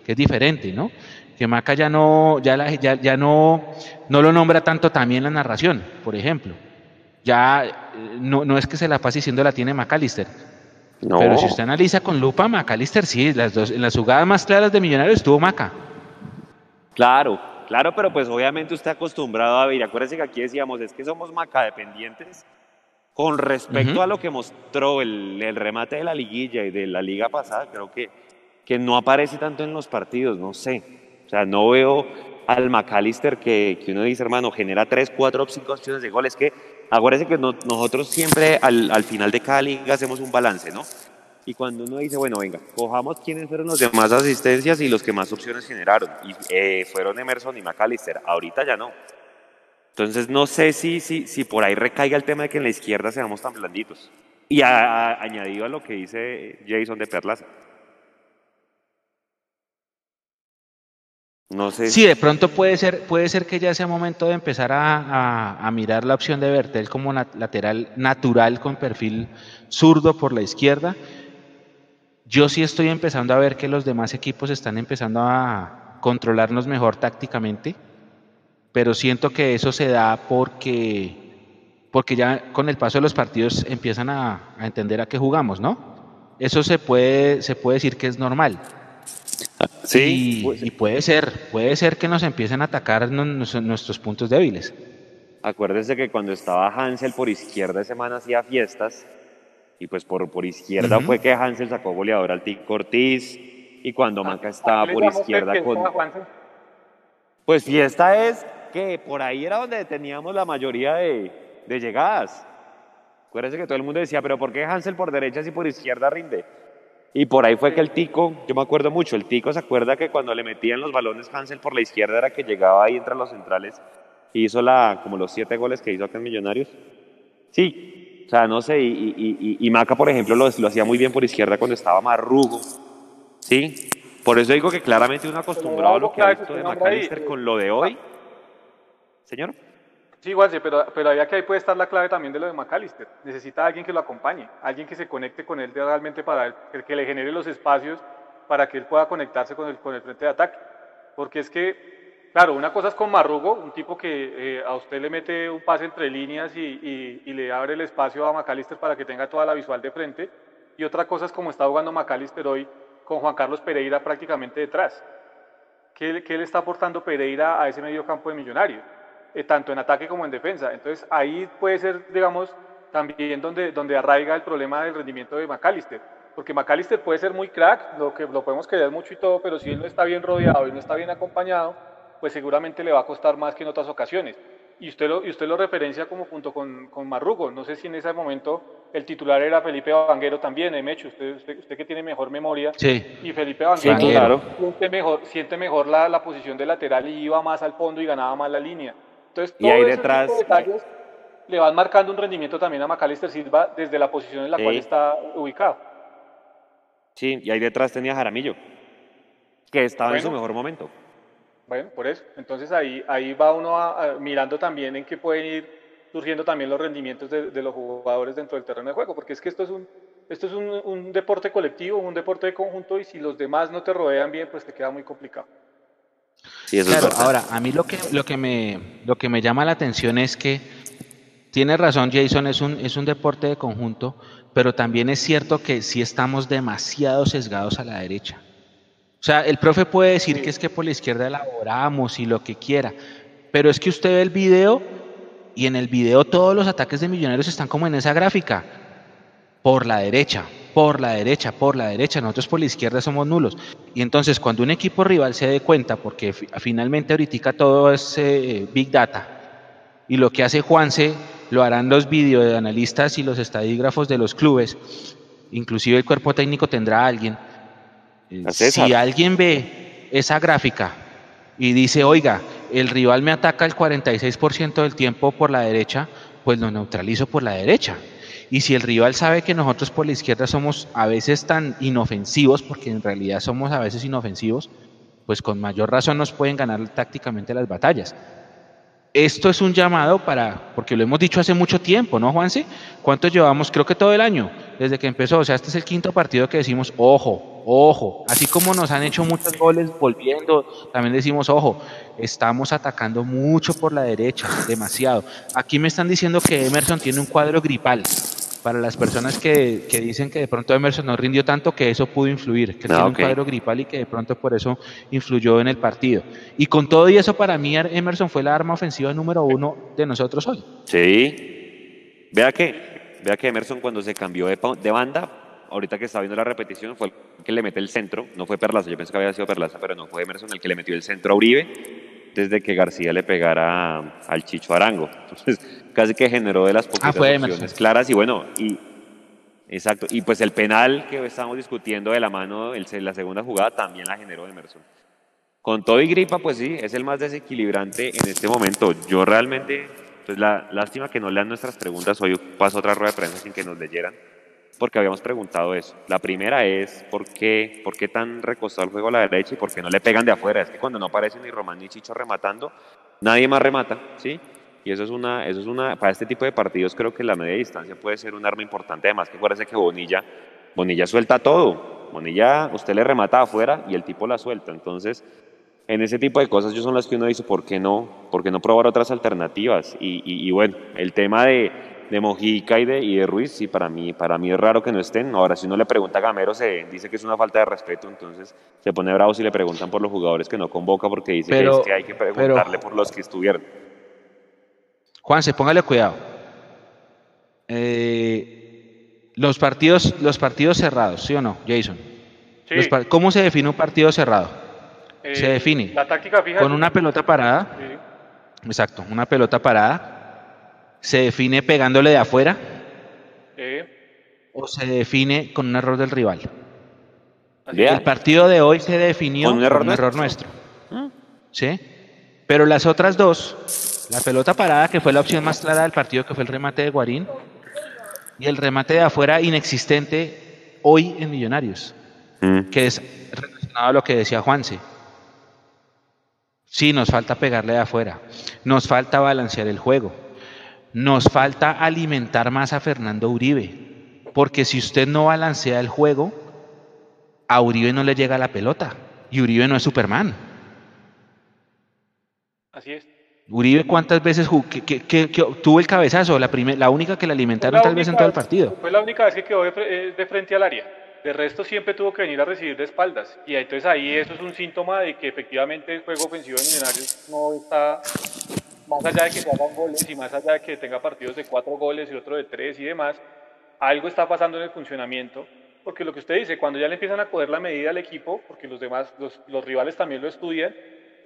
que es diferente, ¿no? Que Maca ya no, ya, ya, ya no, no lo nombra tanto también la narración, por ejemplo. Ya eh, no, no es que se la pase diciendo la tiene McAllister, Pero si usted analiza con lupa, McAllister sí, las dos, en las jugadas más claras de Millonarios estuvo Maca. Claro, claro, pero pues obviamente usted acostumbrado a ver, acuérdese que aquí decíamos, es que somos Maca dependientes con respecto a lo que mostró el, el, remate de la liguilla y de la liga pasada, creo que, que no aparece tanto en los partidos, no sé. O sea, no veo al McAllister que, que uno dice, hermano, genera 3, 4, 5 opciones de gol. Es que acuérdense que nosotros siempre al, al, final de cada liga hacemos un balance, ¿no? Y cuando uno dice, bueno, venga, cojamos quiénes fueron los demás asistencias y los que más opciones generaron. Y eh, fueron Emerson y McAllister. Ahorita ya no. Entonces no sé si, si, si por ahí recaiga el tema de que en la izquierda seamos tan blanditos. Y añadido a lo que dice Jason de Perlaza. No sé. Sí, de pronto puede ser, puede ser que ya sea momento de empezar a, a, mirar la opción de Bertel como lateral natural con perfil zurdo por la izquierda. Yo sí estoy empezando a ver que los demás equipos están empezando a controlarnos mejor tácticamente pero siento que eso se da porque, porque ya con el paso de los partidos empiezan a, entender a qué jugamos, ¿no? Eso se puede, se puede decir que es normal. Sí. Y, puede ser, puede ser que nos empiecen a atacar nuestros puntos débiles. Acuérdese que cuando estaba Hansel por izquierda ese man hacía fiestas y pues por, por izquierda fue que Hansel sacó goleador al Tico Ortiz y cuando Manca estaba por izquierda con... Pues fiesta es que por ahí era donde teníamos la mayoría de, llegadas. Acuérdense que todo el mundo decía, pero ¿por qué Hansel por derecha si por izquierda rinde? Y por ahí fue que el Tico, yo me acuerdo mucho, el Tico se acuerda que cuando le metían los balones Hansel por la izquierda era que llegaba ahí entre los centrales y hizo la, como los siete goles que hizo acá en Millonarios. Sí, o sea, no sé, y, y, Maca, por ejemplo, lo, hacía muy bien por izquierda cuando estaba Marrugo. Sí, por eso digo que claramente uno acostumbrado a lo que ha visto de McAllister con lo de hoy. Señor. Sí, sí, pero, pero había que ahí puede estar la clave también de lo de McAllister. Necesita alguien que lo acompañe, alguien que se conecte con él realmente para él, que le genere los espacios para que él pueda conectarse con el, con el frente de ataque. Porque es que, claro, una cosa es con Marrugo, un tipo que eh, a usted le mete un pase entre líneas y, y, le abre el espacio a McAllister para que tenga toda la visual de frente. Y otra cosa es como está jugando McAllister hoy con Juan Carlos Pereira prácticamente detrás. ¿Qué, qué le está aportando Pereira a ese medio campo de Millonarios? Eh, tanto en ataque como en defensa. Entonces ahí puede ser, digamos, también donde, donde arraiga el problema del rendimiento de McAllister. Porque McAllister puede ser muy crack, lo que lo podemos querer mucho y todo, pero si él no está bien rodeado y no está bien acompañado, pues seguramente le va a costar más que en otras ocasiones. Y usted lo, y usted lo referencia como junto con, con Marrugo. No sé si en ese momento el titular era Felipe Vanguero también, eh, Mecho, usted, usted, que tiene mejor memoria. Sí. Y Felipe Vanguero claro. siente mejor, siente mejor la, la posición de lateral y iba más al fondo y ganaba más la línea. Entonces, y ahí detrás detalles le van marcando un rendimiento también a Macalister Silva desde la posición en la cual está ubicado. Sí, y ahí detrás tenía Jaramillo, que estaba en su mejor momento. Bueno, por eso. Entonces ahí, ahí va uno mirando también en qué pueden ir surgiendo también los rendimientos de, los jugadores dentro del terreno de juego, porque es que esto es un, esto es un, un deporte colectivo, un deporte de conjunto, y si los demás no te rodean bien, pues te queda muy complicado claro, ahora, a mí lo que, lo, que me, lo que me llama la atención es que, tiene razón Jason, es un, es un deporte de conjunto, pero también es cierto que sí estamos demasiado sesgados a la derecha. O sea, el profe puede decir que es que por la izquierda elaboramos y lo que quiera, pero es que usted ve el video y en el video todos los ataques de millonarios están como en esa gráfica, por la derecha, por la derecha, por la derecha, nosotros por la izquierda somos nulos. Y entonces cuando un equipo rival se dé cuenta, porque finalmente ahorita todo es eh, Big Data, y lo que hace Juanse lo harán los videoanalistas y los estadígrafos de los clubes, inclusive el cuerpo técnico tendrá a alguien. Eh, si alguien ve esa gráfica y dice, oiga, el rival me ataca el 46% del tiempo por la derecha, pues lo neutralizo por la derecha. Y si el rival sabe que nosotros por la izquierda somos a veces tan inofensivos, porque en realidad somos a veces inofensivos, pues con mayor razón nos pueden ganar tácticamente las batallas. Esto es un llamado para, porque lo hemos dicho hace mucho tiempo, ¿no, Juanse? ¿Cuánto llevamos? Creo que todo el año, desde que empezó. O sea, este es el quinto partido que decimos, ojo, ojo. Así como nos han hecho muchos goles volviendo, también decimos, ojo, estamos atacando mucho por la derecha, demasiado. Aquí me están diciendo que Emerson tiene un cuadro gripal. para las personas que, que, dicen que de pronto Emerson no rindió tanto, que eso pudo influir, que tiene un cuadro gripal y que de pronto por eso influyó en el partido. Y con todo y eso, para mí Emerson fue la arma ofensiva número uno de nosotros hoy. Sí. Vea que, vea que Emerson cuando se cambió de, de banda, ahorita que está viendo la repetición, fue el que le mete el centro, no fue Perlaza, yo pensé que había sido Perlaza, pero no fue Emerson el que le metió el centro a Uribe desde que García le pegara al Chicho Arango. Entonces, casi que generó de las poquitas ah, opciones claras y bueno, y exacto, y pues el penal que estamos discutiendo de la mano, el, la segunda jugada también la generó Emerson. Con todo y gripa, pues sí, es el más desequilibrante en este momento. Yo realmente, pues la lástima que no lean nuestras preguntas, hoy paso otra rueda de prensa sin que nos leyeran, porque habíamos preguntado eso. La primera es, ¿por qué, ¿por qué tan recostado el juego a la derecha y por qué no le pegan de afuera? Es que cuando no aparece ni Román ni Chicho rematando, nadie más remata, ¿sí? Y eso es una, eso es una, para este tipo de partidos creo que la media distancia puede ser un arma importante, además que parece que Bonilla, Bonilla suelta todo, Bonilla usted le remata afuera y el tipo la suelta, entonces en ese tipo de cosas yo son las que uno dice, ¿por qué no? ¿Por qué no probar otras alternativas? Y, y, bueno, el tema de, de Mojica y de, y de Ruiz, sí, para mí, para mí es raro que no estén. Ahora, si uno le pregunta a Gamero, se dice que es una falta de respeto, entonces se pone bravo si le preguntan por los jugadores que no convoca porque dice que, es que hay que preguntarle por los que estuvieron. Juanse, póngale cuidado. Eh, los, partidos, los partidos cerrados, ¿sí o no, Jason? Sí. ¿Cómo se define un partido cerrado? Eh, se define la táctica fija con una pelota parada. Sí. Exacto, una pelota parada. Se define pegándole de afuera. O se define con un error del rival. El partido de hoy se definió con un error, con un error nuestro. ¿Sí? Pero las otras dos, la pelota parada, que fue la opción más clara del partido, que fue el remate de Guarín, y el remate de afuera inexistente hoy en Millonarios, Mm. que es relacionado a lo que decía Juanse. Sí, nos falta pegarle de afuera, nos falta balancear el juego, nos falta alimentar más a Fernando Uribe, porque si usted no balancea el juego, a Uribe no le llega la pelota, y Uribe no es Superman. Así es. Uribe, ¿cuántas veces jugó, que, que, que, que tuvo el cabezazo? La, primer, la única que le alimentaron la tal vez en todo el partido. Fue la única vez que quedó de, eh, de frente al área. De resto siempre tuvo que venir a recibir de espaldas. Y entonces ahí eso es un síntoma de que efectivamente el juego ofensivo de Millonarios no está, más allá de que se hagan goles y más allá de que tenga partidos de cuatro goles y otro de tres y demás, algo está pasando en el funcionamiento. Porque lo que usted dice, cuando ya le empiezan a coger la medida al equipo, porque los demás, los, los rivales también lo estudian,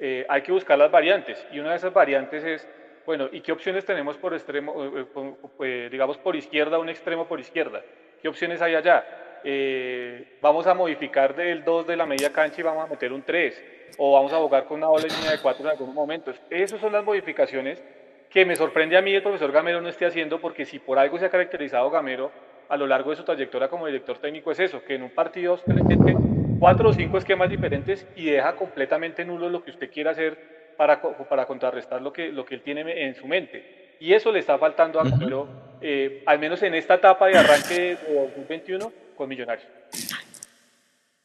eh, hay que buscar las variantes. Y una de esas variantes es, bueno, ¿y qué opciones tenemos por extremo, eh, eh, con- eh, digamos por izquierda, un extremo por izquierda? ¿Qué opciones hay allá? Eh, vamos a modificar del 2 de la media cancha y vamos a meter un 3. O vamos a abogar con una doble línea de 4 en algunos momentos. Esas son las modificaciones que me sorprende a mí el profesor Gamero no esté haciendo, porque si por algo se ha caracterizado Gamero a lo largo de su trayectoria como director técnico es eso, que en un partido usted le mete cuatro o cinco esquemas diferentes y deja completamente nulo lo que usted quiera hacer para, para contrarrestar lo que, lo que él tiene en su mente. Y eso le está faltando a Gamero, eh, al menos en esta etapa de arranque de 2021 con Millonarios.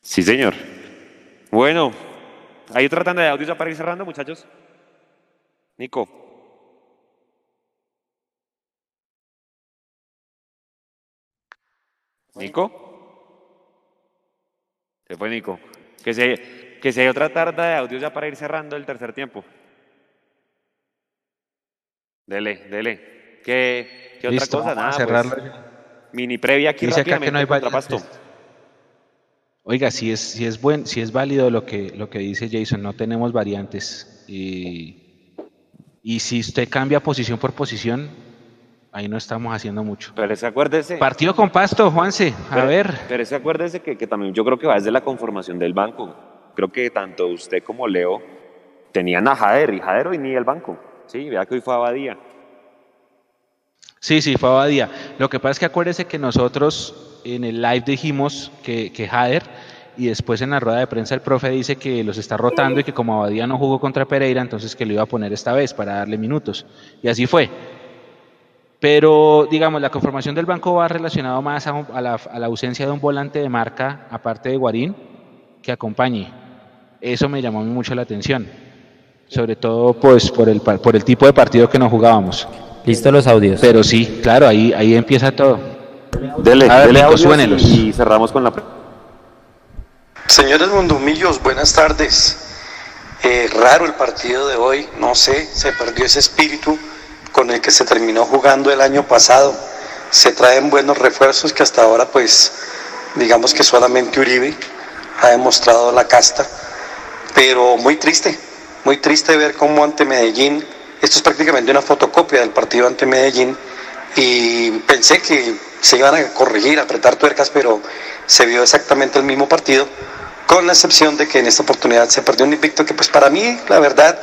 Sí, señor. Bueno, hay otra tanda de audios ya para ir cerrando, muchachos. Nico. Nico. Se fue Nico. Que se, que se hay otra tanda de audios ya para ir cerrando el tercer tiempo. Dele, dele. ¿Qué, qué otra cosa? vamos a Nada, cerrarlo. pues, mini previa aquí Dice acá que no hay. Pasto. Oiga, si es, si es buen, si es válido lo que, lo que dice Jason, no tenemos variantes. Y, y si usted cambia posición por posición, ahí no estamos haciendo mucho. Pero que acuérdese. Partido con Pasto, Juanse, a Pero- ver. Pero que acuérdese que, que también yo creo que va desde la conformación del banco. Creo que tanto usted como Leo tenían a Jader y Jader hoy ni el banco. Sí, vea que hoy fue Abadía. Sí, sí, fue Abadía. Lo que pasa es que acuérdese que nosotros en el live dijimos que, que Jader y después en la rueda de prensa el profe dice que los está rotando y que como Abadía no jugó contra Pereira, entonces que lo iba a poner esta vez para darle minutos. Y así fue. Pero, digamos, la conformación del banco va relacionado más a, a la, a la ausencia de un volante de marca, aparte de Guarín, que acompañe. Eso me llamó mucho la atención. Sobre todo, pues, por el, por el tipo de partido que nos jugábamos. Listo los audios. Pero sí, claro, ahí, ahí empieza todo. Dele, A ver, dele Nico, suénelos. y cerramos con la... Señores Mundomillos, buenas tardes. Eh, raro el partido de hoy, no sé, se perdió ese espíritu con el que se terminó jugando el año pasado. Se traen buenos refuerzos que hasta ahora pues digamos que solamente Uribe ha demostrado la casta, pero muy triste, muy triste ver cómo ante Medellín, esto es prácticamente una fotocopia del partido ante Medellín y pensé que se iban a corregir, a apretar tuercas, pero se vio exactamente el mismo partido, con la excepción de que en esta oportunidad se perdió un invicto que pues para mí, la verdad,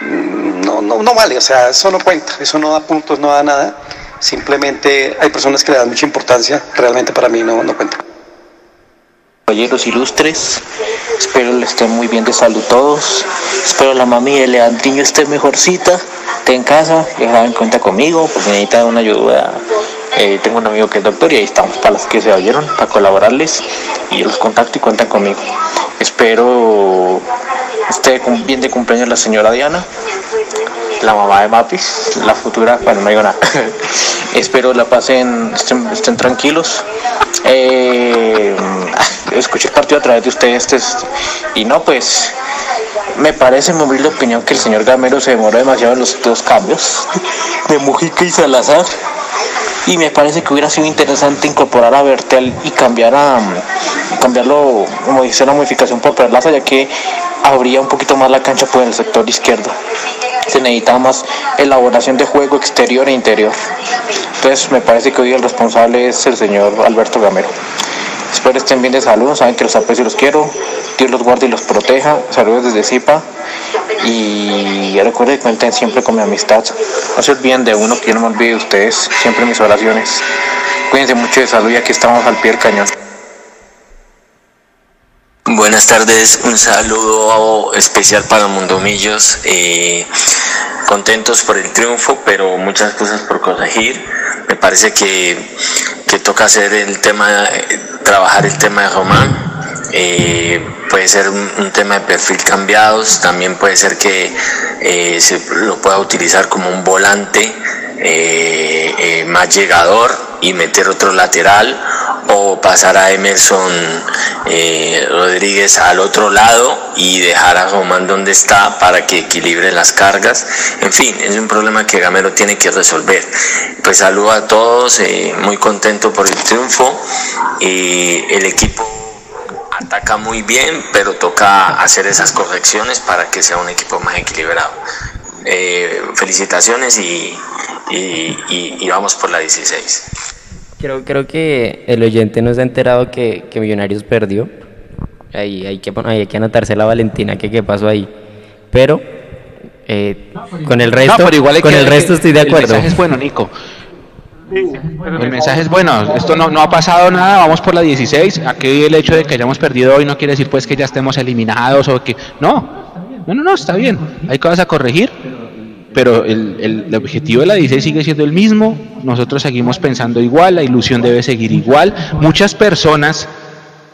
mm, no, no, no vale, o sea, eso no cuenta, eso no da puntos, no da nada, simplemente hay personas que le dan mucha importancia, realmente para mí no, no cuenta. Caballeros ilustres, espero le estén muy bien de salud todos. Espero la mami de Leandriño esté mejorcita, esté en casa, ya saben, cuenta conmigo, porque necesita una ayuda. Eh, tengo un amigo que es doctor y ahí estamos para los que se oyeron, para colaborarles y los contacto y cuentan conmigo. Espero esté bien de cumpleaños la señora Diana, la mamá de Mapis, la futura, bueno, no digo nada. Espero la pasen, estén, tranquilos. Eh, escuché el partido a través de ustedes este- y no, pues me parece, mi humilde opinión, que el señor Gamero se demoró demasiado en los dos cambios de Mujica y Salazar. Y me parece que hubiera sido interesante incorporar a Bertel y cambiar a cambiarlo, como dice la modificación por Perlaza, ya que abría un poquito más la cancha por el sector izquierdo. Se necesita más elaboración de juego exterior e interior. Entonces me parece que hoy el responsable es el señor Alberto Gamero. Espero estén bien de salud, saben que los aprecio y los quiero. Dios los guarde y los proteja. Saludos desde Zipa. Y recuerden que cuenten siempre con mi amistad. No se olviden de uno, que yo no me olvide de ustedes. Siempre mis oraciones. Cuídense mucho de salud y aquí estamos al pie del cañón. Buenas tardes, un saludo especial para Mundomillos. Eh, contentos por el triunfo, pero muchas cosas por corregir. Me parece que, que toca hacer el tema, trabajar el tema de Román. Eh, puede ser un, un tema de perfil cambiados, también puede ser que eh, se lo pueda utilizar como un volante eh, eh, más llegador y meter otro lateral o pasar a Emerson eh, Rodríguez al otro lado y dejar a Román donde está para que equilibre las cargas. En fin, es un problema que Gamero tiene que resolver. Pues saludo a todos, eh, muy contento por el triunfo. Eh, el equipo ataca muy bien, pero toca hacer esas correcciones para que sea un equipo más equilibrado. Eh, felicitaciones y, y, y- y vamos por la 16. Creo, creo que el oyente no se ha enterado que, que Millonarios perdió. Ahí hay que, hay que anotarse la Valentina, que qué pasó ahí. Pero eh, con el resto, No, pero igual hay con que- el resto estoy de El acuerdo. mensaje es bueno, Nico. El mensaje es bueno, esto no, no ha pasado nada, vamos por la 16. Aquí el hecho de que hayamos perdido hoy no quiere decir pues que ya estemos eliminados o que... No, no, no, no, está bien. Hay cosas a corregir, pero el, el- objetivo de la 16 sigue siendo el mismo. Nosotros seguimos pensando igual, la ilusión debe seguir igual. Muchas personas,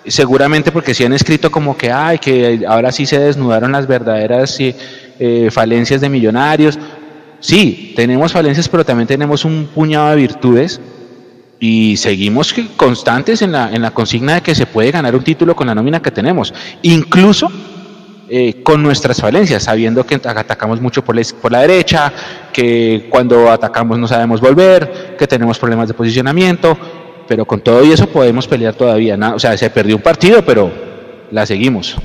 seguramente porque sí han escrito como que, ay, que ahora sí se desnudaron las verdaderas eh, eh, falencias de millonarios. Sí, tenemos falencias, pero también tenemos un puñado de virtudes y seguimos constantes en la, en la consigna de que se puede ganar un título con la nómina que tenemos, incluso eh, con nuestras falencias, sabiendo que atacamos mucho por la, derecha, que cuando atacamos no sabemos volver, que tenemos problemas de posicionamiento, pero con todo y eso podemos pelear todavía. O sea, se perdió un partido, pero la seguimos.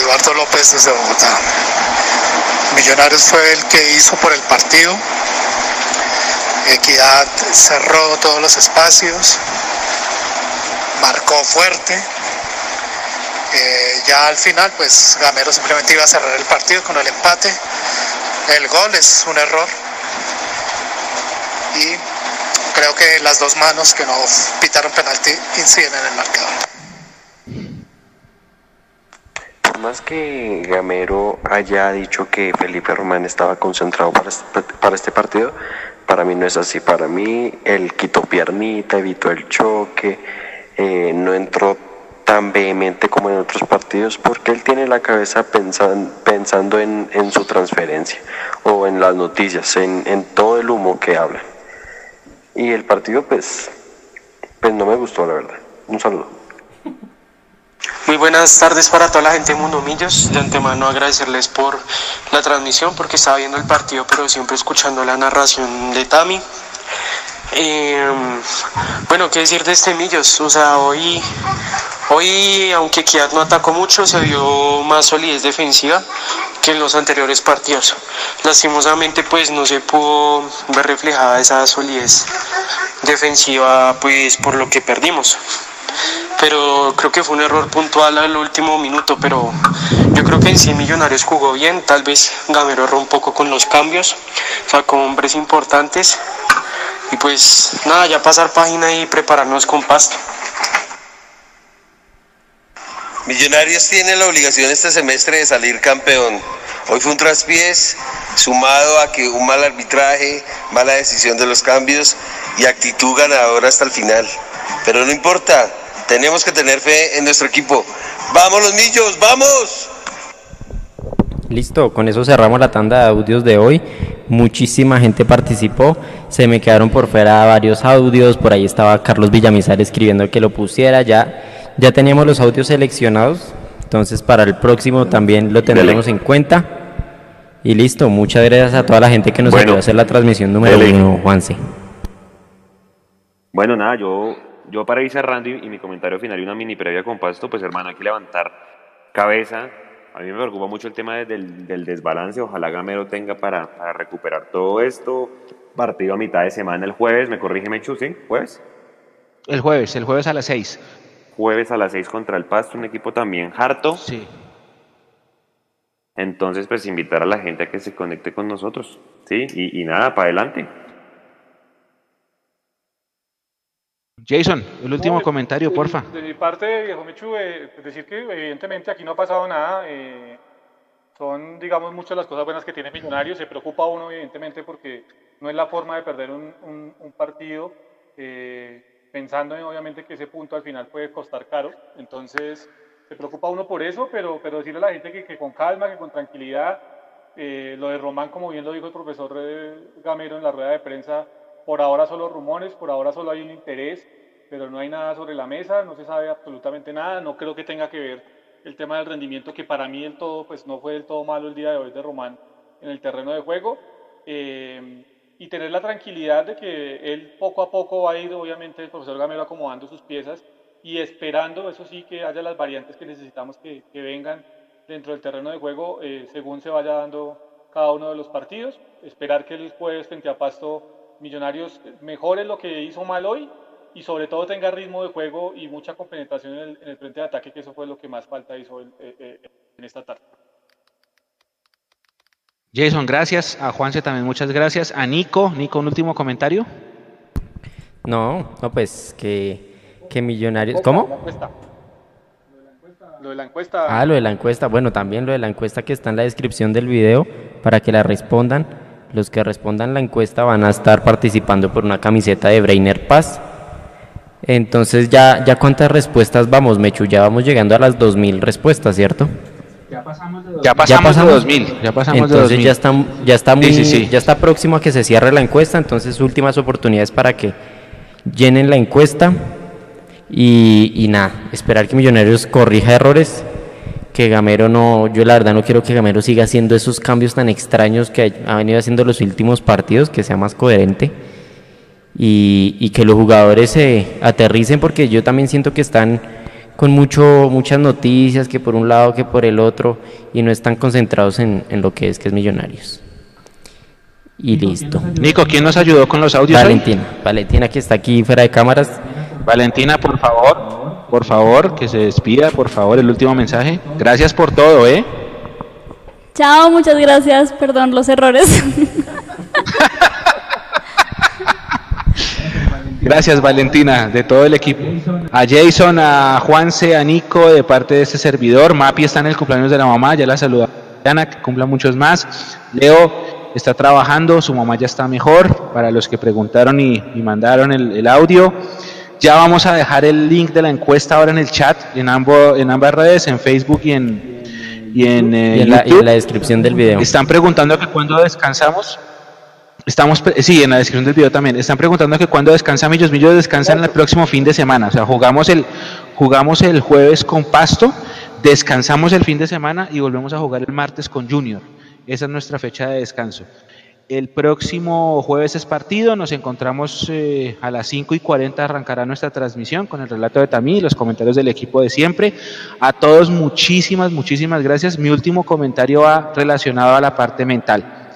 Eduardo López desde Bogotá. Millonarios fue el que hizo por el partido. Equidad cerró todos los espacios, marcó fuerte. Ya al final, pues Gamero simplemente iba a cerrar el partido con el empate. El gol es un error. Y creo que las dos manos que no pitaron penalti inciden en el marcador. Por más que Gamero haya dicho que Felipe Román estaba concentrado para este, para este partido, para mí no es así. Para mí él quitó piernita, evitó el choque, eh, no entró tan vehemente como en otros partidos, porque él tiene la cabeza pensan, pensando en, en, su transferencia o en las noticias, en, en, todo el humo que habla. Y el partido, pues, pues no me gustó, la verdad. Un saludo. Muy buenas tardes para toda la gente de Mundo Millos. De antemano agradecerles por la transmisión, porque estaba viendo el partido, pero siempre escuchando la narración de Tami. Eh, bueno, qué decir de este Millos, o sea, hoy, hoy aunque Kiat no atacó mucho, se vio más solidez defensiva que en los anteriores partidos. Lastimosamente, pues no se pudo ver reflejada esa solidez defensiva, pues por lo que perdimos. Pero creo que fue un error puntual al último minuto, pero yo creo que en sí Millonarios jugó bien, tal vez Gamero erró un poco con los cambios, sacó hombres importantes y pues nada, ya pasar página y prepararnos con pasto. Millonarios tiene la obligación este semestre de salir campeón. Hoy fue un traspiés sumado a que un mal arbitraje, mala decisión de los cambios y actitud ganadora hasta el final. Pero no importa, tenemos que tener fe en nuestro equipo. ¡Vamos los millos! ¡Vamos! Listo, con eso cerramos la tanda de audios de hoy. Muchísima gente participó. Se me quedaron por fuera varios audios. Por ahí estaba Carlos Villamizar escribiendo que lo pusiera. Ya, ya teníamos los audios seleccionados. Entonces para el próximo también lo tendremos en cuenta. Y listo, muchas gracias a toda la gente que nos Bueno. ayudó a hacer la transmisión número Dele. uno, Juanse. Bueno, nada, yo, yo para ir cerrando y, y mi comentario final y una mini previa con Pasto, pues hermano, hay que levantar cabeza. A mí me preocupa mucho el tema de- del, del desbalance. Ojalá Gamero tenga para, para recuperar todo esto. Partido a mitad de semana el jueves, me corrige Mechu, ¿sí? ¿Jueves? El jueves, el jueves a las 6. Jueves a las 6 contra el Pasto, un equipo también harto. Sí. Entonces, pues invitar a la gente a que se conecte con nosotros, ¿sí? Y, y nada, para adelante. Jason, el último No, de- comentario, de- porfa. De mi parte, viejo Michu, eh, decir que evidentemente aquí no ha pasado nada. eh, son, digamos, muchas las cosas buenas que tiene Millonarios. Se preocupa uno, evidentemente, porque no es la forma de perder un, un- un partido, eh, pensando en, obviamente, que ese punto al final puede costar caro. Entonces, se preocupa uno por eso, pero, pero decirle a la gente que, que con calma, que con tranquilidad, eh, lo de Román, como bien lo dijo el profesor eh, Gamero en la rueda de prensa, por ahora solo rumores, por ahora solo hay un interés, pero no hay nada sobre la mesa, no se sabe absolutamente nada, no creo que tenga que ver el tema del rendimiento, que para mí del todo, pues no fue del todo malo el día de hoy de Román en el terreno de juego, eh, y tener la tranquilidad de que él poco a poco va a ir, obviamente, el profesor Gamero acomodando sus piezas y esperando, eso sí, que haya las variantes que necesitamos que, que vengan dentro del terreno de juego eh, según se vaya dando cada uno de los partidos. Esperar que el jueves frente a Pasto Millonarios mejore lo que hizo mal hoy y sobre todo tenga ritmo de juego y mucha compenetración en el, en el frente de ataque, que eso fue lo que más falta hizo el- eh, eh, en esta tarde. Jason, gracias. A Juanse también muchas gracias. A Nico, Nico, un último comentario. No, no, pues que, que Millonarios. ¿Cómo? La encuesta. Lo de la encuesta. Ah, lo de la encuesta. Bueno, también lo de la encuesta que está en la descripción del video para que la respondan. Los que respondan la encuesta van a estar participando por una camiseta de Brainer Paz. Entonces, ya, ya cuántas respuestas vamos, Mechu, ya vamos llegando a las 2000 respuestas, ¿cierto? Ya pasamos de 2000. Ya pasamos de entonces 2000. ya está, ya está muy, Sí, sí, sí. ya está próximo a que se cierre la encuesta, entonces últimas oportunidades para que llenen la encuesta y, y nada, esperar que Millonarios corrija errores, que Gamero no, yo la verdad no quiero que Gamero siga haciendo esos cambios tan extraños que ha venido haciendo los últimos partidos, que sea más coherente y, y que los jugadores se aterricen porque yo también siento que están con mucho, muchas noticias, que por un lado, que por el otro, y no están concentrados en, en lo que es, que es Millonarios. Y listo. Nico, ¿quién nos ayudó con los audios? hoy? Valentina, Valentina que está aquí fuera de cámaras. Valentina, por favor, por favor, que se despida, por favor, el último mensaje. Gracias por todo, ¿eh? Chao, muchas gracias. Perdón los errores. Gracias, Valentina, de todo el equipo. A Jason, a Juanse, a Nico, de parte de este servidor. Mapi está en el cumpleaños de la mamá, ya la saluda. Ana, que cumpla muchos más. Leo está trabajando, su mamá ya está mejor, para los que preguntaron y, y mandaron el, el audio. Ya vamos a dejar el link de la encuesta ahora en el chat, en, ambos, en ambas redes, en Facebook y en, y en, eh, la, en la descripción del video. Están preguntando que cuándo descansamos. Estamos, sí, en la descripción del video también. Están preguntando que cuándo descansa Millos. Millos descansan el próximo fin de semana. O sea, jugamos el, jugamos el jueves con Pasto, descansamos el fin de semana y volvemos a jugar el martes con Junior. Esa es nuestra fecha de descanso. El próximo jueves es partido, nos encontramos eh, a las 5 y 40, arrancará nuestra transmisión con el relato de Tamí y los comentarios del equipo de siempre. A todos muchísimas, muchísimas gracias. Mi último comentario va relacionado a la parte mental.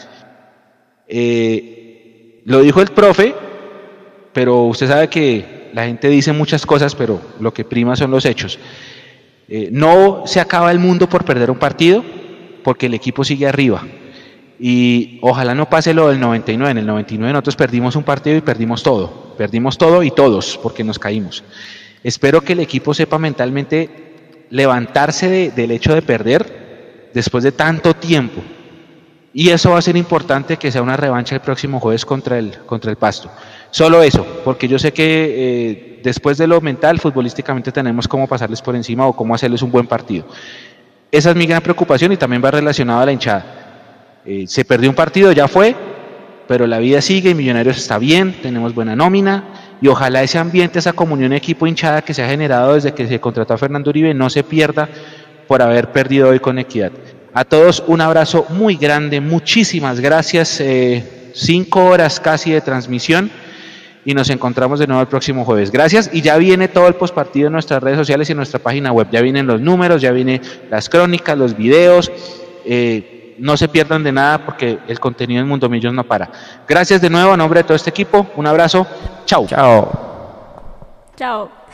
Eh, lo dijo el profe, pero usted sabe que la gente dice muchas cosas, pero lo que prima son los hechos. Eh, no se acaba el mundo por perder un partido, porque el equipo sigue arriba. Y ojalá no pase lo del 99. En el 99 nosotros perdimos un partido y perdimos todo. Perdimos todo y todos, porque nos caímos. Espero que el equipo sepa mentalmente levantarse del hecho de perder después de tanto tiempo y eso va a ser importante que sea una revancha el próximo jueves contra el, contra el Pasto. Solo eso, porque yo sé que eh, después de lo mental, futbolísticamente tenemos cómo pasarles por encima o cómo hacerles un buen partido. Esa es mi gran preocupación y también va relacionada a la hinchada. Eh, se perdió un partido, ya fue, pero la vida sigue, Millonarios está bien, tenemos buena nómina y ojalá ese ambiente, esa comunión equipo hinchada que se ha generado desde que se contrató a Fernando Uribe no se pierda por haber perdido hoy con equidad. A todos un abrazo muy grande, muchísimas gracias. Eh, cinco horas casi de transmisión y nos encontramos de nuevo el próximo jueves. Gracias y ya viene todo el postpartido en nuestras redes sociales y en nuestra página web. Ya vienen los números, ya vienen las crónicas, los videos. Eh, no se pierdan de nada porque el contenido en Mundo Millón no para. Gracias de nuevo a nombre de todo este equipo. Un abrazo. Chao. Chao. Chao.